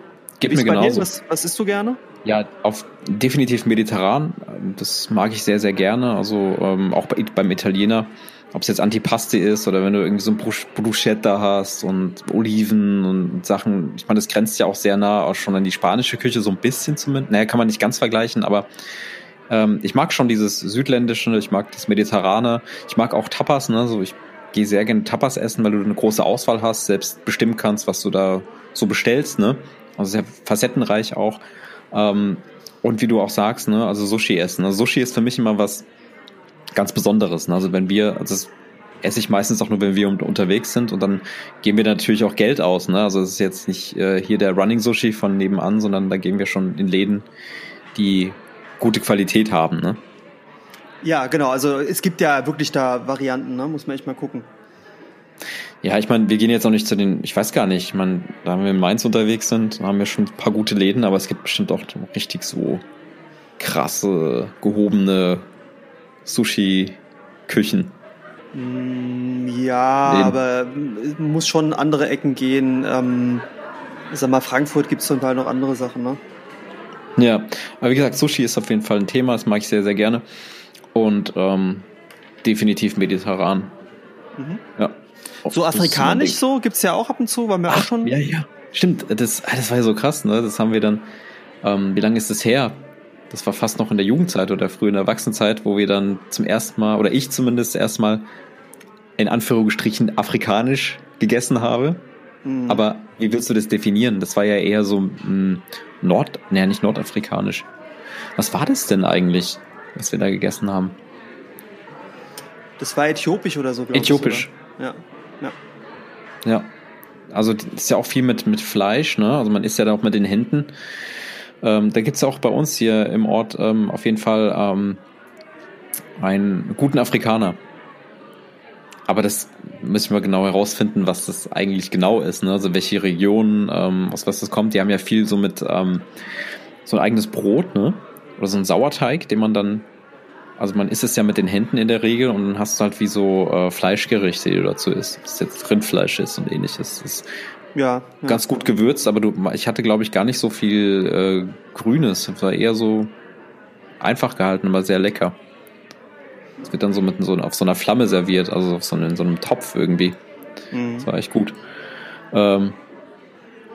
Geht mir genauso. Was, was isst du gerne? Ja, auf definitiv mediterran. Das mag ich sehr, sehr gerne. Also ähm, auch bei, beim Italiener ob es jetzt Antipaste ist oder wenn du irgendwie so ein Bruschetta hast und Oliven und Sachen. Ich meine, das grenzt ja auch sehr nah auch schon an die spanische Küche, so ein bisschen zumindest. Naja, kann man nicht ganz vergleichen, aber ähm, ich mag schon dieses südländische, ich mag das mediterrane, ich mag auch Tapas, ne? So, ich gehe sehr gerne Tapas essen, weil du eine große Auswahl hast, selbst bestimmen kannst, was du da so bestellst, ne? Also sehr facettenreich auch. Ähm, und wie du auch sagst, ne, also Sushi essen. Also Sushi ist für mich immer was, ganz Besonderes. Ne? Also wenn wir, also das esse ich meistens auch nur, wenn wir unterwegs sind und dann geben wir natürlich auch Geld aus. Ne? Also es ist jetzt nicht äh, hier der Running Sushi von nebenan, sondern da gehen wir schon in Läden, die gute Qualität haben. Ne? Ja, genau. Also es gibt ja wirklich da Varianten, ne? muss man echt mal gucken. Ja, ich meine, wir gehen jetzt auch nicht zu den, ich weiß gar nicht, ich meine, da wir in Mainz unterwegs sind, haben wir schon ein paar gute Läden, aber es gibt bestimmt auch richtig so krasse, gehobene Sushi-Küchen. Mm, ja, Den. aber muss schon andere Ecken gehen. Ähm, sag mal, Frankfurt gibt es zum Teil noch andere Sachen, ne? Ja, aber wie gesagt, Sushi ist auf jeden Fall ein Thema, das mag ich sehr, sehr gerne. Und ähm, definitiv mediterran. Mhm. Ja. So afrikanisch so gibt es ja auch ab und zu, waren wir Ach, auch schon. Ja, ja. Stimmt, das, das war ja so krass, ne? Das haben wir dann, ähm, wie lange ist das her? Das war fast noch in der Jugendzeit oder früh in der Erwachsenenzeit, wo wir dann zum ersten Mal, oder ich zumindest erstmal in Anführungsstrichen afrikanisch gegessen habe. Mhm. Aber wie willst du das definieren? Das war ja eher so mm, Nord, naja, nicht nordafrikanisch. Was war das denn eigentlich, was wir da gegessen haben? Das war äthiopisch oder so, glaube ich. Äthiopisch. Ja. ja. Ja. Also das ist ja auch viel mit, mit Fleisch, ne? Also man isst ja da auch mit den Händen. Ähm, da gibt es auch bei uns hier im Ort ähm, auf jeden Fall ähm, einen guten Afrikaner. Aber das müssen wir genau herausfinden, was das eigentlich genau ist. Ne? Also welche Region, ähm, aus was das kommt. Die haben ja viel so mit ähm, so ein eigenes Brot, ne? Oder so ein Sauerteig, den man dann, also man isst es ja mit den Händen in der Regel und dann hast du halt wie so äh, Fleischgerichte, die du dazu isst. Ob es jetzt Rindfleisch ist und ähnliches. Das ja, ja. ganz gut gewürzt, aber du, ich hatte, glaube ich, gar nicht so viel äh, Grünes. Es war eher so einfach gehalten, aber sehr lecker. Es wird dann so mit so auf so einer Flamme serviert, also auf so, einem, so einem Topf irgendwie. Mhm. Das war echt gut. Ähm,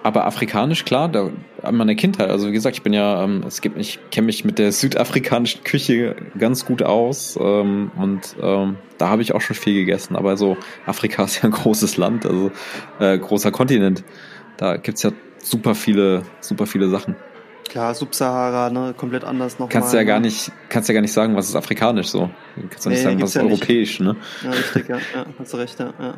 aber afrikanisch, klar, da an meiner Kindheit, also wie gesagt, ich bin ja, ähm, es gibt, ich kenne mich mit der südafrikanischen Küche ganz gut aus ähm, und ähm, da habe ich auch schon viel gegessen. Aber so Afrika ist ja ein großes Land, also äh, großer Kontinent. Da gibt's ja super viele, super viele Sachen. Klar, Subsahara, ne, komplett anders noch. Kannst mal, ja gar ne? nicht, kannst ja gar nicht sagen, was ist afrikanisch so. Kannst ja nicht sagen, was ist ja europäisch, ne? Ja, richtig, ja, ja, hast du recht, ja. ja.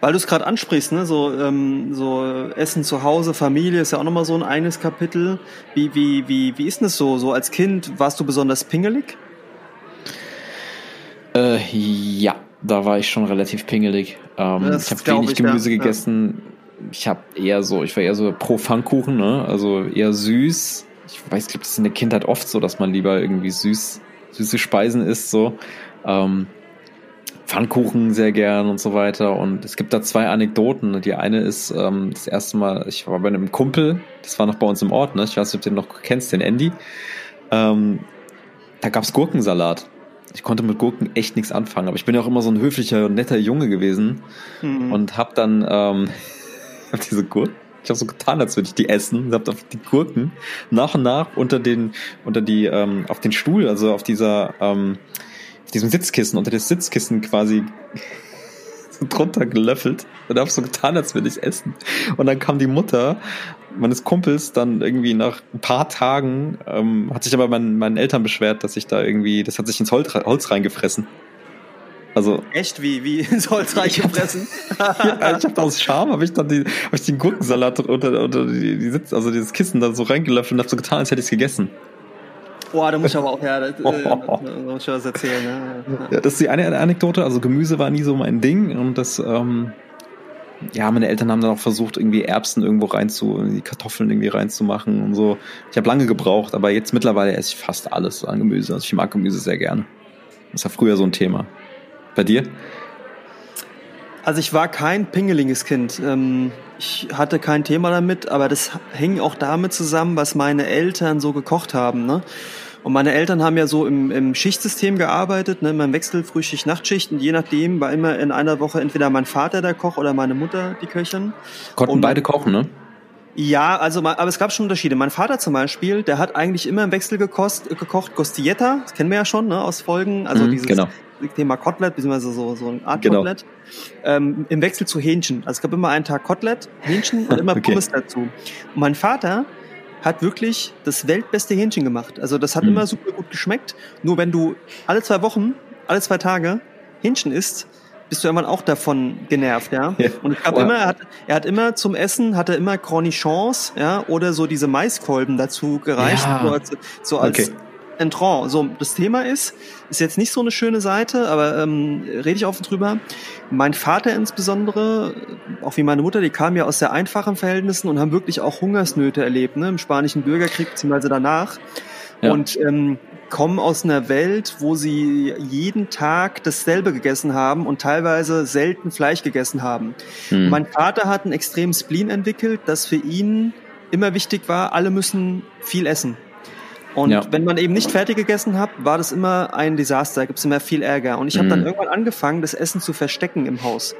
Weil du es gerade ansprichst, ne, so, ähm, so Essen zu Hause, Familie ist ja auch nochmal so ein eigenes Kapitel. Wie, wie, wie, wie ist denn das so? So als Kind warst du besonders pingelig? Äh, ja, da war ich schon relativ pingelig. Ähm, ich habe wenig ich, Gemüse ja. gegessen. Ja ich habe eher so, ich war eher so pro Pfannkuchen, ne? Also eher süß. Ich weiß, ich glaube, das ist in der Kindheit oft so, dass man lieber irgendwie süß, süße Speisen isst, so. Ähm, Pfannkuchen sehr gern und so weiter. Und es gibt da zwei Anekdoten. Die eine ist ähm, das erste Mal, ich war bei einem Kumpel, das war noch bei uns im Ort, ne? Ich weiß nicht, ob du den noch kennst, den Andy. Ähm, da gab's Gurkensalat. Ich konnte mit Gurken echt nichts anfangen, aber ich bin ja auch immer so ein höflicher und netter Junge gewesen mhm. und hab dann ähm, habe diese Gurken, ich habe so getan, als würde ich die essen. Ich habe die Gurken nach und nach unter den, unter die, ähm, auf den Stuhl, also auf dieser, ähm, auf diesem Sitzkissen, unter das Sitzkissen quasi drunter gelöffelt und habe so getan, als würde ich essen. Und dann kam die Mutter meines Kumpels dann irgendwie nach ein paar Tagen, ähm, hat sich aber meinen, meinen Eltern beschwert, dass ich da irgendwie, das hat sich ins Holz, Holz reingefressen. Also echt wie wie ins Holz reingefressen. ja, ich habe aus Scham habe ich dann die hab ich den Gurkensalat unter unter die, die Sitz also dieses Kissen da so reingelöffelt und habe so getan, als hätte ich es gegessen. Boah, da muss ich aber auch ja, das, oh. da muss ich was erzählen. Ja. ja. das ist die eine Anekdote. Also Gemüse war nie so mein Ding und das ähm, ja, meine Eltern haben dann auch versucht, irgendwie Erbsen irgendwo rein zu, die Kartoffeln irgendwie reinzumachen und so. Ich habe lange gebraucht, aber jetzt mittlerweile esse ich fast alles an Gemüse. Also ich mag Gemüse sehr gerne. Das war früher so ein Thema. Bei dir? Also ich war kein pingeliges Kind. Ähm, ich hatte kein Thema damit, aber das hing auch damit zusammen, was meine Eltern so gekocht haben. Ne? Und meine Eltern haben ja so im, im Schichtsystem gearbeitet, ne, im Wechsel Frühschicht, Nachtschicht. Und je nachdem war immer in einer Woche entweder mein Vater der Koch oder meine Mutter die Köchin. Konnten Und- beide kochen, ne? Ja, also aber es gab schon Unterschiede. Mein Vater zum Beispiel, der hat eigentlich immer im Wechsel gekost, gekocht, Costilletta, das kennen wir ja schon ne, aus Folgen, also Mhm, dieses genau. Thema Kotelett, beziehungsweise so, so eine Art Genau. Kotelett, ähm, im Wechsel zu Hähnchen. Also es gab immer einen Tag Kotelett, Hähnchen und immer Okay. Pommes dazu. Und mein Vater hat wirklich das weltbeste Hähnchen gemacht. Also das hat Mhm. immer super gut geschmeckt. Nur wenn du alle zwei Wochen, alle zwei Tage Hähnchen isst, bist du irgendwann auch davon genervt, ja. Ja. Und ich glaube Wow. immer, er hat, er hat immer zum Essen, hat er immer Cornichons, ja, oder so diese Maiskolben dazu gereicht, Ja. so als, so als Okay. Entrant. So, das Thema ist, ist jetzt nicht so eine schöne Seite, aber ähm, rede ich offen drüber. Mein Vater insbesondere, auch wie meine Mutter, die kamen ja aus sehr einfachen Verhältnissen und haben wirklich auch Hungersnöte erlebt, ne, im spanischen Bürgerkrieg beziehungsweise danach. Ja. Und ähm, kommen aus einer Welt, wo sie jeden Tag dasselbe gegessen haben und teilweise selten Fleisch gegessen haben. Hm. Mein Vater hat einen extremen Spleen entwickelt, dass für ihn immer wichtig war, alle müssen viel essen. Und Ja. wenn man eben nicht fertig gegessen hat, war das immer ein Desaster, gibt es immer viel Ärger. Und ich habe Mhm. dann irgendwann angefangen, das Essen zu verstecken im Haus.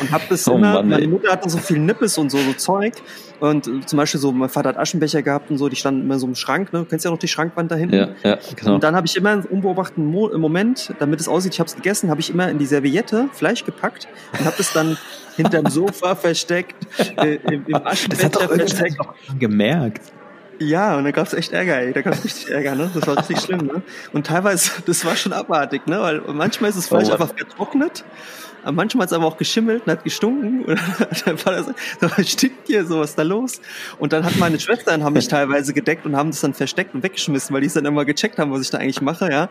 Und habe das Oh immer, Mann, meine Mutter hatte so viel Nippes und so, so Zeug. Und äh, zum Beispiel so, mein Vater hat Aschenbecher gehabt und so, die standen immer so im Schrank, ne? Du kennst ja noch die Schrankwand da hinten. Ja, ja, genau. Und dann habe ich immer einen unbeobachteten Mo Moment, damit es aussieht, ich habe es gegessen, habe ich immer in die Serviette Fleisch gepackt und habe das dann hinterm Sofa versteckt, äh, im, im das hat Aschenbecher doch versteckt. gemerkt. Ja, und da gab's echt Ärger, ey. Da gab's richtig Ärger, ne? Das war richtig schlimm, ne? Und teilweise, das war schon abartig, ne? Weil manchmal ist das Fleisch Oh einfach getrocknet, manchmal hat es aber auch geschimmelt und hat gestunken. Und dann war das, so, was stinkt hier, so was ist da los? Und dann hat meine Schwestern haben mich teilweise gedeckt und haben das dann versteckt und weggeschmissen, weil die es dann immer gecheckt haben, was ich da eigentlich mache, ja.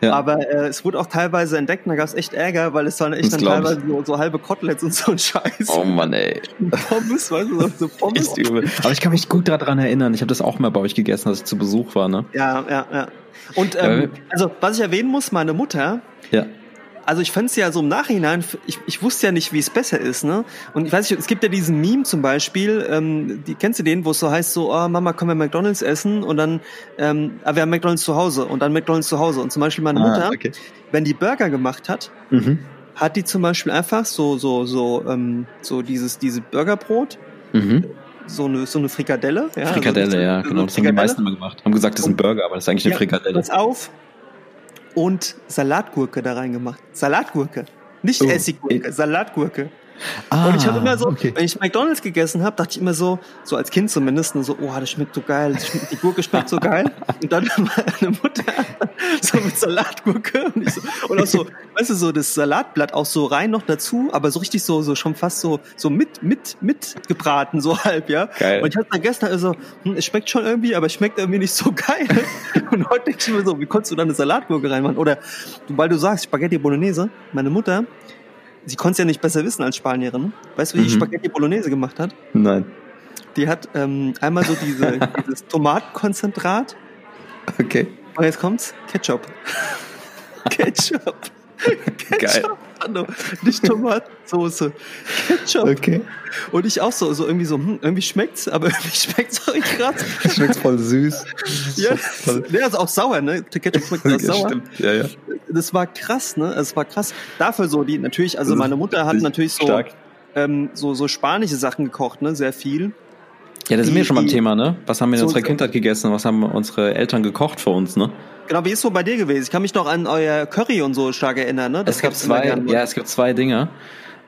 Ja. Aber äh, es wurde auch teilweise entdeckt und da gab's echt Ärger, weil es waren echt Das dann teilweise so, so halbe Koteletts und so ein Scheiß. Oh Mann, ey. Pommes, weißt du, so, so Pommes. Aber ich kann mich gut daran erinnern. Ich habe das auch mal bei euch gegessen, als ich zu Besuch war, ne? Ja, ja, ja. Und ähm, Ja, also, was ich erwähnen muss, meine Mutter, Ja. Also ich fand es ja so im Nachhinein, ich, ich wusste ja nicht, wie es besser ist, ne? Und ich weiß nicht, es gibt ja diesen Meme zum Beispiel, ähm, die, kennst du den, wo es so heißt, so, oh Mama, können wir McDonalds essen? Und dann, ähm, ah, wir haben McDonalds zu Hause und dann McDonalds zu Hause. Und zum Beispiel meine Mutter, Ah, okay. wenn die Burger gemacht hat, Mhm. hat die zum Beispiel einfach so, so, so, ähm, so dieses, diese Burgerbrot, Mhm. so eine, so eine Frikadelle. Ja, Frikadelle, also, ja, so genau. eine Das haben die Frikadelle. meisten immer gemacht. Haben gesagt, das ist ein Burger, aber das ist eigentlich eine Ja, Frikadelle. Pass auf. Und Salatgurke da reingemacht. Salatgurke. Nicht Oh, Essiggurke, Salatgurke. Ah, und ich habe immer so, okay. wenn ich McDonalds gegessen habe, dachte ich immer so, so als Kind zumindest, so, oh, das schmeckt so geil, schmeckt, die Gurke schmeckt so geil. Und dann meine Mutter so mit Salatgurke und, so, und auch so, weißt du, so das Salatblatt auch so rein noch dazu, aber so richtig so, so schon fast so, so mit, mit, mit gebraten, so halb, ja. Geil. Und ich hatte dann gestern also, hm, es schmeckt schon irgendwie, aber es schmeckt irgendwie nicht so geil. Und heute denke ich mir so, wie konntest du da eine Salatgurke reinmachen? Oder, weil du sagst, Spaghetti Bolognese, meine Mutter, sie konnte es ja nicht besser wissen als Spanierin. Weißt du, wie die Mhm. Spaghetti Bolognese gemacht hat? Nein. Die hat ähm, einmal so diese, dieses Tomatenkonzentrat. Okay. Und jetzt kommt's, Ketchup. Ketchup. Ketchup. Hallo. Nicht Tomatensoße. Ketchup. Okay. Und ich auch so, so irgendwie so, hm, irgendwie schmeckt's, aber irgendwie schmeckt's auch nicht krass. Schmeckt voll süß. Ja, Voll- der ist auch sauer, ne? Ketchup schmeckt auch Ja, sauer. stimmt. Ja, ja. Das war krass, ne? Es war krass. Dafür so die natürlich, also Das ist meine Mutter hat natürlich so, ähm, so so spanische Sachen gekocht, ne? Sehr viel. Ja, da sind Die- wir schon beim die- Thema, ne? Was haben wir in So- unserer Kindheit gegessen? Was haben unsere Eltern gekocht für uns, ne? Genau, wie ist so bei dir gewesen? Ich kann mich noch an euer Curry und so stark erinnern, ne? es gibt zwei, ja, es gibt zwei Dinge.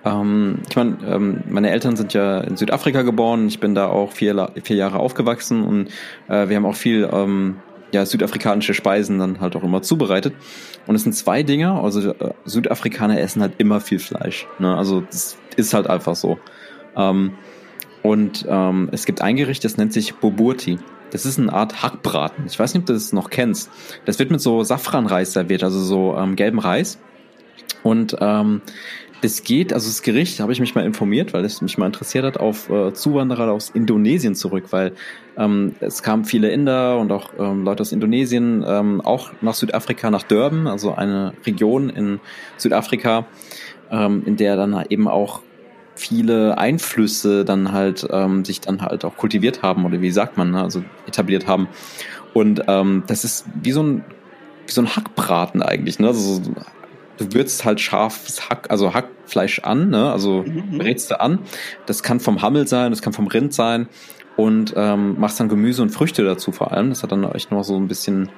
Ähm, ich meine, ähm, meine Eltern sind ja in Südafrika geboren. Ich bin da auch vier, vier Jahre aufgewachsen und äh, wir haben auch viel ähm, ja, südafrikanische Speisen dann halt auch immer zubereitet. Und es sind zwei Dinge. Also äh, Südafrikaner essen halt immer viel Fleisch. Ne? Also das ist halt einfach so. Ähm, und ähm, es gibt ein Gericht, das nennt sich Boburti. Das ist eine Art Hackbraten. Ich weiß nicht, ob du das noch kennst. Das wird mit so Safranreis serviert, also so ähm, gelben Reis. Und ähm, das geht, also das Gericht, habe ich mich mal informiert, weil es mich mal interessiert hat, auf äh, Zuwanderer aus Indonesien zurück, weil ähm, es kamen viele Inder und auch ähm, Leute aus Indonesien ähm, auch nach Südafrika, nach Durban, also eine Region in Südafrika, ähm, in der dann eben auch viele Einflüsse dann halt ähm, sich dann halt auch kultiviert haben oder wie sagt man, ne? also etabliert haben. Und ähm, das ist wie so ein wie so ein Hackbraten eigentlich, ne? Also so du würzt halt scharfes Hack, also Hackfleisch an, ne? also mhm. brätst du an. Das kann vom Hammel sein, das kann vom Rind sein und ähm, machst dann Gemüse und Früchte dazu vor allem. Das hat dann echt noch so ein bisschen,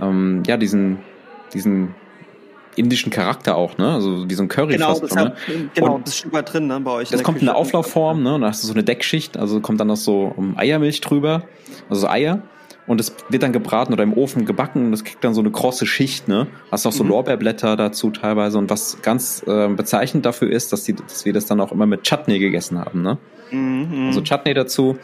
ähm, ja, diesen, diesen indischen Charakter auch, ne? Also wie so ein Curry genau, fast. Das ne? hat, genau, und das ist über drin, ne, bei euch. Das kommt in eine Auflaufform, ne? Und da hast du so eine Deckschicht, also kommt dann noch so um Eiermilch drüber, also so Eier und es wird dann gebraten oder im Ofen gebacken und das kriegt dann so eine krosse Schicht, ne? Hast auch so mhm. Lorbeerblätter dazu teilweise und was ganz äh, bezeichnend dafür ist, dass, die, dass wir das dann auch immer mit Chutney gegessen haben, ne? Mhm. Also Chutney dazu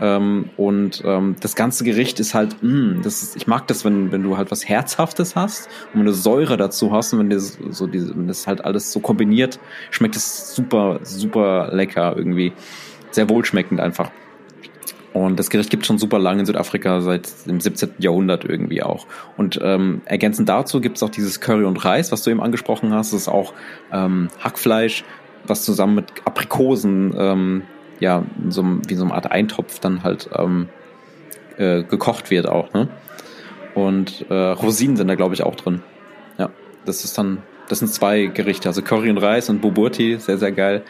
ähm, und ähm, das ganze Gericht ist halt, mh, mm, das ist, ich mag das, wenn, wenn du halt was Herzhaftes hast und wenn du Säure dazu hast und wenn das, so diese, wenn das halt alles so kombiniert, schmeckt es super, super lecker irgendwie. Sehr wohlschmeckend einfach. Und das Gericht gibt schon super lange in Südafrika, seit dem 17. Jahrhundert irgendwie auch. Und ähm, ergänzend dazu gibt es auch dieses Curry und Reis, was du eben angesprochen hast. Das ist auch ähm, Hackfleisch, was zusammen mit Aprikosen, ähm, ja, so, wie so eine Art Eintopf dann halt ähm, äh, gekocht wird auch. Ne? Und äh, Rosinen sind da, glaube ich, auch drin. Ja, das ist dann, das sind zwei Gerichte, also Curry und Reis und Boburti, sehr, sehr geil.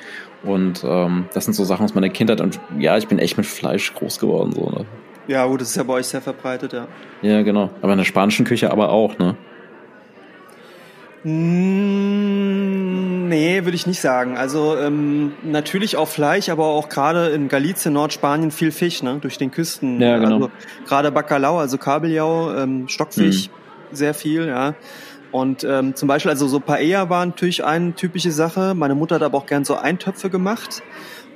Und ähm, das sind so Sachen aus meiner Kindheit. Und ja, ich bin echt mit Fleisch groß geworden. So, ne? Ja, gut, das ist ja bei euch sehr verbreitet, ja. Ja, genau. Aber in der spanischen Küche aber auch, ne? Mm, nee, würde ich nicht sagen. Also ähm, natürlich auch Fleisch, aber auch gerade in Galicien, Nordspanien viel Fisch, ne? Durch den Küsten. Ja, genau. Also, gerade Bacalao, also Kabeljau, ähm, Stockfisch, mhm. sehr viel, ja. Und ähm, zum Beispiel, also so Paella war natürlich eine typische Sache. Meine Mutter hat aber auch gern so Eintöpfe gemacht.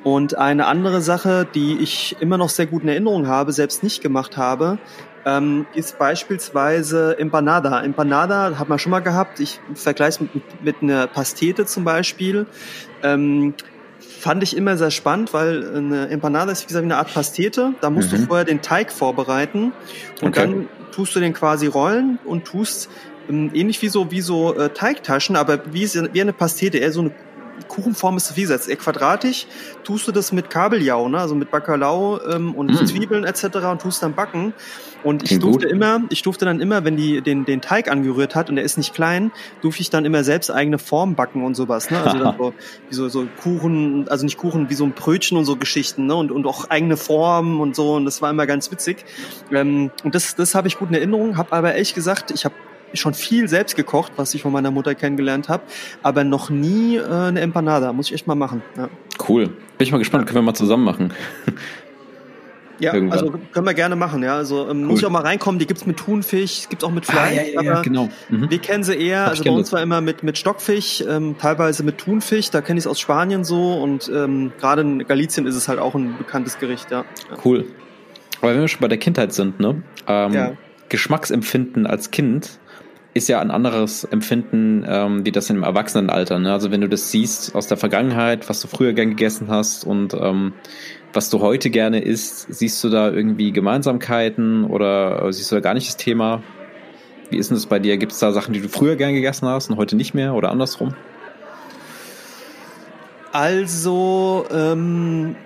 Und eine andere Sache, die ich immer noch sehr gut in Erinnerung habe, selbst nicht gemacht habe, ähm, ist beispielsweise Empanada. Empanada hat man schon mal gehabt. Ich vergleiche es mit, mit einer Pastete zum Beispiel. Ähm, fand ich immer sehr spannend, weil eine Empanada ist wie gesagt eine Art Pastete. Da musst mhm. du vorher den Teig vorbereiten und okay. dann tust du den quasi rollen und tust ähm, ähnlich wie so, wie so äh, Teigtaschen, aber wie, wie eine Pastete, eher so eine Kuchenform ist, wie gesagt, eher quadratisch, tust du das mit Kabeljau, ne? also mit Bacalao ähm, und mm. Zwiebeln etc. und tust dann backen. Und ich Klingt durfte gut. immer, ich durfte dann immer, wenn die den, den Teig angerührt hat und der ist nicht klein, durfte ich dann immer selbst eigene Formen backen und sowas. Ne? Also dann so, wie so, so Kuchen, also nicht Kuchen, wie so ein Brötchen und so Geschichten, ne? Und, und auch eigene Formen und so. Und das war immer ganz witzig. Ähm, und das, das habe ich gut in Erinnerung, habe aber ehrlich gesagt, ich habe schon viel selbst gekocht, was ich von meiner Mutter kennengelernt habe, aber noch nie äh, eine Empanada. Muss ich echt mal machen. Ja. Cool. Bin ich mal gespannt, können wir mal zusammen machen. Ja, Irgendwann. also können wir gerne machen, ja. Also ähm, cool. muss ich auch mal reinkommen, die gibt's mit Thunfisch, gibt's auch mit Fleisch. Ah, ja, ja, ja, genau. Mhm. Wir kennen sie eher, also bei uns war immer mit, mit Stockfisch, ähm, teilweise mit Thunfisch, da kenne ich es aus Spanien so und ähm, gerade in Galicien ist es halt auch ein bekanntes Gericht, ja. Cool. Aber wenn wir schon bei der Kindheit sind, ne? Ähm, ja. Geschmacksempfinden als Kind ist ja ein anderes Empfinden ähm, wie das im Erwachsenenalter. Ne? Also wenn du das siehst aus der Vergangenheit, was du früher gern gegessen hast und ähm, was du heute gerne isst, siehst du da irgendwie Gemeinsamkeiten oder siehst du da gar nicht das Thema? Wie ist denn das bei dir? Gibt es da Sachen, die du früher gern gegessen hast und heute nicht mehr oder andersrum? Also, ähm,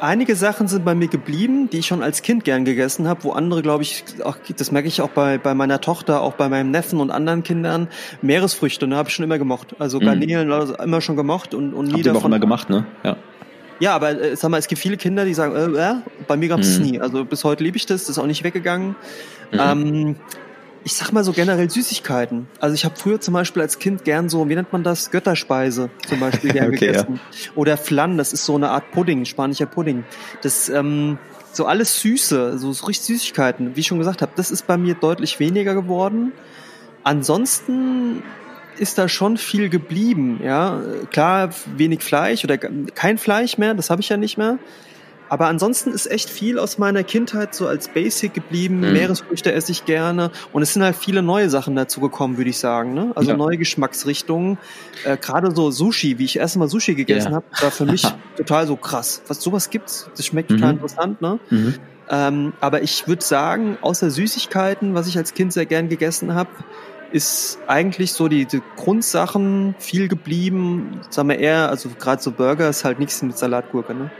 einige Sachen sind bei mir geblieben, die ich schon als Kind gern gegessen habe, wo andere, glaube ich, auch, das merke ich auch bei, bei meiner Tochter, auch bei meinem Neffen und anderen Kindern, Meeresfrüchte, ne, habe ich schon immer gemocht. Also Garnelen, mhm. also immer schon gemocht und, und nie Habt davon. auch immer gemacht, ne? Ja. Ja, aber äh, sag mal, es gibt viele Kinder, die sagen, äh, äh, bei mir gab es mhm. nie. Also bis heute liebe ich das, das ist auch nicht weggegangen. Mhm. Ähm, ich sag mal so generell Süßigkeiten. Also ich habe früher zum Beispiel als Kind gern so, wie nennt man das? Götterspeise zum Beispiel gern okay, gegessen. Ja. Oder Flan, das ist so eine Art Pudding, spanischer Pudding. Das ähm, so alles Süße, so, so richtig Süßigkeiten. Wie ich schon gesagt habe, das ist bei mir deutlich weniger geworden. Ansonsten ist da schon viel geblieben, ja. Klar, wenig Fleisch oder kein Fleisch mehr, das habe ich ja nicht mehr. Aber ansonsten ist echt viel aus meiner Kindheit so als Basic geblieben. Mhm. Meeresfrüchte esse ich gerne. Und es sind halt viele neue Sachen dazu gekommen, würde ich sagen. Ne? Also ja. neue Geschmacksrichtungen. Äh, Gerade so Sushi, wie ich erst mal Sushi gegessen yeah. habe, war für mich total so krass. Was sowas gibt's? Das schmeckt mhm. total interessant, ne? Mhm. Ähm, aber ich würde sagen, außer Süßigkeiten, was ich als Kind sehr gern gegessen habe, ist eigentlich so die, die, Grundsachen viel geblieben. Sagen wir eher, also gerade so Burger ist halt nichts mit Salatgurke, ne?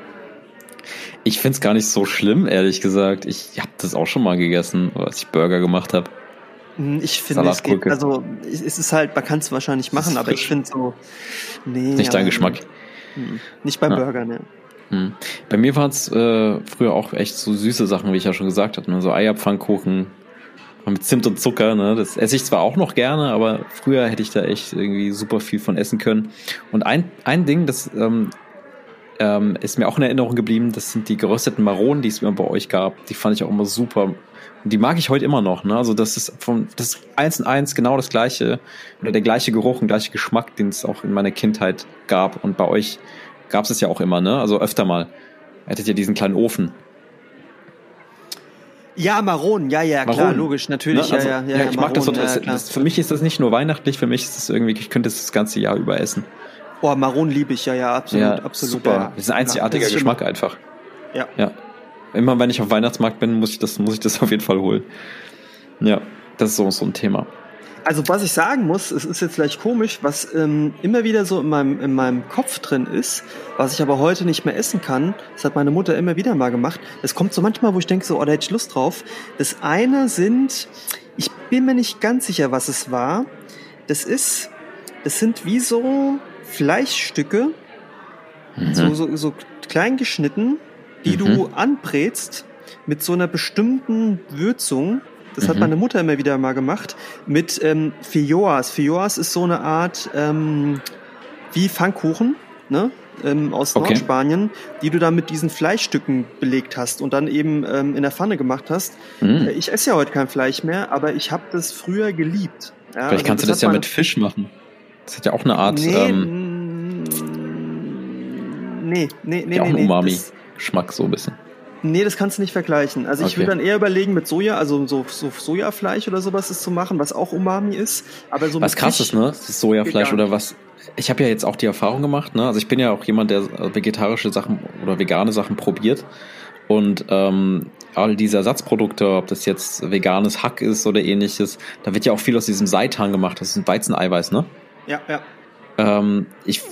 Ich find's gar nicht so schlimm, ehrlich gesagt. Ich habe das auch schon mal gegessen, als ich Burger gemacht habe. Hm, ich finde, es geht, also es ist halt, man kann es wahrscheinlich machen, aber ich finde so, nee. Nicht dein Geschmack. Hm, nicht bei ja. Burger, ne. Hm. Bei mir waren es äh, früher auch echt so süße Sachen, wie ich ja schon gesagt habe. Ne? So Eierpfannkuchen mit Zimt und Zucker. Ne? Das esse ich zwar auch noch gerne, aber früher hätte ich da echt irgendwie super viel von essen können. Und ein, ein Ding, das ähm, ähm, ist mir auch in Erinnerung geblieben. Das sind die gerösteten Maronen, die es immer bei euch gab. Die fand ich auch immer super. Und die mag ich heute immer noch. Ne? Also das ist von das ist eins in eins genau das gleiche oder der gleiche Geruch und gleiche Geschmack, den es auch in meiner Kindheit gab. Und bei euch gab es es ja auch immer. Ne? Also öfter mal. Hättet ihr diesen kleinen Ofen. Ja, Maronen, ja, ja, klar, Maronen. logisch, natürlich. Ne? Also, ja, ja, ja, ja, ich Maronen, mag das, so, das, das, Für mich ist das nicht nur weihnachtlich, für mich ist das irgendwie, ich könnte es das ganze Jahr über essen. Oh, Maronen liebe ich, ja, ja, absolut, ja, absolut. Super. Ja. Das ist ein einzigartiger ja, Geschmack einfach. Ja. Ja. Immer wenn ich auf Weihnachtsmarkt bin, muss ich das, muss ich das auf jeden Fall holen. Ja, das ist so, so ein Thema. Also was ich sagen muss, es ist jetzt vielleicht komisch, was ähm, immer wieder so in meinem, in meinem Kopf drin ist, was ich aber heute nicht mehr essen kann, das hat meine Mutter immer wieder mal gemacht. Es kommt so manchmal, wo ich denke, so, oh, da hätte ich Lust drauf. Das eine sind, ich bin mir nicht ganz sicher, was es war. Das ist, das sind wie so Fleischstücke, mhm. so, so, so klein geschnitten, die mhm. du anbrätst mit so einer bestimmten Würzung. Das mhm. hat meine Mutter immer wieder mal gemacht. Mit ähm, Fioas. Fioas ist so eine Art ähm, wie Pfannkuchen, ne? Ähm, aus okay. Nordspanien, die du dann mit diesen Fleischstücken belegt hast und dann eben ähm, in der Pfanne gemacht hast. Äh, ich esse ja heute kein Fleisch mehr, aber ich habe das früher geliebt. Ja, Vielleicht also kannst du das ja mit Fisch machen. Das hat ja auch eine Art. Nee, ähm, nee, nee, nee. Ja, auch nee, Umami-Geschmack so ein bisschen. Nee, das kannst du nicht vergleichen. Also okay. ich würde dann eher überlegen, mit Soja, also so, so Sojafleisch oder sowas ist zu machen, was auch Umami ist. Aber so was krass ist, ne? Das ist Sojafleisch oder was. Ich habe ja jetzt auch die Erfahrung gemacht, ne? Also ich bin ja auch jemand, der vegetarische Sachen oder vegane Sachen probiert. Und ähm, all diese Ersatzprodukte, ob das jetzt veganes Hack ist oder ähnliches, da wird ja auch viel aus diesem Seitan gemacht. Das ist ein Weizeneiweiß, ne? Ja, ja. Ähm, ich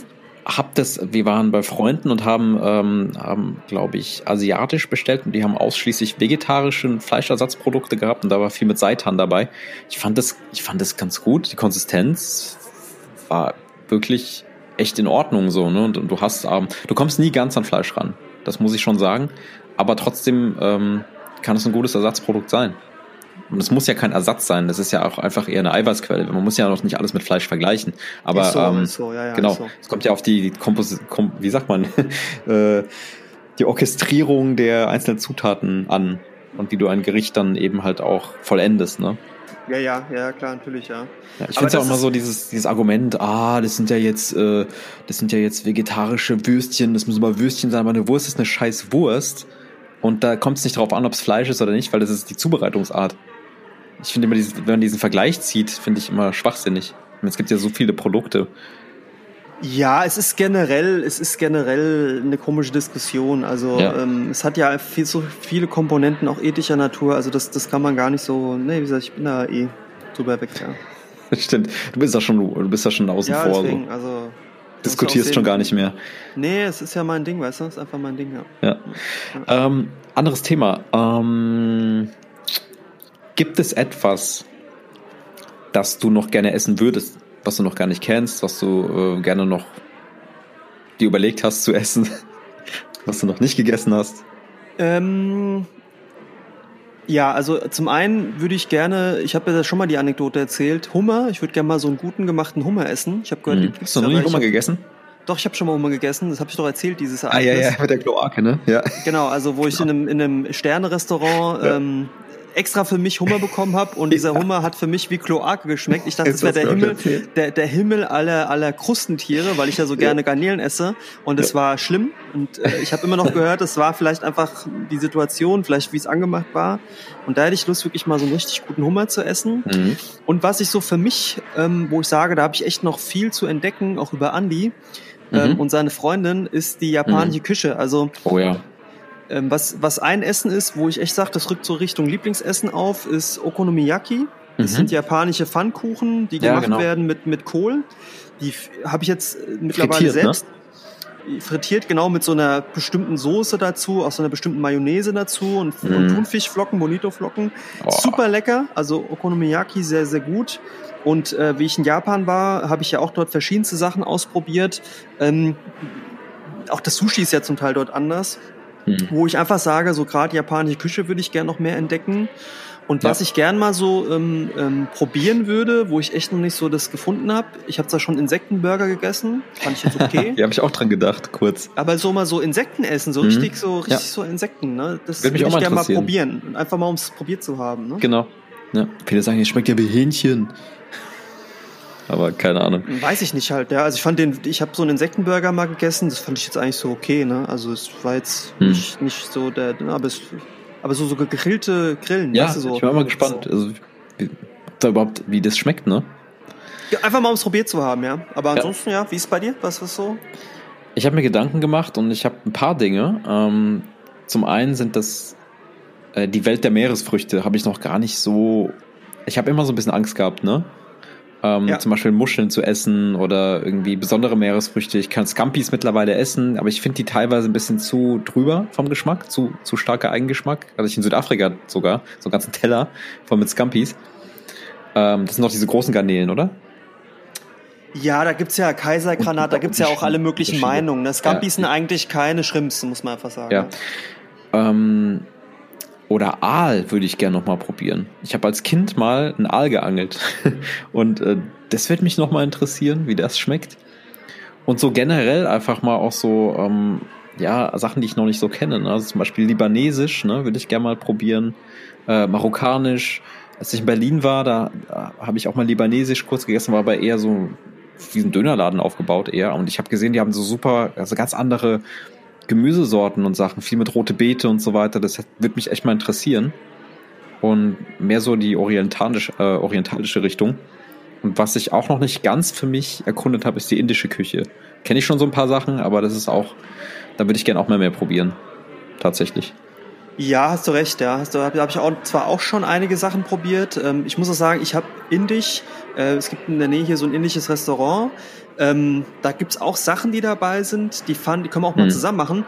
habe das, wir waren bei Freunden und haben, ähm, haben glaube ich, asiatisch bestellt und die haben ausschließlich vegetarische Fleischersatzprodukte gehabt und da war viel mit Seitan dabei. Ich fand das, ich fand das ganz gut. Die Konsistenz war wirklich echt in Ordnung so, ne? Und, und du hast, ähm, du kommst nie ganz an Fleisch ran. Das muss ich schon sagen. Aber trotzdem ähm, kann es ein gutes Ersatzprodukt sein. Und es muss ja kein Ersatz sein, das ist ja auch einfach eher eine Eiweißquelle. Man muss ja noch nicht alles mit Fleisch vergleichen. Aber so, ähm, so, ja, ja, genau, so. es kommt ja auf die, die Kompos Kom wie sagt man, äh, die Orchestrierung der einzelnen Zutaten an und wie du ein Gericht dann eben halt auch vollendest, ne? Ja, ja, ja, klar, natürlich, ja. ja ich finde ja auch immer so dieses, dieses Argument, ah, das sind ja jetzt, äh, das sind ja jetzt vegetarische Würstchen, das müssen aber Würstchen sein, aber eine Wurst ist eine scheiß Wurst. Und da kommt es nicht darauf an, ob es Fleisch ist oder nicht, weil das ist die Zubereitungsart. Ich finde immer, wenn man diesen Vergleich zieht, finde ich immer schwachsinnig. Es gibt ja so viele Produkte. Ja, es ist generell, es ist generell eine komische Diskussion. Also ja. ähm, es hat ja viel, so viele Komponenten auch ethischer Natur. Also das, das kann man gar nicht so. Nee, wie gesagt, ich bin da eh drüber weg. Ja. Stimmt. Du bist da schon, du bist da schon außen ja, vor. Deswegen, so. also diskutierst schon gar nicht mehr. Nee, es ist ja mein Ding, weißt du? Es ist einfach mein Ding, ja. ja. ja. Ähm, anderes Thema. Ähm, Gibt es etwas, das du noch gerne essen würdest, was du noch gar nicht kennst, was du äh, gerne noch dir überlegt hast zu essen, was du noch nicht gegessen hast? Ähm, ja, also zum einen würde ich gerne, ich habe ja schon mal die Anekdote erzählt, Hummer. Ich würde gerne mal so einen guten gemachten Hummer essen. Ich habe gehört, mhm. Hast du noch nie Hummer gegessen? Doch, ich habe schon mal Hummer gegessen. Das habe ich doch erzählt, dieses Ereignis. Ah ja, ja, mit der Kloake, ne? Ja. Genau, also wo ich in einem, in einem Sterne-Restaurant ja. Extra für mich Hummer bekommen habe und dieser Hummer hat für mich wie Kloake geschmeckt. Ich dachte, das wäre der Himmel, der, der Himmel aller, aller Krustentiere, weil ich ja so gerne Garnelen esse und es war schlimm und äh, ich habe immer noch gehört, es war vielleicht einfach die Situation, vielleicht wie es angemacht war und da hätte ich Lust, wirklich mal so einen richtig guten Hummer zu essen. Mhm. Und was ich so für mich, ähm, wo ich sage, da habe ich echt noch viel zu entdecken, auch über Andi ähm, mhm. und seine Freundin, ist die japanische mhm. Küche. Also oh ja ähm, was, was ein Essen ist, wo ich echt sage, das rückt so Richtung Lieblingsessen auf, ist Okonomiyaki. Das mhm. sind japanische Pfannkuchen, die gemacht ja, genau. werden mit, mit Kohl. Die habe ich jetzt äh, mittlerweile Frittiert, ne? selbst ne? frittiert, genau mit so einer bestimmten Soße dazu, aus so einer bestimmten Mayonnaise dazu und, mm. und Thunfischflocken, Bonito-Flocken. Oh. Super lecker, also Okonomiyaki sehr, sehr gut. Und äh, wie ich in Japan war, habe ich ja auch dort verschiedenste Sachen ausprobiert. Ähm, auch das Sushi ist ja zum Teil dort anders. Hm. Wo ich einfach sage, so gerade japanische Küche würde ich gerne noch mehr entdecken. Und ja. was ich gern mal so ähm, ähm, probieren würde, wo ich echt noch nicht so das gefunden habe, ich habe zwar schon Insektenburger gegessen, fand ich jetzt okay. ja, habe ich auch dran gedacht, kurz. Aber so mal so Insekten essen, so mhm. richtig so richtig ja. so Insekten, ne? Das würde ich gerne mal probieren, einfach mal um es probiert zu haben. Ne? Genau. Ja. Viele sagen, es schmeckt ja wie Hähnchen. Aber keine Ahnung. Weiß ich nicht halt, ja. Also ich fand den, ich habe so einen Insektenburger mal gegessen, das fand ich jetzt eigentlich so okay, ne? Also es war jetzt hm. nicht, nicht so der, aber es, aber so, so gegrillte Grillen, ja, weißt du, so. ich war mal gespannt, so. also, wie, da überhaupt, wie das schmeckt, ne? Ja, einfach mal um es probiert zu haben, ja. Aber ansonsten, ja, ja wie ist es bei dir? Was ist so? Ich habe mir Gedanken gemacht und ich habe ein paar Dinge. Ähm, zum einen sind das äh, die Welt der Meeresfrüchte, habe ich noch gar nicht so. Ich habe immer so ein bisschen Angst gehabt, ne? Ähm, ja. Zum Beispiel Muscheln zu essen oder irgendwie besondere Meeresfrüchte. Ich kann Scampis mittlerweile essen, aber ich finde die teilweise ein bisschen zu drüber vom Geschmack, zu, zu starker Eigengeschmack. Also ich in Südafrika sogar, so einen ganzen Teller voll mit Scampis. Ähm, das sind doch diese großen Garnelen, oder? Ja, da gibt's ja Kaisergranat, da gibt's ja auch alle möglichen Meinungen. Ne? Scampis ja. sind eigentlich keine Shrimps, muss man einfach sagen. Ja. Ähm, oder Aal würde ich gerne noch mal probieren. Ich habe als Kind mal einen Aal geangelt und äh, das wird mich noch mal interessieren, wie das schmeckt. Und so generell einfach mal auch so ähm, ja Sachen, die ich noch nicht so kenne. Ne? Also zum Beispiel Libanesisch, ne, würde ich gerne mal probieren. Äh, Marokkanisch. Als ich in Berlin war, da, da habe ich auch mal Libanesisch kurz gegessen, war aber eher so wie ein Dönerladen aufgebaut eher. Und ich habe gesehen, die haben so super, also ganz andere Gemüsesorten und Sachen, viel mit rote Beete und so weiter. Das wird mich echt mal interessieren. Und mehr so die orientalische, äh, orientalische Richtung. Und was ich auch noch nicht ganz für mich erkundet habe, ist die indische Küche. Kenne ich schon so ein paar Sachen, aber das ist auch, da würde ich gerne auch mal mehr probieren. Tatsächlich. Ja, hast du recht, ja. Hast habe hab ich auch, zwar auch schon einige Sachen probiert. Ähm, ich muss auch sagen, ich habe Indisch, äh, es gibt in der Nähe hier so ein indisches Restaurant. Ähm, da gibt's auch Sachen, die dabei sind, die, fand, die können wir auch mal hm. zusammen machen.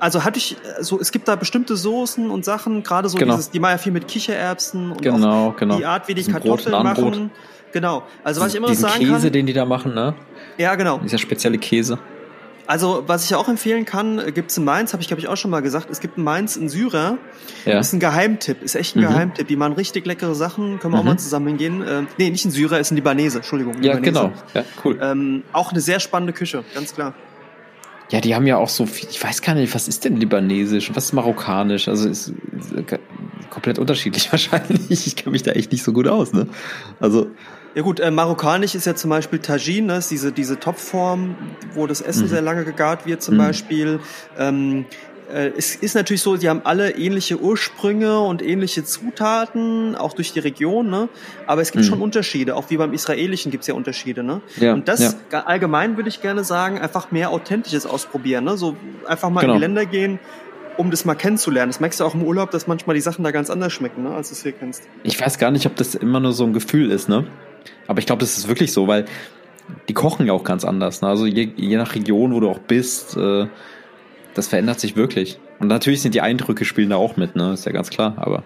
Also hatte ich so, es gibt da bestimmte Soßen und Sachen, gerade so genau. dieses, die machen ja viel mit Kichererbsen und genau, genau. die Art, wie die Kartoffeln machen. Genau. Also was ich immer Diesen sagen Käse, kann. Käse, den die da machen, ne? Ja, genau. Dieser spezielle Käse. Also, was ich auch empfehlen kann, äh, gibt's in Mainz, habe ich glaube ich auch schon mal gesagt, es gibt in Mainz in Syrer. Ja. Ist ein Geheimtipp, ist echt ein mhm. Geheimtipp. Die machen richtig leckere Sachen, können wir mhm. auch mal zusammen hingehen. Ähm, nee, nicht in Syrer, ist ein Libanese, Entschuldigung. Ja, Libanese. genau. Ja, cool. Ähm, auch eine sehr spannende Küche, ganz klar. Ja, die haben ja auch so viel, ich weiß gar nicht, was ist denn libanesisch, was ist marokkanisch? Also ist, ist komplett unterschiedlich wahrscheinlich. Ich kenne mich da echt nicht so gut aus, ne? Also ja gut, äh, marokkanisch ist ja zum Beispiel Tajin, ne? diese, diese Topfform, wo das Essen mhm. sehr lange gegart wird zum mhm. Beispiel. Ähm, äh, es ist natürlich so, die haben alle ähnliche Ursprünge und ähnliche Zutaten, auch durch die Region, ne? aber es gibt mhm. schon Unterschiede, auch wie beim Israelischen gibt es ja Unterschiede. Ne? Ja, und das ja. allgemein würde ich gerne sagen, einfach mehr Authentisches ausprobieren. Ne? So einfach mal genau. in die Länder gehen, um das mal kennenzulernen. Das merkst du auch im Urlaub, dass manchmal die Sachen da ganz anders schmecken, ne, als du es hier kennst. Ich weiß gar nicht, ob das immer nur so ein Gefühl ist, ne? Aber ich glaube, das ist wirklich so, weil die kochen ja auch ganz anders. Ne? Also je, je nach Region, wo du auch bist, äh, das verändert sich wirklich. Und natürlich sind die Eindrücke spielen da auch mit, ne? Ist ja ganz klar. Aber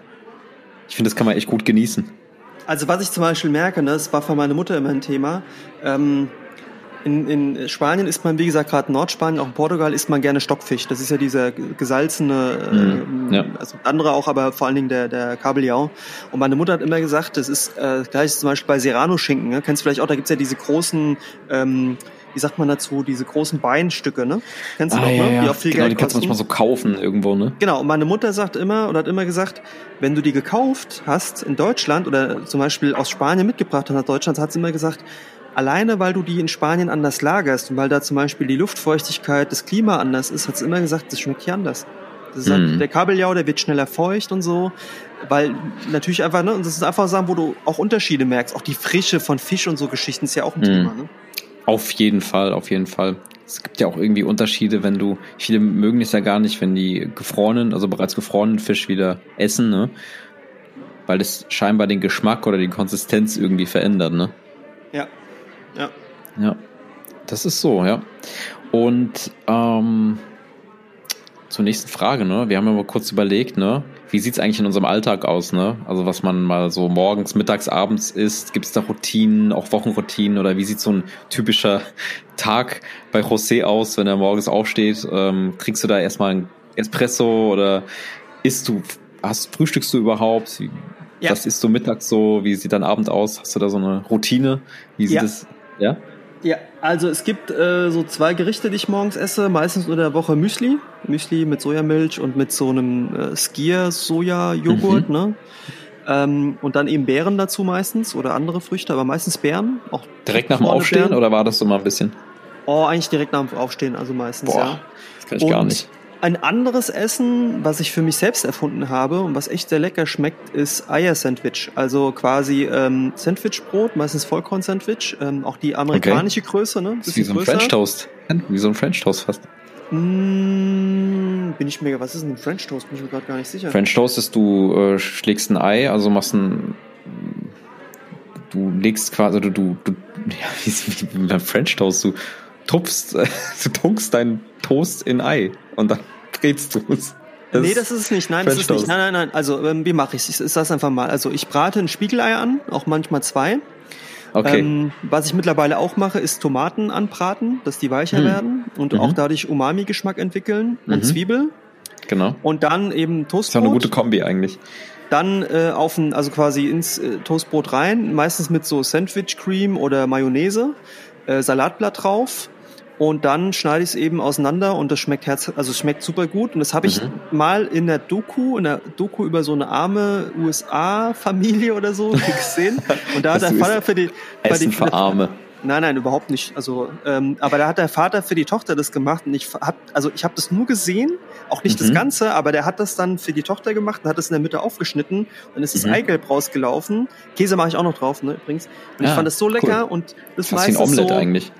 ich finde, das kann man echt gut genießen. Also was ich zum Beispiel merke, ne, das war für meine Mutter immer ein Thema. Ähm, in, in Spanien isst man, wie gesagt, gerade Nordspanien, auch in Portugal isst man gerne Stockfisch. Das ist ja dieser gesalzene, mhm, äh, ja. also andere auch, aber vor allen Dingen der, der Kabeljau. Und meine Mutter hat immer gesagt, das ist äh, gleich zum Beispiel bei Serrano-Schinken. Ne? Kennst du vielleicht auch, da gibt's ja diese großen ähm, wie sagt man dazu, diese großen Beinstücke, ne? Kennst du Ah, doch, ja, ne? ja. Die auch viel genau, Geld die kannst du manchmal so kaufen irgendwo, ne? Genau, und meine Mutter sagt immer oder hat immer gesagt, wenn du die gekauft hast in Deutschland oder zum Beispiel aus Spanien mitgebracht hast nach Deutschland, hat sie immer gesagt, alleine weil du die in Spanien anders lagerst und weil da zum Beispiel die Luftfeuchtigkeit, das Klima anders ist, hat sie immer gesagt, das schmeckt hier anders. Halt, Mhm. der Kabeljau, der wird schneller feucht und so, weil natürlich einfach, ne, und das ist einfach Sachen, wo du auch Unterschiede merkst, auch die Frische von Fisch und so Geschichten ist ja auch ein Mhm. Thema, ne? Auf jeden Fall, auf jeden Fall. Es gibt ja auch irgendwie Unterschiede, wenn du, viele mögen es ja gar nicht, wenn die gefrorenen, also bereits gefrorenen Fisch wieder essen, ne? Weil das scheinbar den Geschmack oder die Konsistenz irgendwie verändert, ne? Ja. Ja. Ja, das ist so, ja. Und ähm, zur nächsten Frage, ne? Wir haben ja mal kurz überlegt, ne? Wie sieht's eigentlich in unserem Alltag aus, ne? Also was man mal so morgens, mittags, abends isst, gibt's da Routinen, auch Wochenroutinen oder wie sieht so ein typischer Tag bei José aus, wenn er morgens aufsteht? Ähm, kriegst du da erstmal ein Espresso oder isst du, hast, frühstückst du überhaupt? Ja. Was isst du mittags so? Wie sieht dein Abend aus? Hast du da so eine Routine? Wie sieht es? Ja? Ja, also es gibt äh, so zwei Gerichte, die ich morgens esse. Meistens unter der Woche Müsli. Müsli mit Sojamilch und mit so einem äh, Skier-Soja-Joghurt, Mhm. ne? Ähm, und dann eben Beeren dazu meistens oder andere Früchte, aber meistens Beeren. Auch Direkt nach dem Aufstehen Beeren. oder war das so mal ein bisschen? Oh, eigentlich direkt nach dem Aufstehen, also meistens, Boah, ja. das kann ich gar Und nicht. Ein anderes Essen, was ich für mich selbst erfunden habe und was echt sehr lecker schmeckt, ist Eier-Sandwich. Also quasi ähm, Sandwichbrot, meistens Vollkorn-Sandwich. Ähm, auch die amerikanische Größe, ne? Ist wie so ein French Toast. Wie so ein French Toast fast. Mm, bin ich mir, was ist denn ein French Toast? Bin ich mir gerade gar nicht sicher. French Toast ist, du äh, schlägst ein Ei, also machst ein. Du legst quasi, du, du, du ja, wie, wie beim French Toast, du tupfst, du tunkst deinen Toast in Ei und dann brätst du es. nee, das ist es nicht. Nein, das ist nicht. Toast. Nein, nein, nein. Also, ähm, wie mache ich es? Ich sage einfach mal. Also, ich brate ein Spiegelei an, auch manchmal zwei. Okay. Ähm, was ich mittlerweile auch mache, ist Tomaten anbraten, dass die weicher Hm. werden und Mhm. auch dadurch Umami-Geschmack entwickeln und Mhm. Zwiebel. genau. Und dann eben Das ist auch eine Toastbrot. gute Kombi eigentlich. dann äh, auf ein, also quasi ins äh, Toastbrot rein, meistens mit so Sandwich Cream oder Mayonnaise, äh, Salatblatt drauf und dann schneide ich es eben auseinander und das schmeckt herz, also es schmeckt super gut und das habe ich Mhm. mal in der Doku, in der Doku über so eine arme USA-Familie oder so gesehen und da hat Das der ist Vater für die, für Essen die für Arme. Nein, nein, überhaupt nicht. Also, ähm, aber da hat der Vater für die Tochter das gemacht und ich hab, also ich habe das nur gesehen, auch nicht das Mhm. Ganze, aber der hat das dann für die Tochter gemacht und hat das in der Mitte aufgeschnitten und ist das Mhm. Eigelb rausgelaufen. Käse mache ich auch noch drauf, ne, übrigens. Und ich Ah, fand das so lecker cool. und das Fast wie ein meistens Omelette so. eigentlich.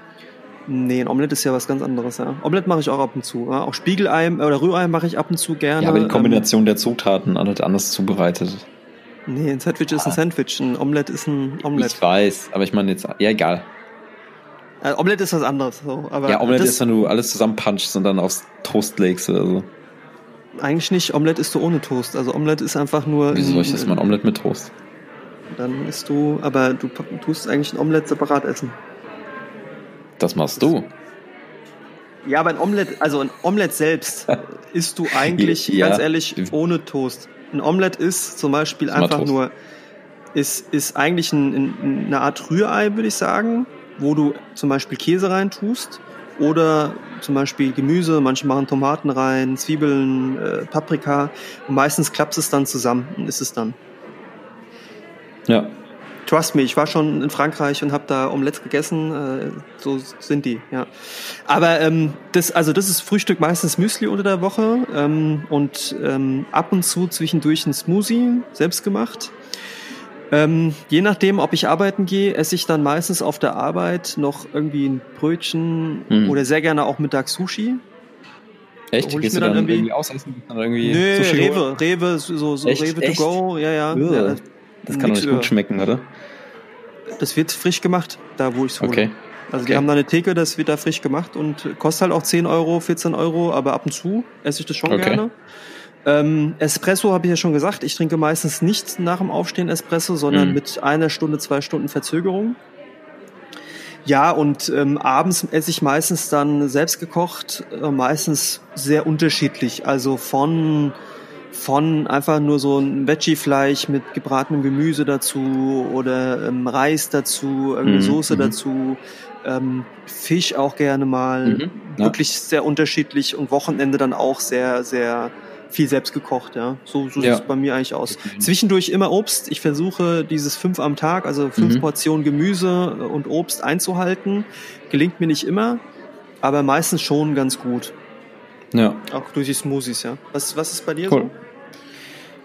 Nee, ein Omelette ist ja was ganz anderes, ja. Omelette mache ich auch ab und zu. Ja. Auch Spiegelei oder Rührei mache ich ab und zu gerne. Ja, aber die Kombination der Zutaten halt anders zubereitet. Ähm, nee, ein Sandwich ist ein Sandwich, ein Omelette ist ein Omelette. Ich weiß, aber ich meine jetzt, ja egal. Äh, Omelette ist was anderes. So. Aber Ja, Omelette das, ist, wenn du alles zusammenpunchst und dann aufs Toast legst oder so. Eigentlich nicht. Omelette isst du ohne Toast. Also Omelette ist einfach nur. Wieso soll ich das mal ein Omelette mit Toast? Dann isst du, aber du tust eigentlich ein Omelette separat essen. Das machst du. Ja, aber ein Omelette, also ein Omelette selbst isst du eigentlich, Ja. ganz ehrlich, ohne Toast. Ein Omelette ist zum Beispiel Ist einfach Toast. nur, ist, ist eigentlich ein, ein, eine Art Rührei, würde ich sagen, wo du zum Beispiel Käse rein tust oder zum Beispiel Gemüse, manche machen Tomaten rein, Zwiebeln, äh, Paprika und meistens klappt es dann zusammen und ist es dann. Ja. Trust me, ich war schon in Frankreich und habe da Omelettes gegessen. Äh, so sind die, ja. Aber ähm, das, also das ist Frühstück meistens Müsli unter der Woche ähm, und ähm, ab und zu zwischendurch ein Smoothie selbst gemacht. Ähm, je nachdem, ob ich arbeiten gehe, esse ich dann meistens auf der Arbeit noch irgendwie ein Brötchen Mhm. oder sehr gerne auch Mittag Sushi. Echt? Hol ich Gehst mir dann dann irgendwie- irgendwie ausessen? Dann irgendwie Nö, Sushi? Rewe, Rewe, so, so Echt? Rewe Echt? to go, ja, ja Das kann doch nix nicht über. gut schmecken, oder? Das wird frisch gemacht, da wo ich es hole. Okay. Also die Okay. haben da eine Theke, das wird da frisch gemacht und kostet halt auch 10 Euro, 14 Euro, aber ab und zu esse ich das schon Okay. gerne. Ähm, Espresso habe ich ja schon gesagt. Ich trinke meistens nicht nach dem Aufstehen Espresso, sondern Mhm. mit einer Stunde, zwei Stunden Verzögerung. Ja, und ähm, abends esse ich meistens dann selbst gekocht, äh, meistens sehr unterschiedlich. Also von von einfach nur so ein Veggie-Fleisch mit gebratenem Gemüse dazu oder ähm, Reis dazu, irgendeine Mhm, Soße mhm. dazu, ähm, Fisch auch gerne mal, Mhm, ja. wirklich sehr unterschiedlich und Wochenende dann auch sehr, sehr viel selbst gekocht, ja. So, so Ja. sieht es bei mir eigentlich aus. Mhm. Zwischendurch immer Obst. Ich versuche dieses fünf am Tag, also fünf Mhm. Portionen Gemüse und Obst einzuhalten. Gelingt mir nicht immer, aber meistens schon ganz gut. Ja. Auch durch die Smoothies, ja. Was, was ist bei dir Cool.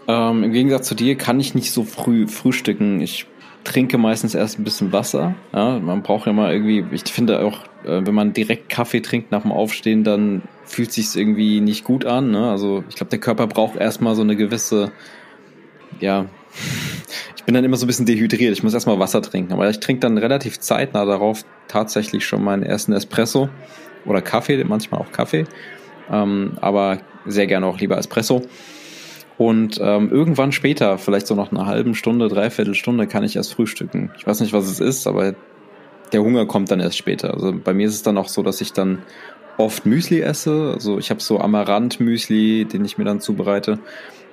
Ähm, Im Gegensatz zu dir kann ich nicht so früh frühstücken. Ich trinke meistens erst ein bisschen Wasser. Ja, man braucht ja mal irgendwie, ich finde auch, äh, wenn man direkt Kaffee trinkt nach dem Aufstehen, dann fühlt sich's irgendwie nicht gut an. Ne? Also ich glaube, der Körper braucht erstmal so eine gewisse, ja, ich bin dann immer so ein bisschen dehydriert. Ich muss erstmal Wasser trinken. Aber ich trinke dann relativ zeitnah darauf tatsächlich schon meinen ersten Espresso oder Kaffee, manchmal auch Kaffee. Ähm, aber sehr gerne auch lieber Espresso. Und ähm, irgendwann später, vielleicht so nach einer halben Stunde, dreiviertel Stunde, kann ich erst frühstücken. Ich weiß nicht, was es ist, aber der Hunger kommt dann erst später. Also bei mir ist es dann auch so, dass ich dann oft Müsli esse. Also ich habe so Amaranth-Müsli, den ich mir dann zubereite.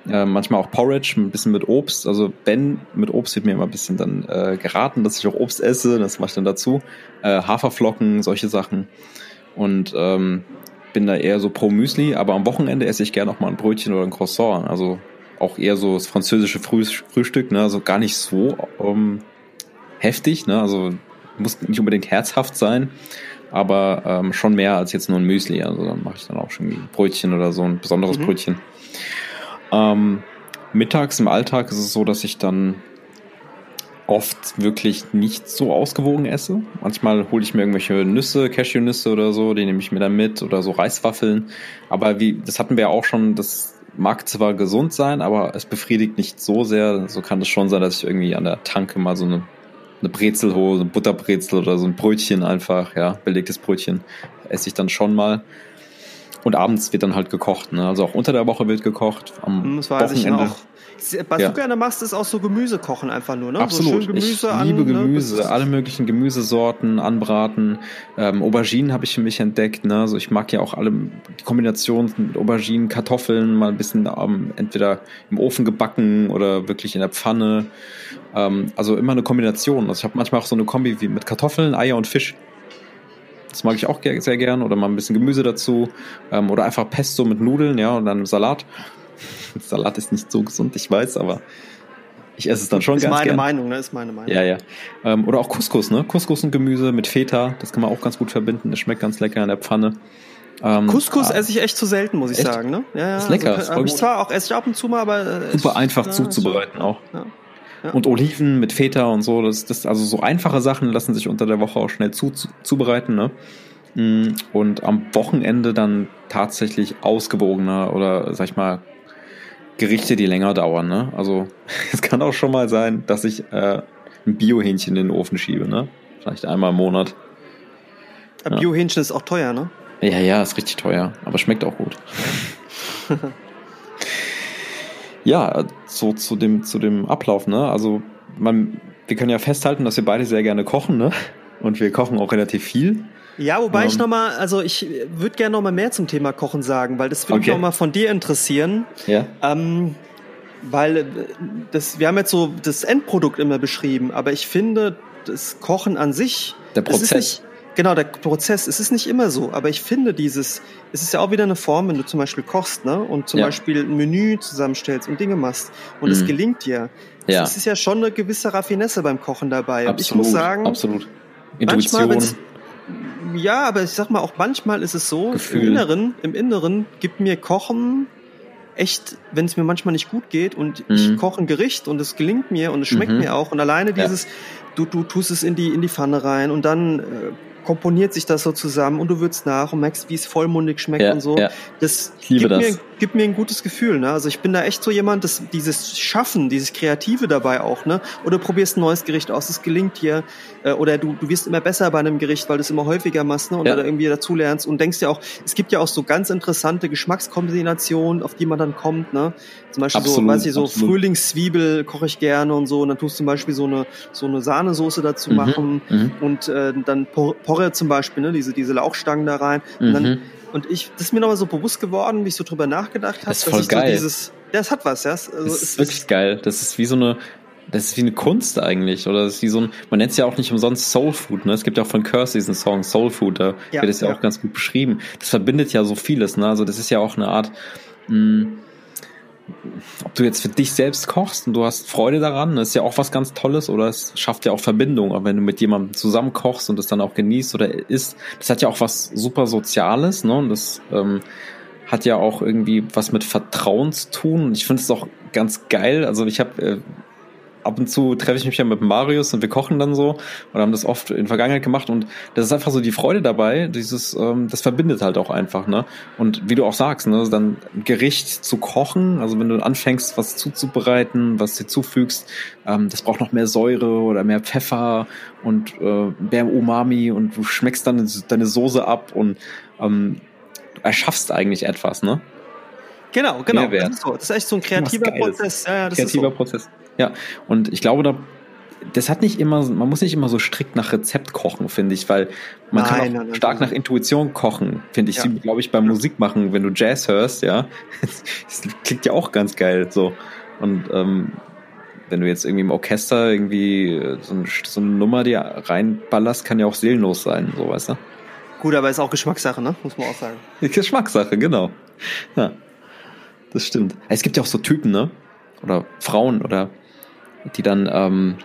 Äh, manchmal auch Porridge, ein bisschen mit Obst. Also wenn mit Obst wird mir immer ein bisschen dann äh, geraten, dass ich auch Obst esse. Das mache ich dann dazu. Äh, Haferflocken, solche Sachen. Und ähm, bin da eher so pro Müsli, aber am Wochenende esse ich gerne auch mal ein Brötchen oder ein Croissant. Also auch eher so das französische Früh Frühstück, ne? Also gar nicht so ähm, heftig, ne? Also muss nicht unbedingt herzhaft sein, aber ähm, schon mehr als jetzt nur ein Müsli. Also dann mache ich dann auch schon ein Brötchen oder so ein besonderes Mhm. Brötchen. Ähm, mittags im Alltag ist es so, dass ich dann oft wirklich nicht so ausgewogen esse. Manchmal hole ich mir irgendwelche Nüsse, Cashewnüsse oder so, die nehme ich mir dann mit oder so Reiswaffeln. Aber wie, das hatten wir ja auch schon, das mag zwar gesund sein, aber es befriedigt nicht so sehr. So kann es schon sein, dass ich irgendwie an der Tanke mal so eine, eine Brezel hole, eine Butterbrezel oder so ein Brötchen einfach, ja, belegtes Brötchen esse ich dann schon mal. Und abends wird dann halt gekocht, ne? Also auch unter der Woche wird gekocht. Am Das weiß ich Wochenende. Was Ja. du gerne machst, ist auch so Gemüse kochen einfach nur, ne? Absolut. So schön Gemüse ich an, liebe ne? Gemüse, ist- alle möglichen Gemüsesorten anbraten. Ähm, Auberginen habe ich für mich entdeckt. Ne? Also ich mag ja auch alle die Kombination mit Auberginen, Kartoffeln, mal ein bisschen ähm, entweder im Ofen gebacken oder wirklich in der Pfanne. Ähm, also immer eine Kombination. Also ich habe manchmal auch so eine Kombi wie mit Kartoffeln, Eier und Fisch. Das mag ich auch sehr gern. Oder mal ein bisschen Gemüse dazu. Ähm, oder einfach Pesto mit Nudeln, ja, und dann einem Salat. Salat ist nicht so gesund, ich weiß, aber ich esse es dann schon ist ganz meine gern. Meinung, ne? Ist meine Meinung. Ja, ja. Ähm, oder auch Couscous, ne? Couscous und Gemüse mit Feta, das kann man auch ganz gut verbinden. Das schmeckt ganz lecker in der Pfanne. Ähm, Couscous ah, esse ich echt zu selten, muss ich Echt? sagen, ne? Ja, ja. Ist lecker, Also, ist ich gut. zwar auch esse ich ab und zu mal, aber äh, super ist- einfach ja, zuzubereiten auch. Ja. Ja. Und Oliven mit Feta und so, das, das, also so einfache Sachen lassen sich unter der Woche auch schnell zu, zu, zubereiten, ne? Mm, Und am Wochenende dann tatsächlich ausgewogener oder sag ich mal Gerichte, die länger dauern, ne? Also es kann auch schon mal sein, dass ich äh, ein Biohähnchen in den Ofen schiebe, ne? Vielleicht einmal im Monat. Aber Biohähnchen ist auch teuer, ne? Ja, ja, ist richtig teuer, aber schmeckt auch gut. ja, so zu dem, zu dem Ablauf, ne? Also, man, wir können ja festhalten, dass wir beide sehr gerne kochen, ne? Und wir kochen auch relativ viel. Ja, wobei ich Ähm. nochmal, also ich würde gerne nochmal mehr zum Thema Kochen sagen, weil das würde mich Okay. auch mal von dir interessieren. Ja. Ähm, weil äh, das, wir haben jetzt so das Endprodukt immer beschrieben, aber ich finde, das Kochen an sich. Der Prozess. Nicht, genau, der Prozess, es ist nicht immer so, aber ich finde dieses, es ist ja auch wieder eine Form, wenn du zum Beispiel kochst, ne? Und zum Ja. Beispiel ein Menü zusammenstellst und Dinge machst und es Mhm. gelingt dir. Ja. Es ist ja schon eine gewisse Raffinesse beim Kochen dabei. Und Absolut. ich muss sagen, absolut. manchmal, Intuition. wenn's- ja, aber ich sag mal, auch manchmal ist es so, Gefühl. im Inneren, im Inneren gibt mir Kochen echt, wenn es mir manchmal nicht gut geht und ich Mhm. koche ein Gericht und es gelingt mir und es schmeckt Mhm. mir auch und alleine Ja. dieses, du, du tust es in die, in die Pfanne rein und dann äh, komponiert sich das so zusammen und du würzt nach und merkst, wie es vollmundig schmeckt Ja, und so. ja. Das, Ich liebe gibt, das. Mir, gibt mir ein gutes Gefühl. Ne? Also ich bin da echt so jemand, das, dieses Schaffen, dieses Kreative dabei auch. Ne? Oder du probierst ein neues Gericht aus, es gelingt dir. Äh, oder du, du wirst immer besser bei einem Gericht, weil du es immer häufiger machst ne? und Ja. da irgendwie dazulernst und denkst ja auch, es gibt ja auch so ganz interessante Geschmackskombinationen, auf die man dann kommt. Ne? Zum Beispiel so, Absolut, weiß ich, so absolut. Frühlingszwiebel koche ich gerne und so. Und dann tust du zum Beispiel so eine, so eine Sahnesoße dazu Mhm, machen. mhm. Und äh, dann Por- Porre zum Beispiel, ne? diese, diese Lauchstangen da rein. Und dann Mhm. Und ich, das ist mir nochmal so bewusst geworden, wie ich so drüber nachgedacht habe, Das ist voll geil. so dieses, Das hat was, ja. Also, das ist wirklich geil. Das ist wie so eine, das ist wie eine Kunst eigentlich. Oder das ist wie so ein, man nennt es ja auch nicht umsonst Soul Food, ne? Es gibt ja auch von Curse diesen Song Soul Food, da ja, wird es ja, ja, auch ganz gut beschrieben. Das verbindet ja so vieles, ne? Also das ist ja auch eine Art, mh, ob du jetzt für dich selbst kochst und du hast Freude daran, ist ja auch was ganz Tolles oder es schafft ja auch Verbindung. Aber wenn du mit jemandem zusammen kochst und das dann auch genießt oder isst, das hat ja auch was super Soziales, ne? Und das ähm, hat ja auch irgendwie was mit Vertrauen zu tun. Und ich finde es auch ganz geil. Also ich habe äh, ab und zu treffe ich mich ja mit Marius und wir kochen dann so und haben das oft in Vergangenheit gemacht und das ist einfach so die Freude dabei, dieses, ähm, das verbindet halt auch einfach, ne? Und wie du auch sagst, ne, dann Gericht zu kochen, also wenn du anfängst, was zuzubereiten, was dir zufügst, ähm, das braucht noch mehr Säure oder mehr Pfeffer und äh, mehr Umami und du schmeckst dann deine Soße ab und ähm, erschaffst eigentlich etwas, ne? Genau, genau. Das ist, so. das ist echt so ein kreativer Prozess. Ja, ja, das kreativer ist so. Prozess. Ja, und ich glaube, da, das hat nicht immer, man muss nicht immer so strikt nach Rezept kochen, finde ich, weil man nein, kann auch nein, stark nein. nach Intuition kochen, finde ich, ja. glaube ich, beim Musik machen, wenn du Jazz hörst, ja, das klingt ja auch ganz geil, so. Und ähm, wenn du jetzt irgendwie im Orchester irgendwie so, ein, so eine Nummer dir reinballerst, kann ja auch seelenlos sein, so, weißt du? Gut, aber ist auch Geschmackssache, ne? Muss man auch sagen. Geschmackssache, genau. Ja. Das stimmt. Es gibt ja auch so Typen, ne? Oder Frauen oder die dann, ähm,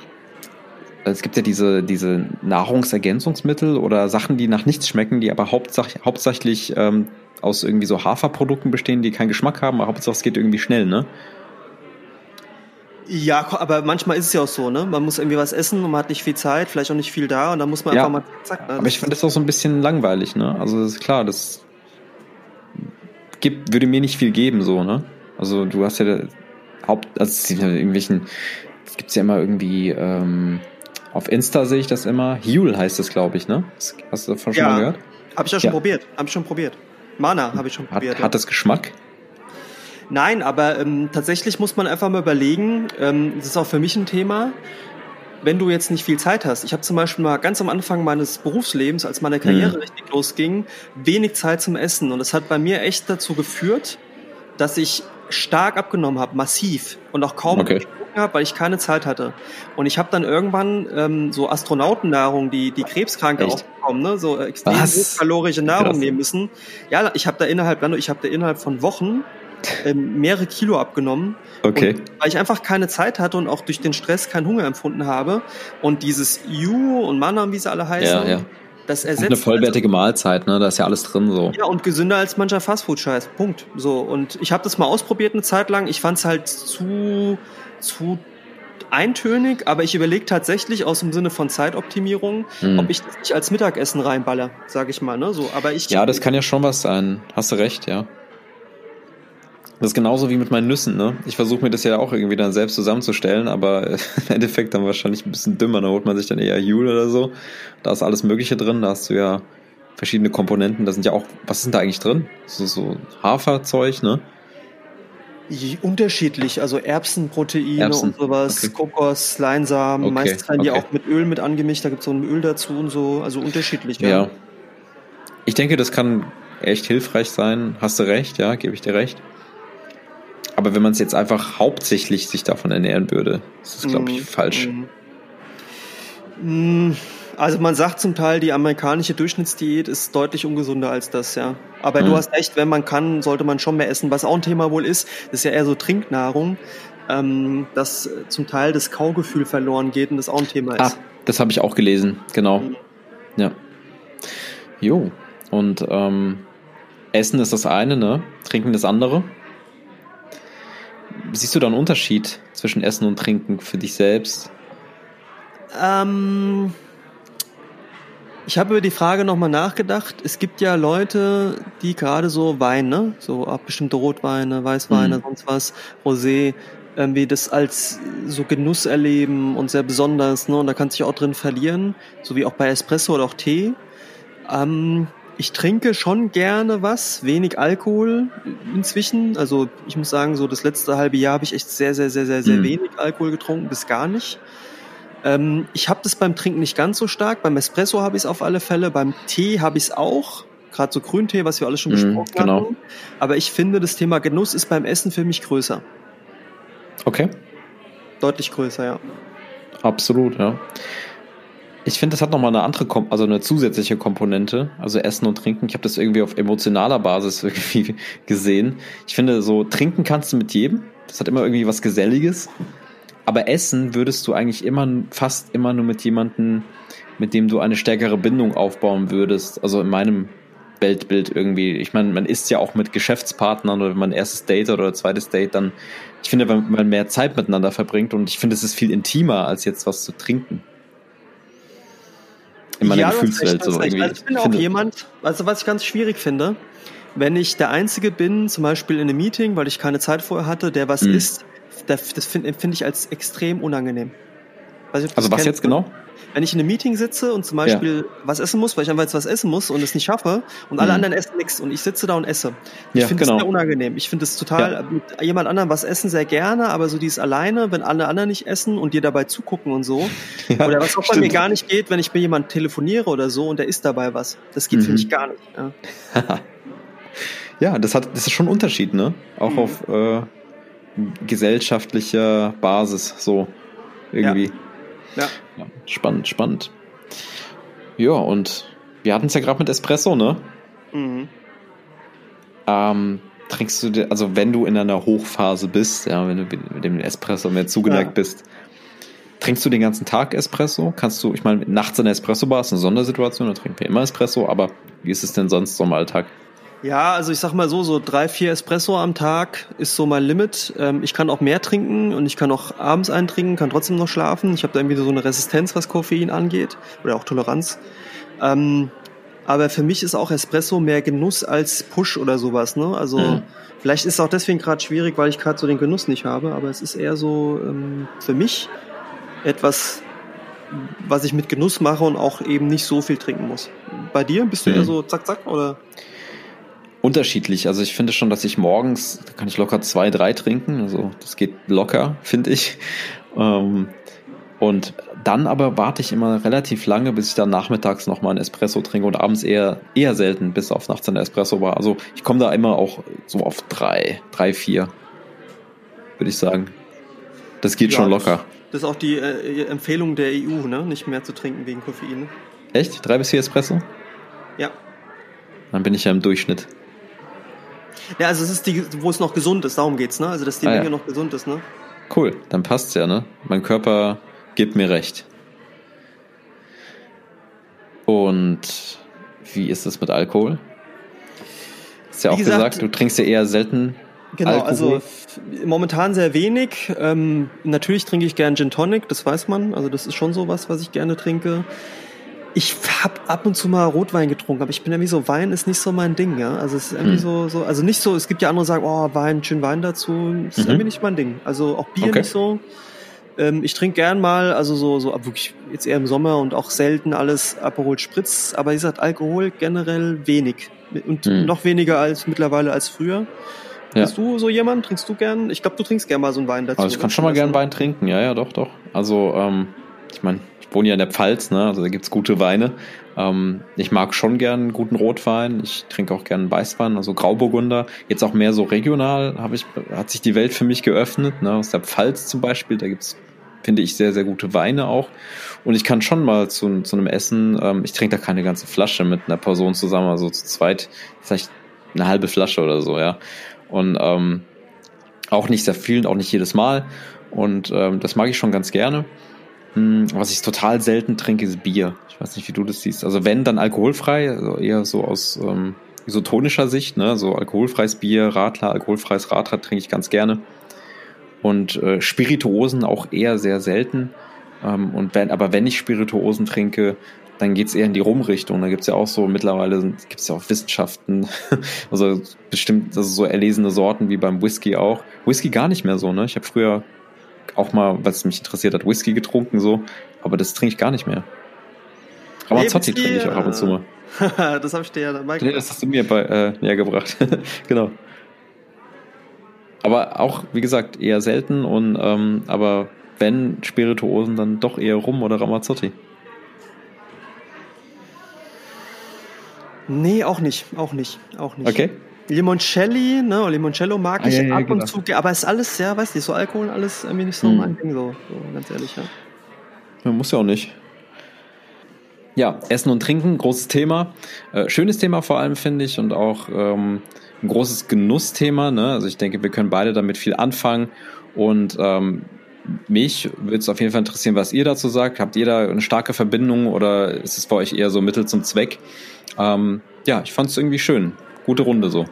es gibt ja diese, diese Nahrungsergänzungsmittel oder Sachen, die nach nichts schmecken, die aber hauptsächlich, hauptsächlich ähm, aus irgendwie so Haferprodukten bestehen, die keinen Geschmack haben, aber Hauptsache es geht irgendwie schnell, ne? Ja, aber manchmal ist es ja auch so, ne? Man muss irgendwie was essen und man hat nicht viel Zeit, vielleicht auch nicht viel da und dann muss man ja, einfach mal zack. Ne? Aber ich finde das auch so ein bisschen langweilig, ne? Also das ist klar, das gibt, würde mir nicht viel geben, so, ne? Also du hast ja Haupt, also irgendwelchen das gibt's ja immer irgendwie, ähm, auf Insta sehe ich das immer. Huel heißt es, glaube ich, ne? Hast du davon ja, schon mal gehört? Habe ich ja schon probiert. Habe ich schon probiert. Mana habe ich schon probiert. Hat, ja. hat das Geschmack? Nein, aber ähm, tatsächlich muss man einfach mal überlegen, ähm, das ist auch für mich ein Thema, wenn du jetzt nicht viel Zeit hast. Ich habe zum Beispiel mal ganz am Anfang meines Berufslebens, als meine Karriere mhm. richtig losging, wenig Zeit zum Essen. Und das hat bei mir echt dazu geführt, dass ich stark abgenommen habe, massiv und auch kaum okay. habe, weil ich keine Zeit hatte. Und ich habe dann irgendwann ähm, so Astronautennahrung, die die Krebskranke auch bekommen, ne? so extrem hochkalorische Nahrung Krass. nehmen müssen. Ja, ich habe da innerhalb, ich habe da innerhalb von Wochen ähm, mehrere Kilo abgenommen. Okay. Und, weil ich einfach keine Zeit hatte und auch durch den Stress keinen Hunger empfunden habe. Und dieses Yu und Manam, wie sie alle heißen, ja, ja. Das ersetzt eine vollwertige also, Mahlzeit, ne? Da ist ja alles drin so. Ja, und gesünder als mancher Fastfood-Scheiß. Punkt. So. Und ich habe das mal ausprobiert eine Zeit lang. Ich fand es halt zu, zu eintönig, aber ich überlege tatsächlich aus dem Sinne von Zeitoptimierung, hm. ob ich das nicht als Mittagessen reinballer, sage ich mal. Ne? So, aber ich, ja, das kann ja schon was sein. Hast du recht, ja. Das ist genauso wie mit meinen Nüssen, ne? Ich versuche mir das ja auch irgendwie dann selbst zusammenzustellen, aber im Endeffekt dann wahrscheinlich ein bisschen dümmer. Da holt man sich dann eher Jule oder so. Da ist alles Mögliche drin. Da hast du ja verschiedene Komponenten. Da sind ja auch, was ist denn da eigentlich drin? So, so Haferzeug, ne? Unterschiedlich, also Erbsenproteine Erbsen. und sowas, okay. Kokos, Leinsamen, okay. meistens werden die okay. auch mit Öl mit angemischt, da gibt es so ein Öl dazu und so, also unterschiedlich. Ja. ja. Ich denke, das kann echt hilfreich sein. Hast du recht, ja, gebe ich dir recht. Aber wenn man es jetzt einfach hauptsächlich sich davon ernähren würde, ist das, glaube ich, mm, falsch. Mm. Also man sagt zum Teil, die amerikanische Durchschnittsdiät ist deutlich ungesunder als das, ja. Aber mhm. du hast recht, wenn man kann, sollte man schon mehr essen. Was auch ein Thema wohl ist, das ist ja eher so Trinknahrung, ähm, dass zum Teil das Kaugefühl verloren geht und das auch ein Thema ist. Ah, das habe ich auch gelesen, genau. Mhm. Ja. Jo. Und ähm, Essen ist das eine, ne? Trinken das andere siehst du da einen Unterschied zwischen Essen und Trinken für dich selbst? Ähm, ich habe über die Frage nochmal nachgedacht. Es gibt ja Leute, die gerade so Wein, ne? so auch bestimmte Rotweine, Weißweine, mhm. sonst was, Rosé, irgendwie das als so Genuss erleben und sehr besonders. Ne? Und da kann sich auch drin verlieren, so wie auch bei Espresso oder auch Tee. Ähm, ich trinke schon gerne was, wenig Alkohol inzwischen. Also ich muss sagen, so das letzte halbe Jahr habe ich echt sehr, sehr, sehr, sehr, sehr mhm. wenig Alkohol getrunken, bis gar nicht. Ähm, ich habe das beim Trinken nicht ganz so stark. Beim Espresso habe ich es auf alle Fälle. Beim Tee habe ich es auch. gerade so Grüntee, was wir alle schon Mhm, besprochen genau. haben. Aber ich finde, das Thema Genuss ist beim Essen für mich größer. Okay. Deutlich größer, ja. Absolut, ja. Ich finde, das hat nochmal eine andere, Kom also eine zusätzliche Komponente, also Essen und Trinken. Ich habe das irgendwie auf emotionaler Basis irgendwie gesehen. Ich finde, so trinken kannst du mit jedem. Das hat immer irgendwie was Geselliges. Aber essen würdest du eigentlich immer, fast immer nur mit jemandem, mit dem du eine stärkere Bindung aufbauen würdest. Also in meinem Weltbild irgendwie. Ich meine, man isst ja auch mit Geschäftspartnern oder wenn man erstes Date oder zweites Date, dann, ich finde, wenn man mehr Zeit miteinander verbringt und ich finde, es ist viel intimer, als jetzt was zu trinken. In meiner Ja, Gefühlswelt so irgendwie. Also ich bin auch jemand, also was ich ganz schwierig finde, wenn ich der Einzige bin, zum Beispiel in einem Meeting, weil ich keine Zeit vorher hatte, der was Mhm. isst, das, das finde empfinde ich als extrem unangenehm. Nicht, Also was kennst, jetzt genau? Wenn ich in einem Meeting sitze und zum Beispiel was essen muss, weil ich einfach jetzt was essen muss und es nicht schaffe und alle Mhm. anderen essen nichts und ich sitze da und esse. Ich Ja, finde genau. das sehr unangenehm. Ich finde es total, Ja. mit jemand anderem was essen sehr gerne, aber so dieses alleine, wenn alle anderen nicht essen und dir dabei zugucken und so. Ja, oder was auch bei stimmt. mir gar nicht geht, wenn ich mit jemandem telefoniere oder so und der isst dabei was. Das geht für Mhm. mich gar nicht. Ja. Ja, das hat, das ist schon ein Unterschied, ne? Auch Mhm. auf äh, gesellschaftlicher Basis, so irgendwie. Ja. Ja, spannend, spannend. Ja, und wir hatten es ja gerade mit Espresso, ne? Mhm. Ähm, trinkst du, dir- also wenn du in einer Hochphase bist, ja, wenn du mit dem Espresso mehr zugeneigt Ja. bist, trinkst du den ganzen Tag Espresso? Kannst du, ich meine, nachts in der Espresso-Bar ist eine Sondersituation, da trinken wir immer Espresso, aber wie ist es denn sonst so im Alltag? Ja, also ich sag mal so, so drei, vier Espresso am Tag ist so mein Limit. Ähm, ich kann auch mehr trinken und ich kann auch abends eintrinken, kann trotzdem noch schlafen. Ich habe da irgendwie so eine Resistenz, was Koffein angeht oder auch Toleranz. Ähm, aber für mich ist auch Espresso mehr Genuss als Push oder sowas. Ne? Also Mhm. vielleicht ist es auch deswegen gerade schwierig, weil ich gerade so den Genuss nicht habe. Aber es ist eher so ähm, für mich etwas, was ich mit Genuss mache und auch eben nicht so viel trinken muss. Bei dir bist du Mhm. eher so zack zack oder? Unterschiedlich. Also ich finde schon, dass ich morgens, da kann ich locker zwei, drei trinken. Also das geht locker, finde ich. Ähm, und dann aber warte ich immer relativ lange, bis ich dann nachmittags nochmal einen Espresso trinke und abends eher, eher selten, bis auf nachts in der Espresso war. Also ich komme da immer auch so auf drei, drei, vier, würde ich sagen. Das geht Ja, schon locker. Das ist auch die äh, Empfehlung der EU, ne? Nicht mehr zu trinken wegen Koffein. Echt? Drei bis vier Espresso? Ja. Dann bin ich ja im Durchschnitt. Ja, also es ist die, wo es noch gesund ist, darum geht's, ne? Also dass die Ah, ja. Menge noch gesund ist, ne? Cool, dann passt's ja, ne? Mein Körper gibt mir recht. Und wie ist es mit Alkohol? Ist ja auch gesagt- gesagt, du trinkst ja eher selten Genau, Alkohol. also momentan sehr wenig. Ähm, natürlich trinke ich gern Gin Tonic, das weiß man. Also das ist schon so was, was ich gerne trinke. Ich hab ab und zu mal Rotwein getrunken, aber ich bin irgendwie so, Wein ist nicht so mein Ding, ja. Also es ist irgendwie Hm. so, so, also nicht so, es gibt ja andere, die sagen, oh, Wein, schön Wein dazu. Das ist Mhm. irgendwie nicht mein Ding. Also auch Bier Okay. nicht so. Ähm, ich trinke gern mal, also so, so ab wirklich jetzt eher im Sommer und auch selten alles Aperol Spritz, aber wie gesagt, Alkohol generell wenig. Und Hm. noch weniger als mittlerweile als früher. Ja. Bist du so jemand? Trinkst du gern? Ich glaube, du trinkst gern mal so einen Wein dazu. Also ich kann schon mal gern Wein trinken, ja, ja, doch, doch. Also, ähm, ich meine, ich wohne ja in der Pfalz, ne? Also da gibt's gute Weine. Ähm, ich mag schon gern einen guten Rotwein. Ich trinke auch gern Weißwein, also Grauburgunder. Jetzt auch mehr so regional ich, hat sich die Welt für mich geöffnet, ne? Aus der Pfalz zum Beispiel, da gibt's finde ich, sehr, sehr gute Weine auch. Und ich kann schon mal zu, zu einem Essen, ähm, ich trinke da keine ganze Flasche mit einer Person zusammen, also zu zweit, vielleicht eine halbe Flasche oder so, ja. Und ähm, auch nicht sehr viel und auch nicht jedes Mal. Und ähm, das mag ich schon ganz gerne. Hm, was ich total selten trinke, ist Bier. Ich weiß nicht, wie du das siehst. Also wenn, dann alkoholfrei, also eher so aus ähm, isotonischer Sicht, ne? So alkoholfreies Bier, Radler, alkoholfreies Radler trinke ich ganz gerne. Und äh, Spirituosen auch eher sehr selten. Ähm, und wenn, aber wenn ich Spirituosen trinke, dann geht's eher in die Rumrichtung. Da gibt's ja auch so, mittlerweile gibt's ja auch Wissenschaften, also bestimmt, also so erlesene Sorten wie beim Whisky auch. Whisky gar nicht mehr so, ne? Ich habe früher auch mal, was mich interessiert hat, Whisky getrunken, so, aber das trinke ich gar nicht mehr. Ramazzotti trinke ich auch ab und zu mal. das habe ich dir ja dabei Nee, das hast du mir bei, äh, näher gebracht. genau. Aber auch, wie gesagt, eher selten und ähm, aber wenn Spirituosen, dann doch eher Rum oder Ramazzotti. Nee, auch nicht, auch nicht, auch nicht. Okay. Limoncelli, ne, Limoncello mag Ah, ich ja, ja, ab genau. und zu, aber ist alles, ja, weiß nicht, so Alkohol, alles irgendwie nicht so Hm. mein Ding, so, so ganz ehrlich, ja. Man muss ja auch nicht. Ja, Essen und Trinken, großes Thema. Äh, schönes Thema vor allem, finde ich, und auch ähm, ein großes Genussthema. Ne? Also ich denke, wir können beide damit viel anfangen. Und ähm, mich würde es auf jeden Fall interessieren, was ihr dazu sagt. Habt ihr da eine starke Verbindung oder ist es bei euch eher so Mittel zum Zweck? Ähm, ja, ich fand es irgendwie schön. Gute Runde so.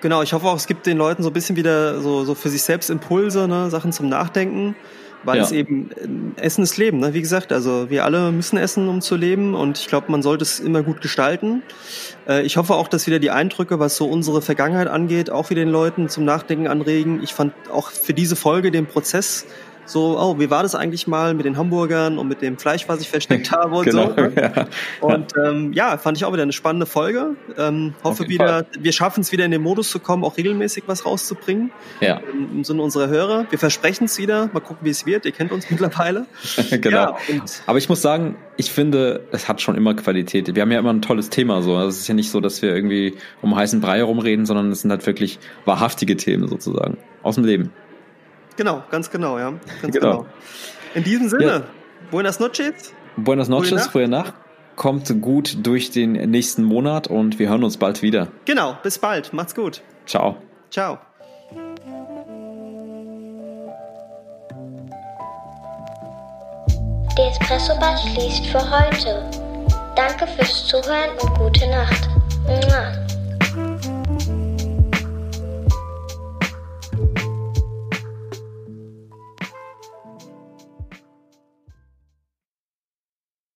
Genau, ich hoffe auch, es gibt den Leuten so ein bisschen wieder so, so für sich selbst Impulse, ne, Sachen zum Nachdenken, weil Ja. es eben äh, Essen ist Leben, ne? Wie gesagt, also wir alle müssen essen, um zu leben und ich glaube, man sollte es immer gut gestalten. Äh, ich hoffe auch, dass wieder die Eindrücke, was so unsere Vergangenheit angeht, auch wieder den Leuten zum Nachdenken anregen. Ich fand auch für diese Folge den Prozess so, oh, wie war das eigentlich mal mit den Hamburgern und mit dem Fleisch, was ich versteckt habe und Genau. so. Ne? ja. Und ähm, ja, fand ich auch wieder eine spannende Folge. Ähm, hoffe wieder, wir schaffen es wieder in den Modus zu kommen, auch regelmäßig was rauszubringen ja, im, im Sinne unserer Hörer. Wir versprechen es wieder. Mal gucken, wie es wird. Ihr kennt uns mittlerweile. genau. Ja, Aber ich muss sagen, ich finde, es hat schon immer Qualität. Wir haben ja immer ein tolles Thema so. Also es ist ja nicht so, dass wir irgendwie um heißen Brei herumreden, sondern es sind halt wirklich wahrhaftige Themen sozusagen. Aus dem Leben. Genau, ganz genau, ja. Ganz Genau. genau. In diesem Sinne, Ja. buenas noches. Buenas noches, frühe Nacht. Kommt gut durch den nächsten Monat und wir hören uns bald wieder. Genau, bis bald. Macht's gut. Ciao. Ciao. Der Espresso Bar schließt für heute. Danke fürs Zuhören und gute Nacht.